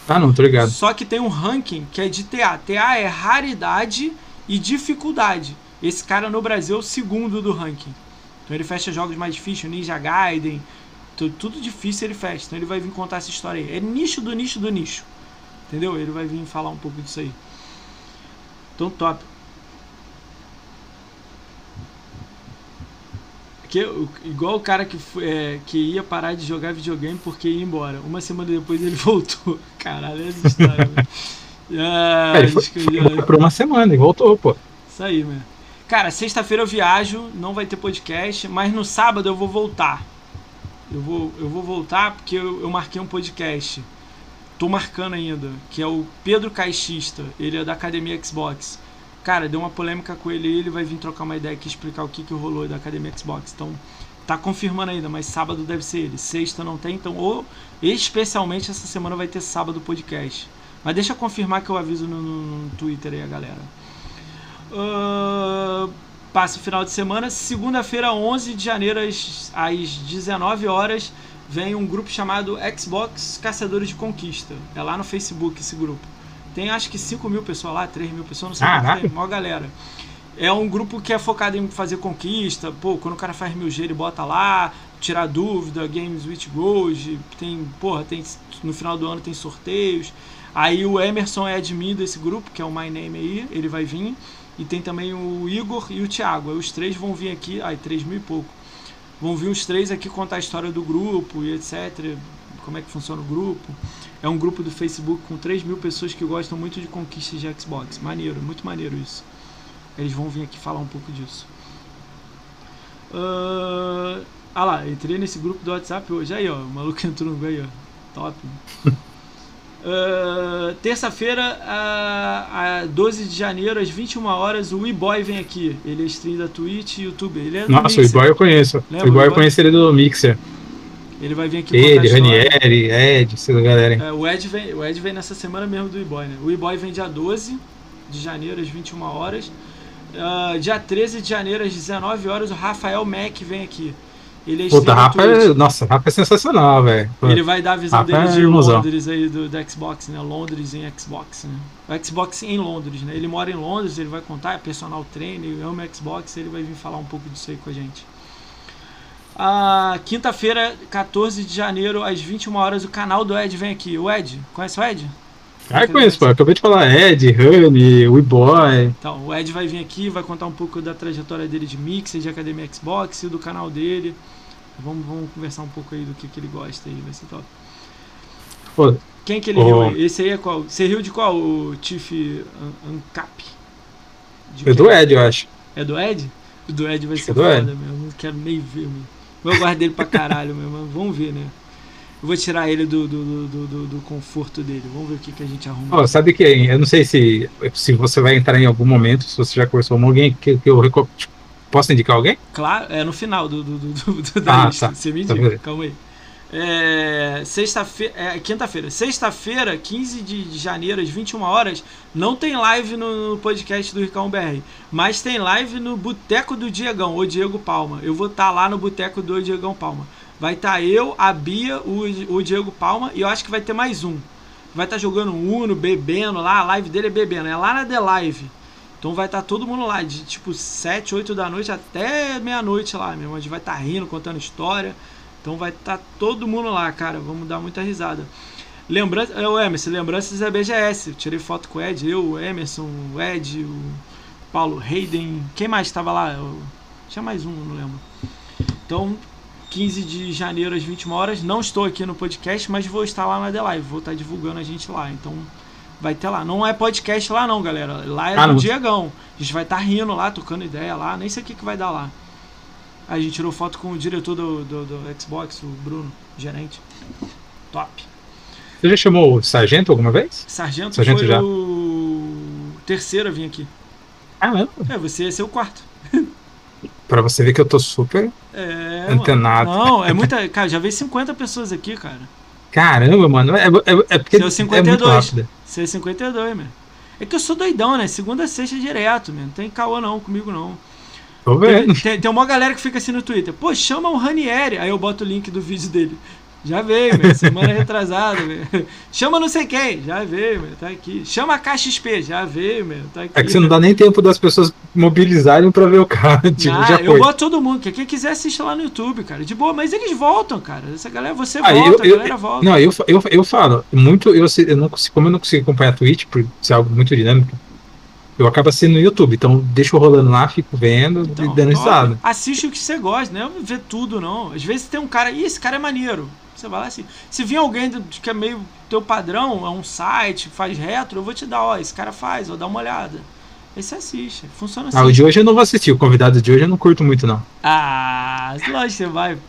Ah, não, tô ligado. Só que tem um ranking que é de TA. TA é raridade e dificuldade. Esse cara no Brasil é o segundo do ranking. Então ele fecha jogos mais difíceis, Ninja Gaiden, tudo, difícil ele fecha. Então ele vai vir contar essa história aí. É nicho do nicho do nicho. Entendeu? Ele vai vir falar um pouco disso aí. Então, top. Que, igual o cara que, é, que ia parar de jogar videogame porque ia embora. Uma semana depois ele voltou. Caralho, essa história, ah, é, ele foi, foi por uma semana e voltou, pô. Isso aí, mano. Cara, sexta-feira eu viajo, não vai ter podcast, mas no sábado eu vou voltar. Eu vou, eu vou voltar porque eu, eu marquei um podcast tô marcando ainda, que é o Pedro Caixista, ele é da Academia Xbox. Cara, deu uma polêmica com ele ele vai vir trocar uma ideia aqui explicar o que, que rolou da Academia Xbox. Então, tá confirmando ainda, mas sábado deve ser ele. Sexta não tem, então, ou especialmente essa semana vai ter sábado podcast. Mas deixa eu confirmar que eu aviso no, no, no Twitter aí a galera. Uh, passa o final de semana. Segunda-feira, 11 de janeiro, às, às 19 horas, vem um grupo chamado Xbox Caçadores de Conquista. É lá no Facebook esse grupo. Tem acho que 5 mil pessoas lá, 3 mil pessoas, não sei Caraca. tem, maior galera. É um grupo que é focado em fazer conquista. Pô, quando o cara faz mil G, ele bota lá, tirar dúvida, Games with Gold. Tem, porra, tem, no final do ano tem sorteios. Aí o Emerson é admin desse grupo, que é o My Name aí, ele vai vir. E tem também o Igor e o Thiago. Aí os três vão vir aqui, ai, três mil e pouco. Vão vir os três aqui contar a história do grupo e etc. Como é que funciona o grupo. É um grupo do Facebook com 3 mil pessoas que gostam muito de conquistas de Xbox. Maneiro, muito maneiro isso. Eles vão vir aqui falar um pouco disso. Uh, ah lá, entrei nesse grupo do WhatsApp hoje. Aí, ó, o maluco entrou no aí, ó. Top. Uh, Terça-feira, a, a 12 de janeiro, às 21 horas, o E-Boy vem aqui. Ele é stream da Twitch e YouTube. Ele é Nossa, o E-Boy eu conheço. Lembra o E-Boy eu conheço ele do Mixer. Ele vai vir aqui Ele. Ranieri, Ed, essa galera. É, o, Ed vem, o Ed vem nessa semana mesmo do E-Boy, né? O E-Boy vem dia 12 de janeiro, às 21 horas. Ah, dia 13 de janeiro, às 19 horas, o Rafael Mack vem aqui. Ele é Puta, Rafa é, nossa, Rafa é sensacional, velho. Ele vai dar a visão Rafa dele é de. Londres aí, do, do Xbox, né? Londres em Xbox, né? O Xbox em Londres, né? Ele mora em Londres, ele vai contar, é personal trainer, ama Xbox, ele vai vir falar um pouco disso aí com a gente. Ah, Quinta-feira, 14 de janeiro, às 21 horas, o canal do Ed vem aqui. O Ed, conhece o Ed? Ah, conheço, pô. Acabei de falar Ed, Rani, We-Boy. Então, o Ed vai vir aqui, vai contar um pouco da trajetória dele de Mixer, de Academia Xbox e do canal dele. Vamos, vamos conversar um pouco aí do que, que ele gosta aí, vai ser top. Pô, Quem que ele riu aí? Esse aí é qual? Você riu de qual? O Tiff An- Ancap? De é do quem? Ed, eu acho. É do Ed? O do Ed vai Acho ser é do foda Ed. mesmo. Não quero nem ver, mano. Eu guardo dele pra caralho mesmo. mas Vamos ver, né? Eu vou tirar ele do, do, do, do- do- conforto dele. Vamos ver o que, que a gente arruma. Ó, sabe que eu não sei se, se você vai entrar em algum momento, se você já conversou com alguém, que, que eu tipo, posso indicar alguém? Claro, é no final do, do, do, do- da Ah, lista. tá. Você me Tá indica, bem. calma aí. É, sexta-feira, é, quinta-feira. Sexta-feira, 15 de, janeiro, às 21 horas, não tem live no, no podcast do Ricão BR, mas tem live no Boteco do Diegão, o Diego Palma. Eu vou estar lá no Boteco do Diegão Palma. Vai estar eu, a Bia, o, o Diego Palma e eu acho que vai ter mais um. Vai estar jogando Uno, bebendo lá, a live dele é bebendo, é lá na The Live. Então vai estar todo mundo lá, de tipo 7, 8 da noite até meia-noite lá mesmo. A gente vai estar rindo, contando história. Então vai estar todo mundo lá, cara. Vamos dar muita risada. Lembrança, é, o Emerson, lembranças da BGS. Eu tirei foto com o Ed, eu, o Emerson, o Ed, o Paulo Hayden. Quem mais estava lá? Eu- tinha mais um, não lembro. Então, 15 de janeiro às 21 horas. Não estou aqui no podcast, mas vou estar lá na The Live. Vou estar divulgando a gente lá. Então, vai ter lá. Não é podcast lá, não, galera. Lá é Ah, do não. Diegão. A gente vai estar rindo lá, tocando ideia lá. Nem sei o que, que vai dar lá. A gente tirou foto com o diretor do, do, do Xbox, o Bruno, gerente. Top. Você já chamou o Sargento alguma vez? Sargento, Sargento foi já. o terceiro a vir aqui. Ah, não. É, você ia ser o quarto. Pra você ver que eu tô super É, mano. antenado. Não, é muita. Cara, já veio 50 pessoas aqui, cara. Caramba, mano. É, é, é porque Seu é 52. muito rápido. Você é 52, mano. É que eu sou doidão, né? Segunda sexta direto, mano. Não tem caô não comigo não. Tô Tem, vendo. tem, tem uma galera que fica assim no Twitter. Pô, chama o Ranieri. Aí eu boto o link do vídeo dele. Já veio, meu. Semana retrasada, meu. Chama não sei quem. Já veio, meu. Tá aqui. Chama a KXP. Já veio, meu. Tá aqui. É que você não dá nem tempo das pessoas mobilizarem pra ver o cara. Tipo, Ah, já eu foi. boto todo mundo. que Quem quiser assiste lá no YouTube, cara. De boa. Mas eles voltam, cara. Essa galera, você Ah, volta, eu- a galera volta. Não, eu, eu, eu falo, muito, eu, eu não consigo, como eu não consigo acompanhar a Twitch, por ser algo muito dinâmico, eu acabo sendo no YouTube, então deixo rolando lá, fico vendo Então, e dando risada. Assiste o que você gosta, né? Não vê tudo, não. Às vezes tem um cara, ih, esse cara é maneiro. Você vai lá assim. Se vir alguém que é meio teu padrão, é um site, faz retro, eu vou te dar, ó, esse cara faz, vou dar uma olhada. Aí você assiste. Funciona assim. Ah, o de hoje eu não vou assistir, o convidado de hoje eu não curto muito, não. Ah, lógico que você vai. pô.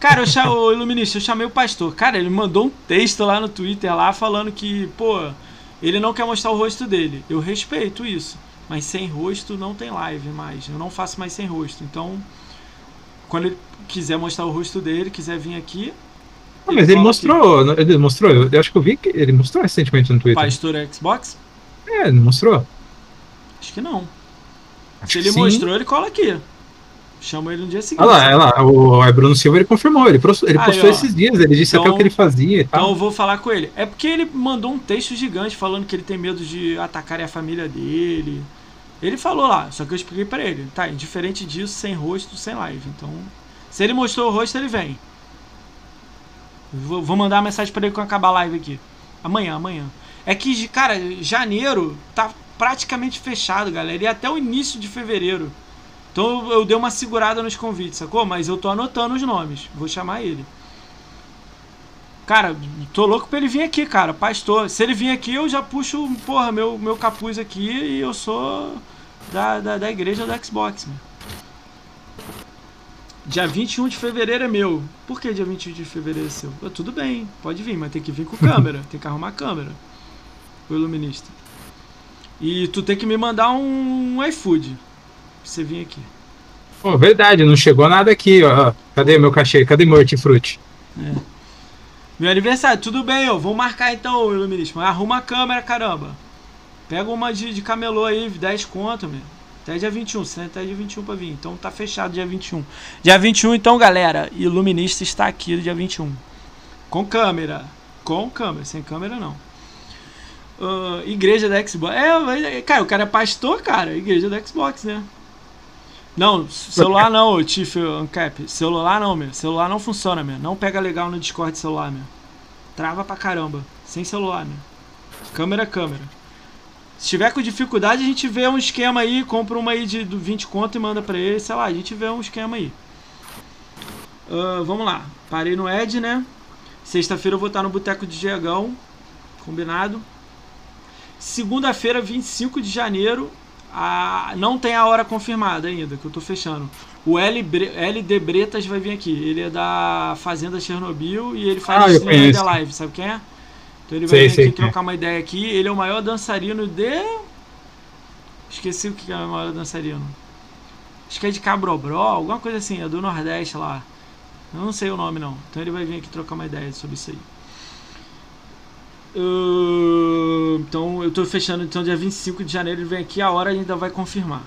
Cara, eu chamo, o Iluminista, eu chamei o pastor. Cara, ele mandou um texto lá no Twitter lá falando que, pô, ele não quer mostrar o rosto dele. Eu respeito isso. Mas sem rosto não tem live mais. Eu não faço mais sem rosto. Então, quando ele quiser mostrar o rosto dele, quiser vir aqui. Ah, mas ele mostrou, aqui. ele mostrou. Eu acho que eu vi que ele mostrou recentemente no Twitter. Pastor Xbox? É, ele mostrou. Acho que não. Acho Se ele sim. mostrou, ele cola aqui. Chama ele no dia seguinte. Olha lá, olha lá, o Bruno Silva ele confirmou, ele postou, ele postou esses dias, ele disse então, até o que ele fazia. Então eu vou falar com ele. É porque ele mandou um texto gigante falando que ele tem medo de atacarem a família dele. Ele falou lá, só que eu expliquei para ele. Tá, indiferente disso, sem rosto, sem live. Então, se ele mostrou o rosto, ele vem. Vou, mandar uma mensagem para ele quando acabar a live aqui. Amanhã, amanhã. É que, cara, janeiro tá praticamente fechado, galera. E até o início de fevereiro. Então eu dei uma segurada nos convites, sacou? Mas eu tô anotando os nomes. Vou chamar ele. Cara, tô louco pra ele vir aqui, cara. Pastor. Se ele vir aqui, eu já puxo, porra, meu, meu capuz aqui e eu sou da, da, da igreja do Xbox, mano. Dia 21 de fevereiro é meu. Por que dia 21 de fevereiro é seu? tudo bem, pode vir, mas tem que vir com câmera. tem que arrumar câmera. O iluminista. E tu tem que me mandar um iFood você vir aqui. Pô, verdade, não chegou nada aqui, ó. Cadê meu cachê? Cadê meu hortifruti? É. Meu aniversário, tudo bem, ó. Vou marcar então, Iluminismo. Arruma a câmera, caramba. Pega uma de, de camelô aí, 10 conto, meu. Até dia 21, você tem até dia 21 pra vir. Então tá fechado dia 21. Dia 21, então, galera, Iluminista está aqui no dia 21. Com câmera. Com câmera, sem câmera não. Uh, igreja da Xbox. É, cara, o cara é pastor, cara. Igreja da Xbox, né? Não, celular não, Tiff Ancap. Celular não, meu. Celular não funciona, meu. Não pega legal no Discord celular, meu. Trava pra caramba. Sem celular, meu. Câmera, câmera. Se tiver com dificuldade, a gente vê um esquema aí, compra uma aí de 20 conto e manda pra ele, sei lá, a gente vê um esquema aí. Uh, vamos lá. Parei no Ed, né? Sexta-feira eu vou estar no Boteco de Diegão. Combinado. Segunda-feira, 25 de janeiro, a, não tem a hora confirmada ainda, que eu tô fechando. O L, LD Bretas vai vir aqui. Ele é da Fazenda Chernobyl e ele faz ah, stream da live, sabe quem é? Então ele vai sei, vir sei aqui trocar é. uma ideia aqui. Ele é o maior dançarino de. Esqueci o que é o maior dançarino. Acho que é de Cabrobró, alguma coisa assim, é do Nordeste lá. Eu não sei o nome não. Então ele vai vir aqui trocar uma ideia sobre isso aí. Uh, então eu tô fechando então dia 25 de janeiro ele vem aqui, a hora ainda vai confirmar.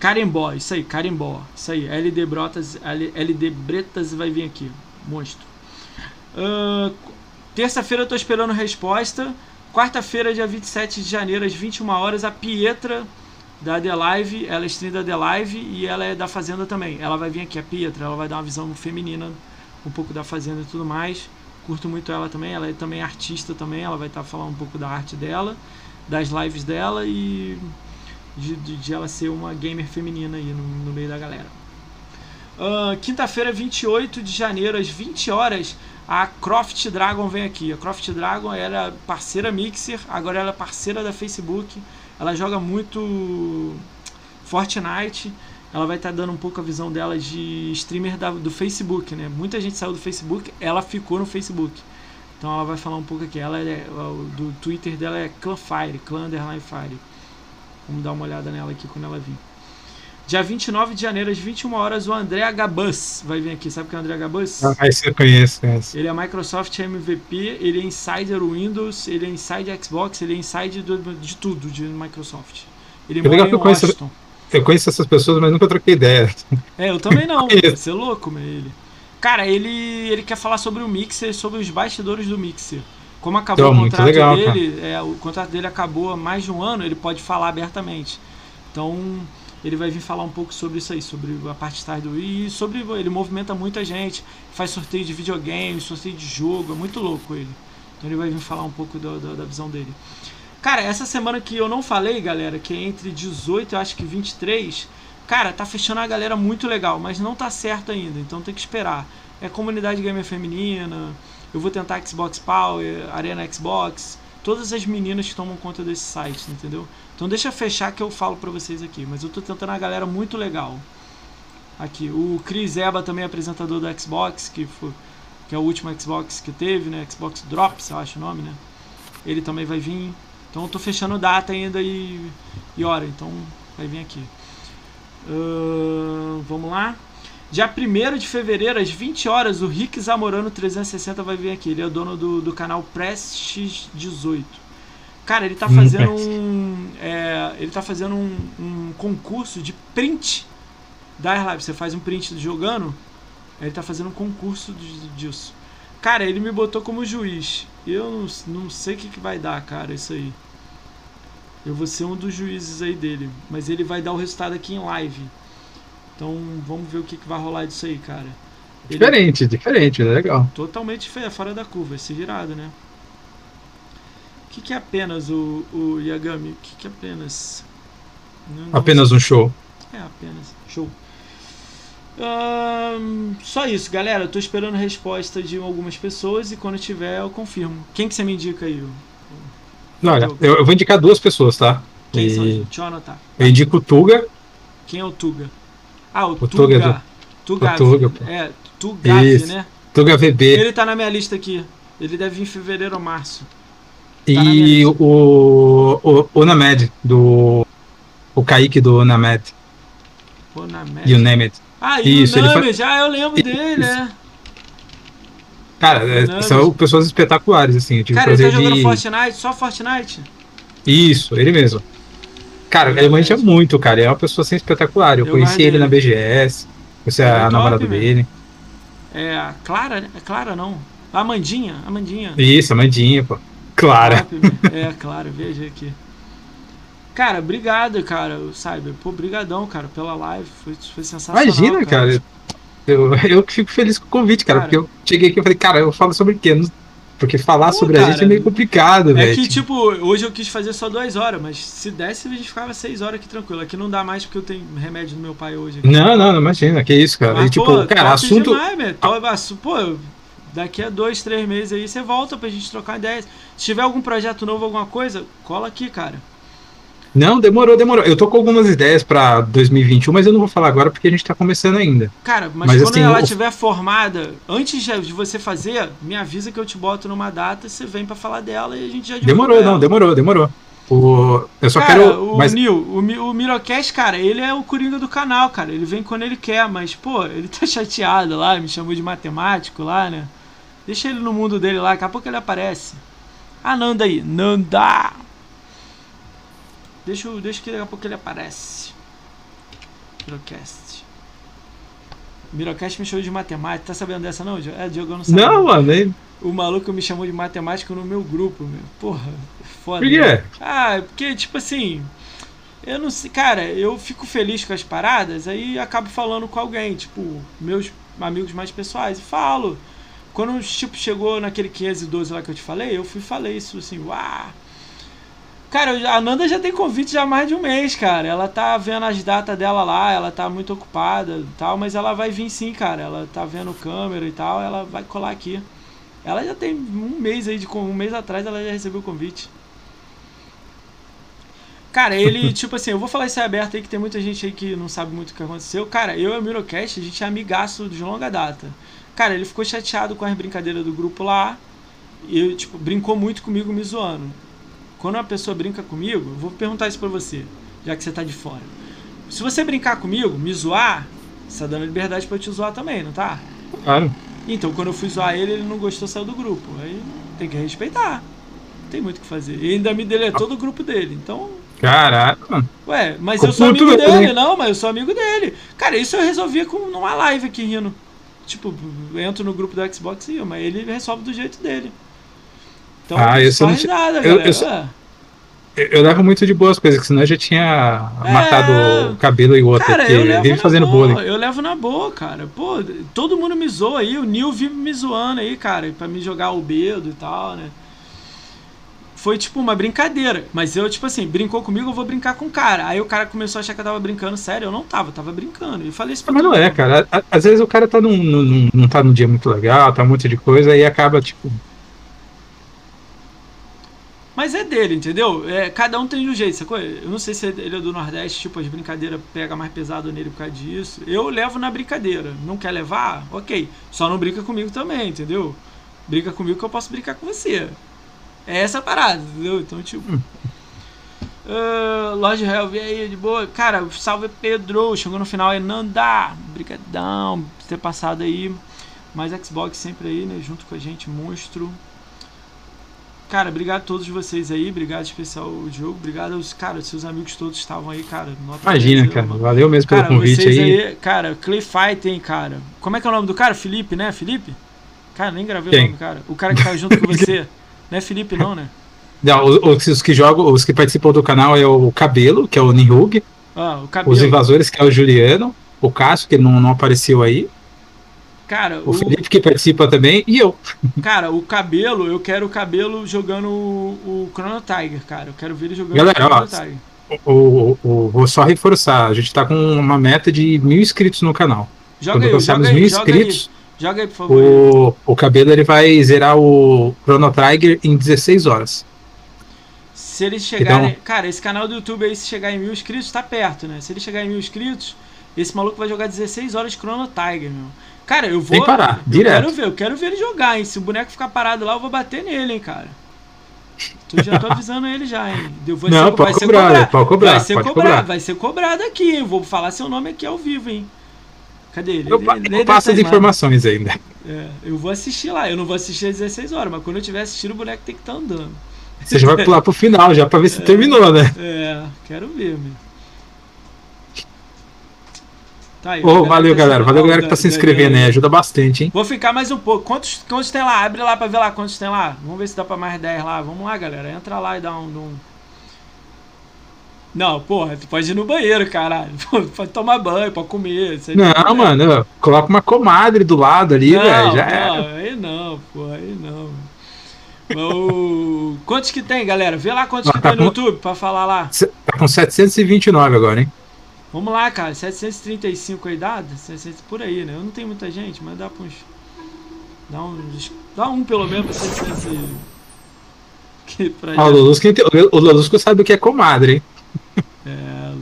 Carimbó, isso aí, Carimbó, isso aí, LD Brotas, LD Bretas vai vir aqui, monstro. Uh, Terça-feira eu tô esperando resposta. Quarta-feira, dia 27 de janeiro, às 21 horas, a Pietra da The Live, ela é stream da The Live e ela é da Fazenda também. Ela vai vir aqui, a Pietra, ela vai dar uma visão feminina, um pouco da Fazenda e tudo mais curto muito ela também. Ela é também artista também. Ela vai estar tá falando um pouco da arte dela, das lives dela e de, de, de ela ser uma gamer feminina aí no, no meio da galera. Uh, Quinta-feira, 28 de janeiro, às 20 horas, a Croft Dragon vem aqui. A Croft Dragon era parceira Mixer, agora ela é parceira da Facebook. Ela joga muito Fortnite ela vai estar tá dando um pouco a visão dela de streamer da, do Facebook, né? Muita gente saiu do Facebook, ela ficou no Facebook. Então ela vai falar um pouco aqui. Ela é, do Twitter dela é Clanfire, Clan Fire. Vamos dar uma olhada nela aqui quando ela vir. Dia 29 de janeiro, às 21 horas, o André Gabus vai vir aqui. Sabe quem é o André Gabus? Ah, esse eu conheço, conheço. Ele é Microsoft MVP, ele é insider Windows, ele é insider Xbox, ele é insider de tudo de Microsoft. Ele que mora em Washington. Eu conheço essas pessoas, mas nunca troquei ideia. É, eu também não. Você é louco, meu, ele. Cara, ele, ele quer falar sobre o Mixer, sobre os bastidores do Mixer. Como acabou então, o contrato legal, dele, é, o contrato dele acabou há mais de um ano, ele pode falar abertamente. Então, ele vai vir falar um pouco sobre isso aí, sobre a parte tarde do e sobre ele movimenta muita gente, faz sorteio de videogame, sorteio de jogo, é muito louco ele. Então ele vai vir falar um pouco do, do, da visão dele. Cara, essa semana que eu não falei, galera, que é entre 18 e acho que 23, cara, tá fechando a galera muito legal, mas não tá certo ainda, então tem que esperar. É comunidade gamer feminina, eu vou tentar Xbox Power, Arena Xbox, todas as meninas que tomam conta desse site, entendeu? Então deixa fechar que eu falo pra vocês aqui, mas eu tô tentando a galera muito legal. Aqui, o Chris Eba também é apresentador do Xbox, que, foi, que é o último Xbox que teve, né? Xbox Drops, eu acho o nome, né? Ele também vai vir. Então eu tô fechando data ainda e, e hora, então vai vir aqui. Uh, vamos lá. Dia 1 de fevereiro, às 20 horas, o Rick Zamorano 360 vai vir aqui. Ele é dono do, do canal Prestige 18. Cara, ele tá Hum, fazendo Prestige. um. é, ele tá fazendo um, um concurso de print das lives. Você faz um print jogando, ele tá fazendo um concurso disso. Cara, ele me botou como juiz. Eu não, não sei o que, que vai dar, cara, isso aí. Eu vou ser um dos juízes aí dele. Mas ele vai dar o resultado aqui em live. Então vamos ver o que, que vai rolar disso aí, cara. Ele é Diferente, diferente, é legal. totalmente fora da curva, esse virado, né? Que, que é apenas o, o Yagami? O que, que é apenas? Não- não Apenas um show. é, apenas. Show. Ahn, só isso, galera. Eu tô esperando resposta de algumas pessoas e quando tiver eu confirmo. Quem que você me indica aí? Olha, eu, eu vou indicar duas pessoas, tá? Quem são? E Deixa eu anotar. eu indico o Tuga. Quem é o Tuga? Ah, o, O Tuga. Tuga é Tuga. Tuga. É, Tugave, Isso. né? Tuga VB. Ele tá na minha lista aqui. Ele deve vir em fevereiro ou março. Tá E o, o, o Named, do. O Kaique do Named. Pô, na E o. Named. Ah, e Isso, o ele Name, já eu lembro dele, né? Cara, é- Named. são pessoas espetaculares, assim. Eu tive Cara, o ele tá jogando de. Fortnite? Só Fortnite? Isso, ele mesmo. Cara, ele manja muito, cara. Ele é uma pessoa assim espetacular. Eu, Eu conheci ele na. BGS. Você é a namorada dele. É a Clara, né? É Clara não. A Amandinha, Amandinha. Isso, a Mandinha, pô. Meu. é, claro, veja aqui. Cara, obrigado, cara, o Cyber. Pô, brigadão, cara, pela live. Foi, foi sensacional, Imagina, cara. Eu, eu que fico feliz com o convite, cara, Cara. porque eu cheguei aqui e falei, cara, eu falo sobre o quê? Porque falar Pô, sobre a cara, gente é meio complicado, É velho. que, tipo, hoje eu quis fazer só duas horas, mas se desse, a gente ficava seis horas aqui tranquilo. Aqui não dá mais porque eu tenho remédio do meu pai hoje. aqui. Não, não, não imagina, que isso, cara. Mas, e, tipo, pô, cara, assunto. Demais, pô, daqui a dois, três meses aí você volta pra gente trocar ideias. Se tiver algum projeto novo, alguma coisa, cola aqui, cara. Não, demorou, demorou. Eu tô com algumas ideias pra 2021, mas eu não vou falar agora porque a gente tá começando ainda. Cara, mas, Mas, quando assim, ela estiver formada, antes de você fazer, me avisa que eu te boto numa data, você vem pra falar dela e a gente já Demorou, ela. não, demorou, demorou. O... Eu só cara, quero. o Mas Nil, o, o Mirocast, cara, ele é o coringa do canal, cara. Ele vem quando ele quer, mas, pô, ele tá chateado lá, me chamou de matemático lá, né? Deixa ele no mundo dele lá, daqui a pouco ele aparece. Ah, Nanda aí, Nanda! Deixa, deixa que daqui a pouco ele aparece. Mirocast. Mirocast me chamou de matemático. Tá sabendo dessa não, Diogo? É, Diogo, eu não sabia. Não, mano, O maluco me chamou de matemático no meu grupo, meu. Porra, foda. por quê? Ah, porque, tipo assim. Eu não sei, cara, eu fico feliz com as paradas, aí acabo falando com alguém, tipo, meus amigos mais pessoais, e falo. Quando, tipo, chegou naquele 512 lá que eu te falei, eu fui falei isso assim, uau. Cara, a Nanda já tem convite já há mais de um mês, cara. Ela tá vendo as datas dela lá, ela tá muito ocupada e tal, mas ela vai vir sim, cara. Ela tá vendo câmera e tal, ela vai colar aqui. Ela já tem um mês aí, de um mês atrás ela já recebeu o convite. Cara, ele, tipo assim, eu vou falar isso aí aberto aí que tem muita gente aí que não sabe muito o que aconteceu. Cara, eu e o Mirocast, a gente é amigaço de longa data. Cara, ele ficou chateado com as brincadeiras do grupo lá. E, tipo, brincou muito comigo me zoando. Quando uma pessoa brinca comigo, eu vou perguntar isso pra você, já que você tá de fora. Se você brincar comigo, me zoar, você tá dando liberdade pra eu te zoar também, não tá? Claro. Então, quando eu fui zoar ele, ele não gostou, saiu do grupo. Aí tem que respeitar. Não tem muito o que fazer. E ainda me deletou do grupo dele. Então, Caraca, ué, mas eu sou amigo dele, não, mas eu sou amigo dele. Cara, isso eu resolvia com numa live aqui rindo. Tipo, entro no grupo do Xbox e eu, mas ele resolve do jeito dele. Então, Ah, só só não- risada, eu- galera. eu só- Ué. Eu, eu levo muito de boas coisas, que senão eu já tinha É. matado o cabelo e o outro Cara, aqui. eu levo fazendo boa, bullying. Eu levo na boa, cara. Pô, todo mundo me zoa aí. O Neil vive me zoando aí, cara, pra me jogar o bedo e tal, né? Foi tipo uma brincadeira. Mas eu, tipo assim, brincou comigo, eu vou brincar com o cara. Aí o cara começou a achar que eu tava brincando sério. Eu não tava, eu tava brincando. E falei isso pra Mas não é, cara. Às vezes o cara tá num, num, não tá num dia muito legal, tá um monte de coisa e acaba, tipo. Mas é dele, entendeu? É, cada um tem um jeito, sacou? Eu não sei se ele é do Nordeste, tipo, as brincadeiras pega mais pesado nele por causa disso. Eu levo na brincadeira. Não quer levar? Ok. Só não brinca comigo também, entendeu? Brinca comigo que eu posso brincar com você. É essa parada, entendeu? Então, tipo. Uh, Lorde Helv, e aí, de boa? Cara, salve Pedro, chegou no final aí, Nanda, brigadão por ter passado aí. Mais Xbox sempre aí, né? Junto com a gente, monstro. Cara, obrigado a todos vocês aí, obrigado especial o Diogo, obrigado aos, cara, seus amigos todos estavam aí, cara. Imagina, cara, valeu mesmo pelo cara, convite aí. aí. Cara, Clay Fight, hein, cara. Como é que é o nome do cara? Felipe, né? Felipe? Cara, nem gravei Quem? o nome, cara. O cara que tá junto com você. Não é Felipe, não, né? Não, os, os, que jogam, os que participam do canal é o Cabelo, que é o Nihug. Ah, o Os invasores, que é o Juliano. O Cássio, que não, não apareceu aí. Cara, o, o Felipe que participa também e eu. Cara, o cabelo, eu quero o cabelo jogando o, o Chrono Tiger, cara. Eu quero ver ele jogando Galera, o Chrono Tiger. O, o, o, vou só reforçar, a gente tá com uma meta de mil inscritos no canal. Joga Quando aí, joga mil inscritos, aí. Joga aí, por favor. O, o cabelo ele vai zerar o Chrono Tiger em 16 horas. Se eles chegarem. Então, cara, esse canal do YouTube aí, se chegar em mil inscritos, tá perto, né? Se ele chegar em mil inscritos, esse maluco vai jogar 16 horas de Chrono Tiger, meu. Cara, eu vou. Sem parar, eu direto. Quero ver, eu quero ver ele jogar, hein? Se o boneco ficar parado lá, eu vou bater nele, hein, cara. Eu já tô avisando ele já, hein? Vai Não, ser, pode, vai cobrar, ser pode cobrar, vai ser pode cobrado, cobrar. vai ser cobrado aqui, hein? Vou falar seu nome aqui ao vivo, hein? Cadê ele? Eu, ele, eu passo as informações ainda. É, eu vou assistir lá. Eu não vou assistir às 16 horas, mas quando eu estiver assistindo, o boneco tem que estar tá andando. Você já vai pular pro final, já pra ver se é, terminou, né? É, quero ver, meu. Tá aí, oh, valeu, galera. Valeu, galera, que tá se inscrevendo, né? Ajuda bastante, hein? Vou ficar mais um pouco. Quantos, quantos tem lá? Abre lá pra ver lá quantos tem lá. Vamos ver se dá pra mais 10 lá. Vamos lá, galera. Entra lá e dá um. um... Não, porra, tu pode ir no banheiro, caralho. Pode tomar banho, pode comer. Não, mano, coloca uma comadre do lado ali, velho. Já não, era. aí não, porra, aí não. O... Quantos que tem, galera? Vê lá quantos ah, que tá tem no YouTube pra falar lá. Tá com 729 agora, hein? Vamos lá, cara. 735 aí dá? 700 por aí, né? Eu não tenho muita gente, mas dá pra uns. Dá uns. Dá um pelo menos pra 700 e... que pra ah, o Lolusco, o Lolusco sabe o que é comadre, hein? É.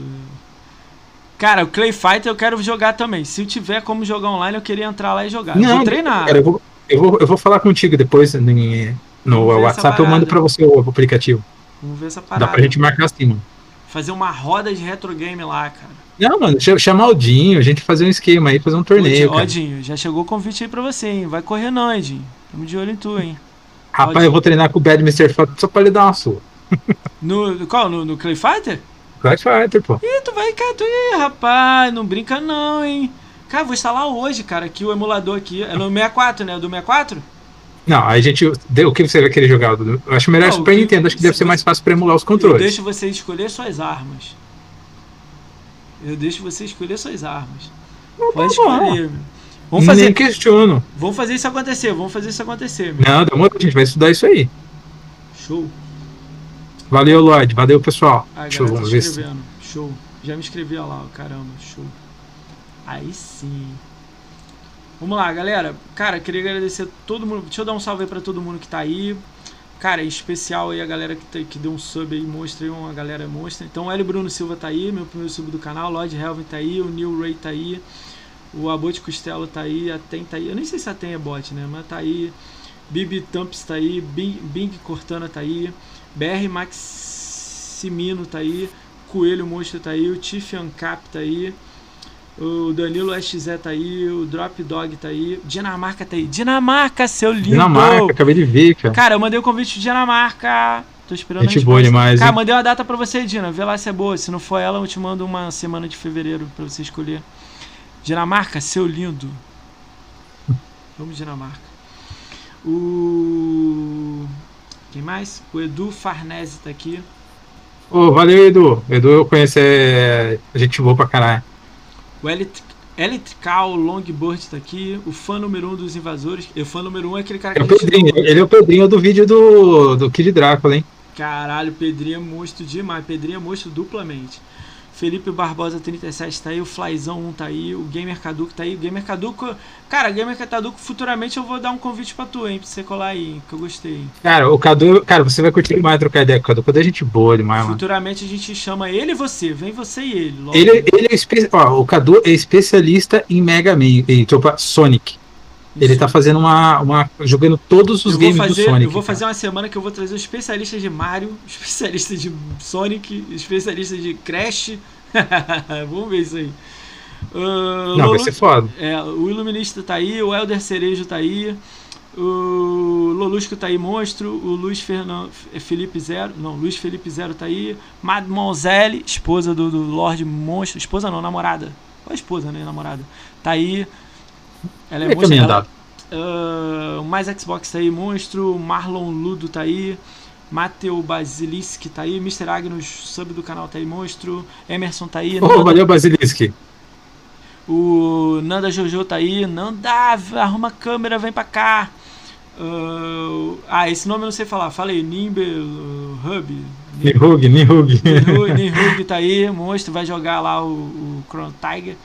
Cara, o Clay Fighter eu quero jogar também. Se eu tiver como jogar online, eu queria entrar lá e jogar. Não, eu vou treinar. Cara, eu, vou, eu, vou, eu vou falar contigo depois no, no WhatsApp. Eu mando pra você o aplicativo. Vamos ver essa parada. Dá pra gente marcar assim, mano. Fazer uma roda de retro game lá, cara. Não, mano, chamar o Dinho, a gente fazer um esquema aí, fazer um torneio. Ó, Dinho, já chegou o convite aí pra você, hein? Vai correr não, hein, Dinho? Tamo de olho em tu, hein? Rapaz, ó, eu vou treinar com o Bad Mr. Fuck só pra ele dar uma sua. No, qual? No, no Clay Fighter? Clay Fighter, pô. Ih, tu vai, cara, tu Ih, rapaz, não brinca não, hein? Cara, vou instalar hoje, cara, aqui o emulador aqui. É no 64, né? Do 64? Não, a gente. O que você vai querer jogar? Eu acho melhor não, Super Nintendo, acho que deve ser mais fácil pra emular os controles. Eu deixo você escolher suas armas. Eu deixo você escolher suas armas. Não, tá Pode tá escolher, meu. Vamos fazer. Nem questiono. Vamos fazer isso acontecer, vamos fazer isso acontecer, meu. Não, demorou, a gente vai estudar isso aí. Show. Valeu, Lloyd. Valeu, pessoal. Ah, Show, vamos ver se... Show. Já me inscrevi lá, caramba. Show. Aí sim. Vamos lá, galera. Cara, queria agradecer a todo mundo. Deixa eu dar um salve aí pra todo mundo que tá aí. Cara, em especial aí a galera que, tá, que deu um sub aí, mostra aí, uma galera mostra. Então o Hélio Bruno Silva tá aí, meu primeiro sub do canal, Lloyd Helvin tá aí, o Neil Ray tá aí, o Abote Costello tá aí, a Tem tá aí. Eu nem sei se a Tem é bot, né? Mas tá aí. Bibi Tumps tá aí, Bing, Bing Cortana tá aí, BR Maximino tá aí, Coelho Monstro tá aí, o Tiff Ancap tá aí. O Danilo SZ tá aí, o Drop Dog tá aí, Dinamarca tá aí. Dinamarca, seu lindo! Dinamarca, acabei de ver, cara. Cara, eu mandei o um convite de Dinamarca. Tô esperando Gente a boa demais. Cara, hein? mandei uma data pra você, Dina. Vê lá se é boa. Se não for ela, eu te mando uma semana de fevereiro pra você escolher. Dinamarca, seu lindo. Vamos, Dinamarca. O. Quem mais? O Edu Farnese tá aqui. Ô, oh, valeu, Edu. Edu eu conheço, é... gente boa pra caralho. O Electrical Longboard tá aqui. O fã número um dos invasores. O fã número um é aquele cara que é o Pedrinho, Ele é o Pedrinho do vídeo do, do Kid Drácula, hein? Caralho, Pedrinho é monstro demais. Pedrinho é monstro duplamente. Felipe Barbosa 37 tá aí, o Flyzão 1 tá aí, o Gamer Caduco tá aí, o Gamer Caduco. Cara, Gamer Caduco, futuramente eu vou dar um convite pra tu, hein, pra você colar aí, que eu gostei. Cara, o Cadu, cara, você vai curtir demais trocar ideia com o Cadu. Cadu é gente boa demais, mano. Futuramente a gente chama ele e você, vem você e ele. Logo. Ele, ele é espe... Ó, o Cadu é especialista em Mega Man, em tropa Sonic. Ele tá fazendo uma, uma. jogando todos os games fazer, do Sonic. Eu vou cara. fazer uma semana que eu vou trazer um especialista de Mario, especialista de Sonic, especialista de Crash. Vamos ver isso aí. Uh, Não, Lolo- vai ser foda. É, o Iluminista tá aí, o Elder Cerejo tá aí, o Lolusco tá aí, monstro, o Luiz Fernando, Felipe Zero, não, Luiz Felipe Zero tá aí, Mademoiselle, esposa do, do Lorde Monstro, esposa não, namorada, ou esposa, né, namorada, tá aí, ela é, É monstro, ela- ah, mais Xbox tá aí, monstro, Marlon Ludo tá aí, Mateu Basilisk tá aí, Mr. Agnus, sub do canal tá aí, monstro, Emerson tá aí, Ô, Nando- valeu, Basilisk. o Nanda Jojo tá aí. Nanda, arruma a câmera, vem pra cá. Uh, ah, esse nome eu não sei falar. Falei, Nimbe uh, Hub. Nihug. Nihug Nihug tá aí, monstro, vai jogar lá o, o Chrono Tiger.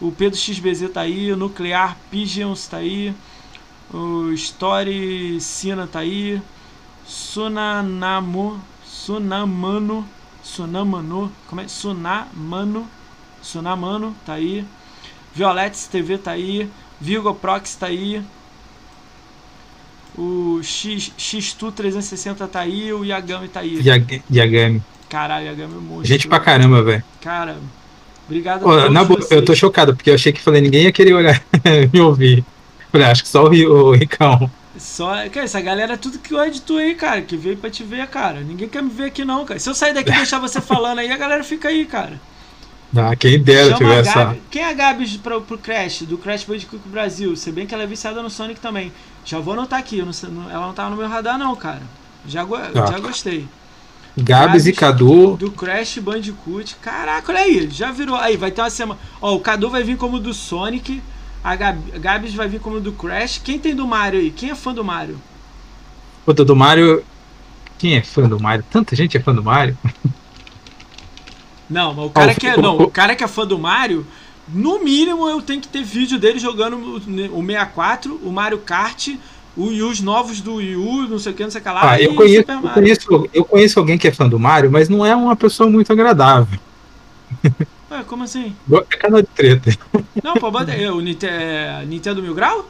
O Pedro XBZ tá aí, o Nuclear Pigeons tá aí. O Story Sina tá aí. Sunanamo. Sunamano. Sunamano. Como é? Sunamano. Sunamano tá aí. Violettes TV tá aí. Virgo Prox tá aí. O X, Xtu 360 tá aí. O Yagami tá aí. Yag- Yagami. Caralho, Yagami é monstro. Gente pra caramba, velho. Cara, obrigado Ô, Na boa, eu tô chocado, porque eu achei que falei, ninguém ia querer olhar me ouvir. Falei, acho que só o, o Ricão. Só, cara, essa galera é tudo que gosta de tu aí, cara, que veio pra te ver, cara. Ninguém quer me ver aqui não, cara. Se eu sair daqui e deixar você falando aí, a galera fica aí, cara. Ah, quem dera Chama tiver essa. Quem é a Gabi pro, pro Crash, do Crash Bandicoot Brasil? Se bem que ela é viciada no Sonic também. Já vou anotar aqui, não sei- não- ela não tava no meu radar não, cara. Já, go- Tá. já gostei. Gabs e. Cadu. Do Crash Bandicoot. Caraca, olha aí, já virou. Aí, vai ter uma semana. Ó, o Cadu vai vir como do Sonic. A Gabs vai vir como do Crash. Quem tem do Mario aí? Quem é fã do Mario? Puta, do Mario. Quem é fã do Mario? Tanta gente é fã do Mario. Não, mas o cara o- que é. Não, o- cara que é fã do Mario, no mínimo eu tenho que ter vídeo dele jogando o 64, o Mario Kart, o, e os novos do Wii U, não sei o que, não sei o que lá. Ah, eu conheço, eu, conheço, eu conheço alguém que é fã do Mario, mas não é uma pessoa muito agradável. Ué, como assim? É canal de treta. Não, pô, aí, o Ninte- é, Nintendo Mil Grau?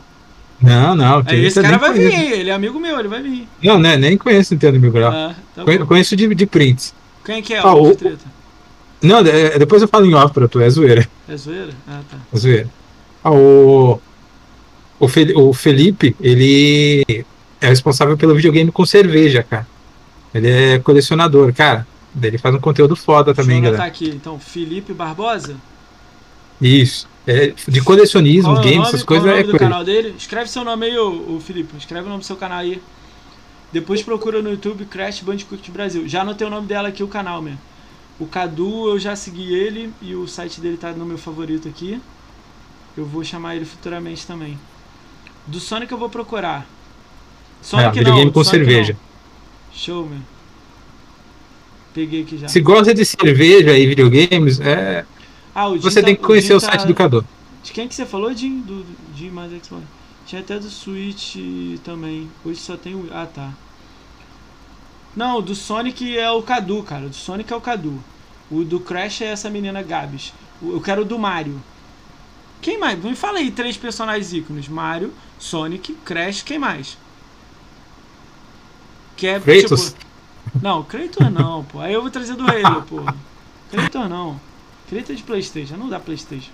Não, não. isso esse cara vai vir, conheço. hein? ele é amigo meu, ele vai vir. Não, né? Nem conheço Nintendo Mil Grau. Ah, tá Conhe- conheço de, de prints. Quem que é Ah, o de treta? Não, é- depois eu falo em off pra tu, é zoeira. É zoeira? Ah, tá. É zoeira. Ah, o, o, Fel- o Felipe, ele é responsável pelo videogame com cerveja, cara. Ele é colecionador, cara. Ele faz um conteúdo foda também, Deixa eu galera. aqui, então, Felipe Barbosa? Isso. É, de colecionismo, é games, nome, essas é coisas é ele. canal dele? Escreve seu nome aí, ô, ô Felipe. Escreve o nome do seu canal aí. Depois procura no YouTube Crash Bandicoot Brasil. Já anotei o nome dela aqui, o canal mesmo. O Cadu, eu já segui ele e o site dele tá no meu favorito aqui. Eu vou chamar ele futuramente também. Do Sonic eu vou procurar. Sonic É, videogame não, com Sonic cerveja. não. Show, meu. Peguei aqui já. Se gosta de cerveja e videogames, é, Ah, o você tá- tem que conhecer Jim o site tá- do Cadu. De quem que você falou, Jim? Do Jim mais Xbox. Tinha até do Switch também. Hoje só tem o. Ah, tá. Não, o do Sonic é o Cadu, cara. O do Sonic é o Cadu. O do Crash é essa menina Gabs. O- Eu quero o do Mario. Quem mais? Me fala aí três personagens ícones: Mario, Sonic, Crash, quem mais? Que é Kratos. tipo. Não, Kratos não, pô. Aí eu vou trazer do Halo, pô. Kratos não. Kratos é de Playstation, não dá Playstation.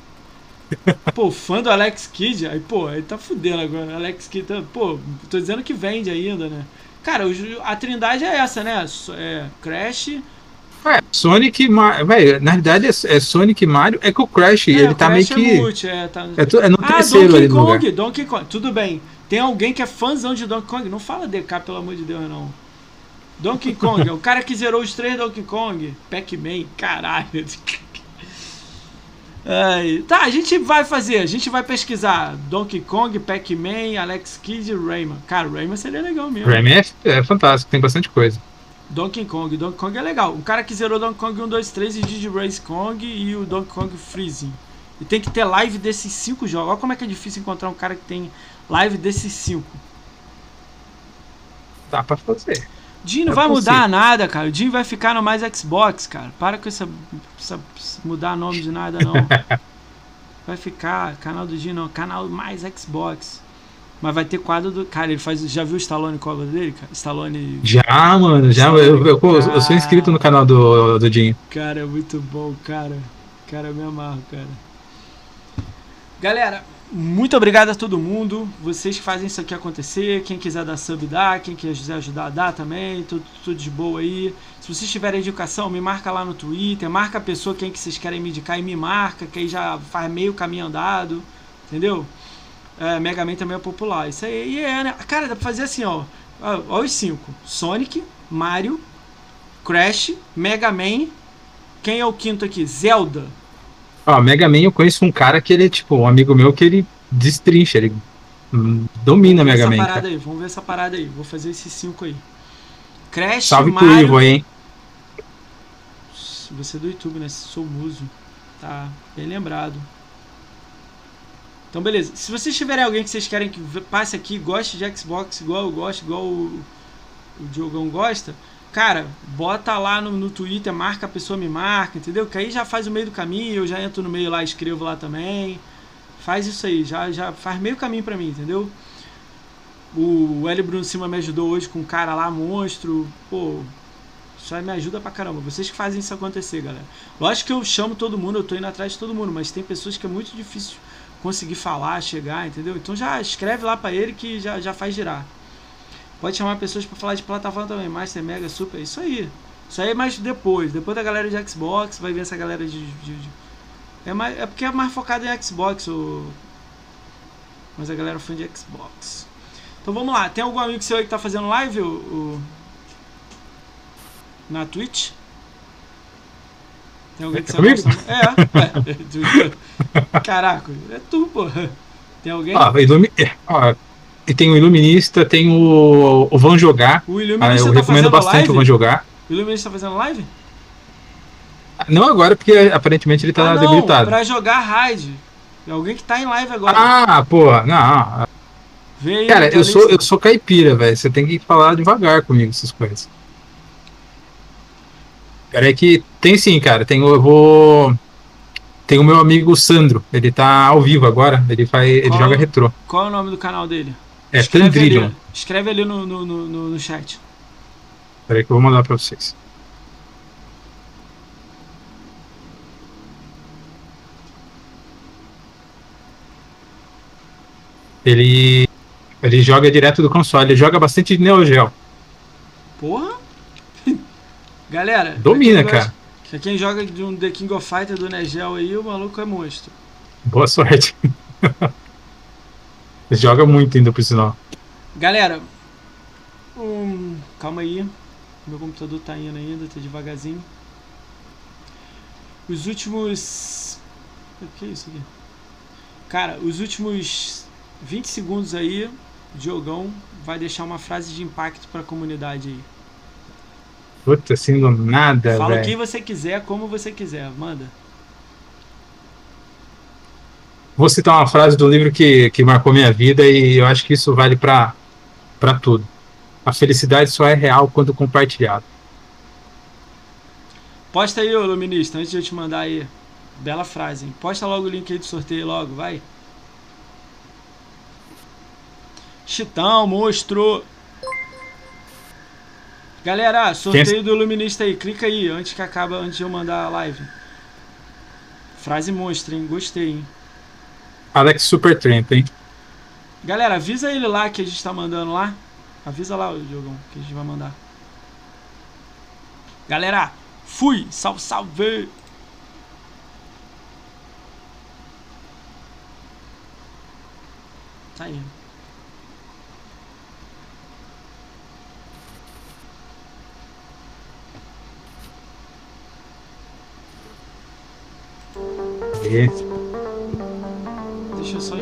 Pô, fã do Alex Kidd, aí, pô, aí tá fudendo agora. Alex Kidd, tá, pô, tô dizendo que vende ainda, né? Cara, a trindade é essa, né? É Crash. É, Sonic, Ma- véi, na realidade é, é Sonic e Mario, é que o Crash, é, ele o tá Crash meio que. É, multi, é, tá... É, tu- é no ah, terceiro Donkey ali no lugar. Kong, Donkey Kong. Tudo bem. Tem alguém que é fãzão de Donkey Kong? Não fala DK, pelo amor de Deus, não. Donkey Kong, é o cara que zerou os três Donkey Kong. Pac-Man, caralho. Ai, tá, a gente vai fazer, a gente vai pesquisar Donkey Kong, Pac-Man, Alex Kidd e Rayman. Cara, o Rayman seria legal mesmo. Rayman é, é fantástico, tem bastante coisa. Donkey Kong. Donkey Kong é legal. O cara que zerou Donkey Kong 1, 2, 3 e Digi Race Kong e o Donkey Kong Freezing. E tem que ter live desses cinco jogos. Olha como é que é difícil encontrar um cara que tem live desses cinco. Dá pra fazer. Jim não É vai possível. mudar nada, cara. O Jim vai ficar no mais Xbox, cara. Para com essa, essa mudar nome de nada, não. vai ficar canal do Jim, não. Canal mais Xbox. Mas vai ter quadro do. Cara, ele faz. Já viu o Stallone cover dele, cara? Stallone. Já, mano, já. Eu, eu, eu- eu sou inscrito no canal do, do Dinho. Cara, é muito bom, cara. Cara, eu me amarro, cara. Galera, muito obrigado a todo mundo. Vocês que fazem isso aqui acontecer. Quem quiser dar sub, dá. Quem quiser ajudar, dá também. Tudo, tudo de boa aí. Se vocês tiverem indicação, me marca lá no Twitter. Marca a pessoa quem que vocês querem me indicar e me marca. Que aí já faz meio caminho andado. Entendeu? É, Mega Man também é popular. Isso aí e é, né? Cara, dá pra fazer assim, ó. Ó, ó os cinco: Sonic, Mario, Crash, Mega Man. Quem é o quinto aqui? Zelda. Ó, Mega Man eu conheço um cara que ele, tipo, um amigo meu que ele destrincha, ele hum, domina Mega Man. parada Cara. aí, vamos ver essa parada aí. Vou fazer esses cinco aí. Crash, Salve pro Mario. Ivo aí, hein? Você é do YouTube, né? Sou muso. Tá, bem lembrado. Então, beleza. Se vocês tiverem alguém que vocês querem que passe aqui, goste de Xbox igual eu gosto, igual o, o Diogão gosta, cara, bota lá no, no Twitter, marca a pessoa, me marca, entendeu? Que aí já faz o meio do caminho, eu já entro no meio lá, escrevo lá também. Faz isso aí, já, já faz meio caminho pra mim, entendeu? O L. Bruno Cima me ajudou hoje com um cara lá, monstro. Pô, aí me ajuda pra caramba. Vocês que fazem isso acontecer, galera. Lógico que eu chamo todo mundo, eu tô indo atrás de todo mundo, mas tem pessoas que é muito difícil conseguir falar, chegar, entendeu? Então já escreve lá pra ele que já, já faz girar. Pode chamar pessoas pra falar de plataforma também, Master, Mega, Super, isso aí. Isso aí é mais depois. Depois da galera de Xbox, vai ver essa galera de. de- de- É, mais, é porque é mais focado em Xbox, o... mas a galera é fã de Xbox. Então vamos lá, tem algum amigo seu aí que tá fazendo live? O- Na Twitch? Tem alguém que É você comigo? gosta? É, ué. Caraca, é tu, pô. Tem alguém? Ilumi... é, ó, e tem o Iluminista, tem o, o Vão Jogar. o Ah, Iluminista eu tá recomendo bastante live? o Vão Jogar. O Iluminista tá fazendo live? Não agora, porque aparentemente ele tá ah, não, debilitado. pra jogar raid. É alguém que tá em live agora. Ah, porra, não. Cara, eu sou, eu sou caipira, velho. Você tem que falar devagar comigo essas coisas. Cara, é que tem sim, cara. Tem, o- eu vou. Tem o meu amigo Sandro. Ele tá ao vivo agora. Ele faz. Ele joga retrô. Qual é o nome do canal dele? É escreve Tandrillion. ali, escreve ali no, no, no, no- no chat. Peraí que eu vou mandar pra vocês. Ele. Ele joga direto do console. Ele joga bastante Neo Geo. Porra! Galera, Domina, cara. Quem joga de um The King of Fighter do Negel aí, o maluco é monstro. Boa sorte. Ele joga muito ainda por sinal. Galera, hum, calma aí. Meu computador tá indo ainda, tá devagarzinho. Os últimos. O que é isso aqui? Cara, os últimos 20 segundos aí, Diogão vai deixar uma frase de impacto pra comunidade aí. Puta, assim, do nada, Fala o que você quiser, como você quiser, manda. Vou citar uma frase do livro que, que marcou minha vida e eu acho que isso vale pra, pra tudo. A felicidade só é real quando compartilhada. Posta aí, ô Luminista, antes de eu te mandar aí. Bela frase, hein? Posta logo o link aí do sorteio logo, vai. Chitão, monstro. Galera, sorteio do Luminista aí. Clica aí, antes que acaba, antes de eu mandar a live. Frase monstro, hein? Gostei, hein? Alex Supertramp, hein? Galera, avisa ele lá que a gente tá mandando lá. Avisa lá, o Diogão, que a gente vai mandar. Galera, fui! Salve, salve! Tá aí. E Deixa eu só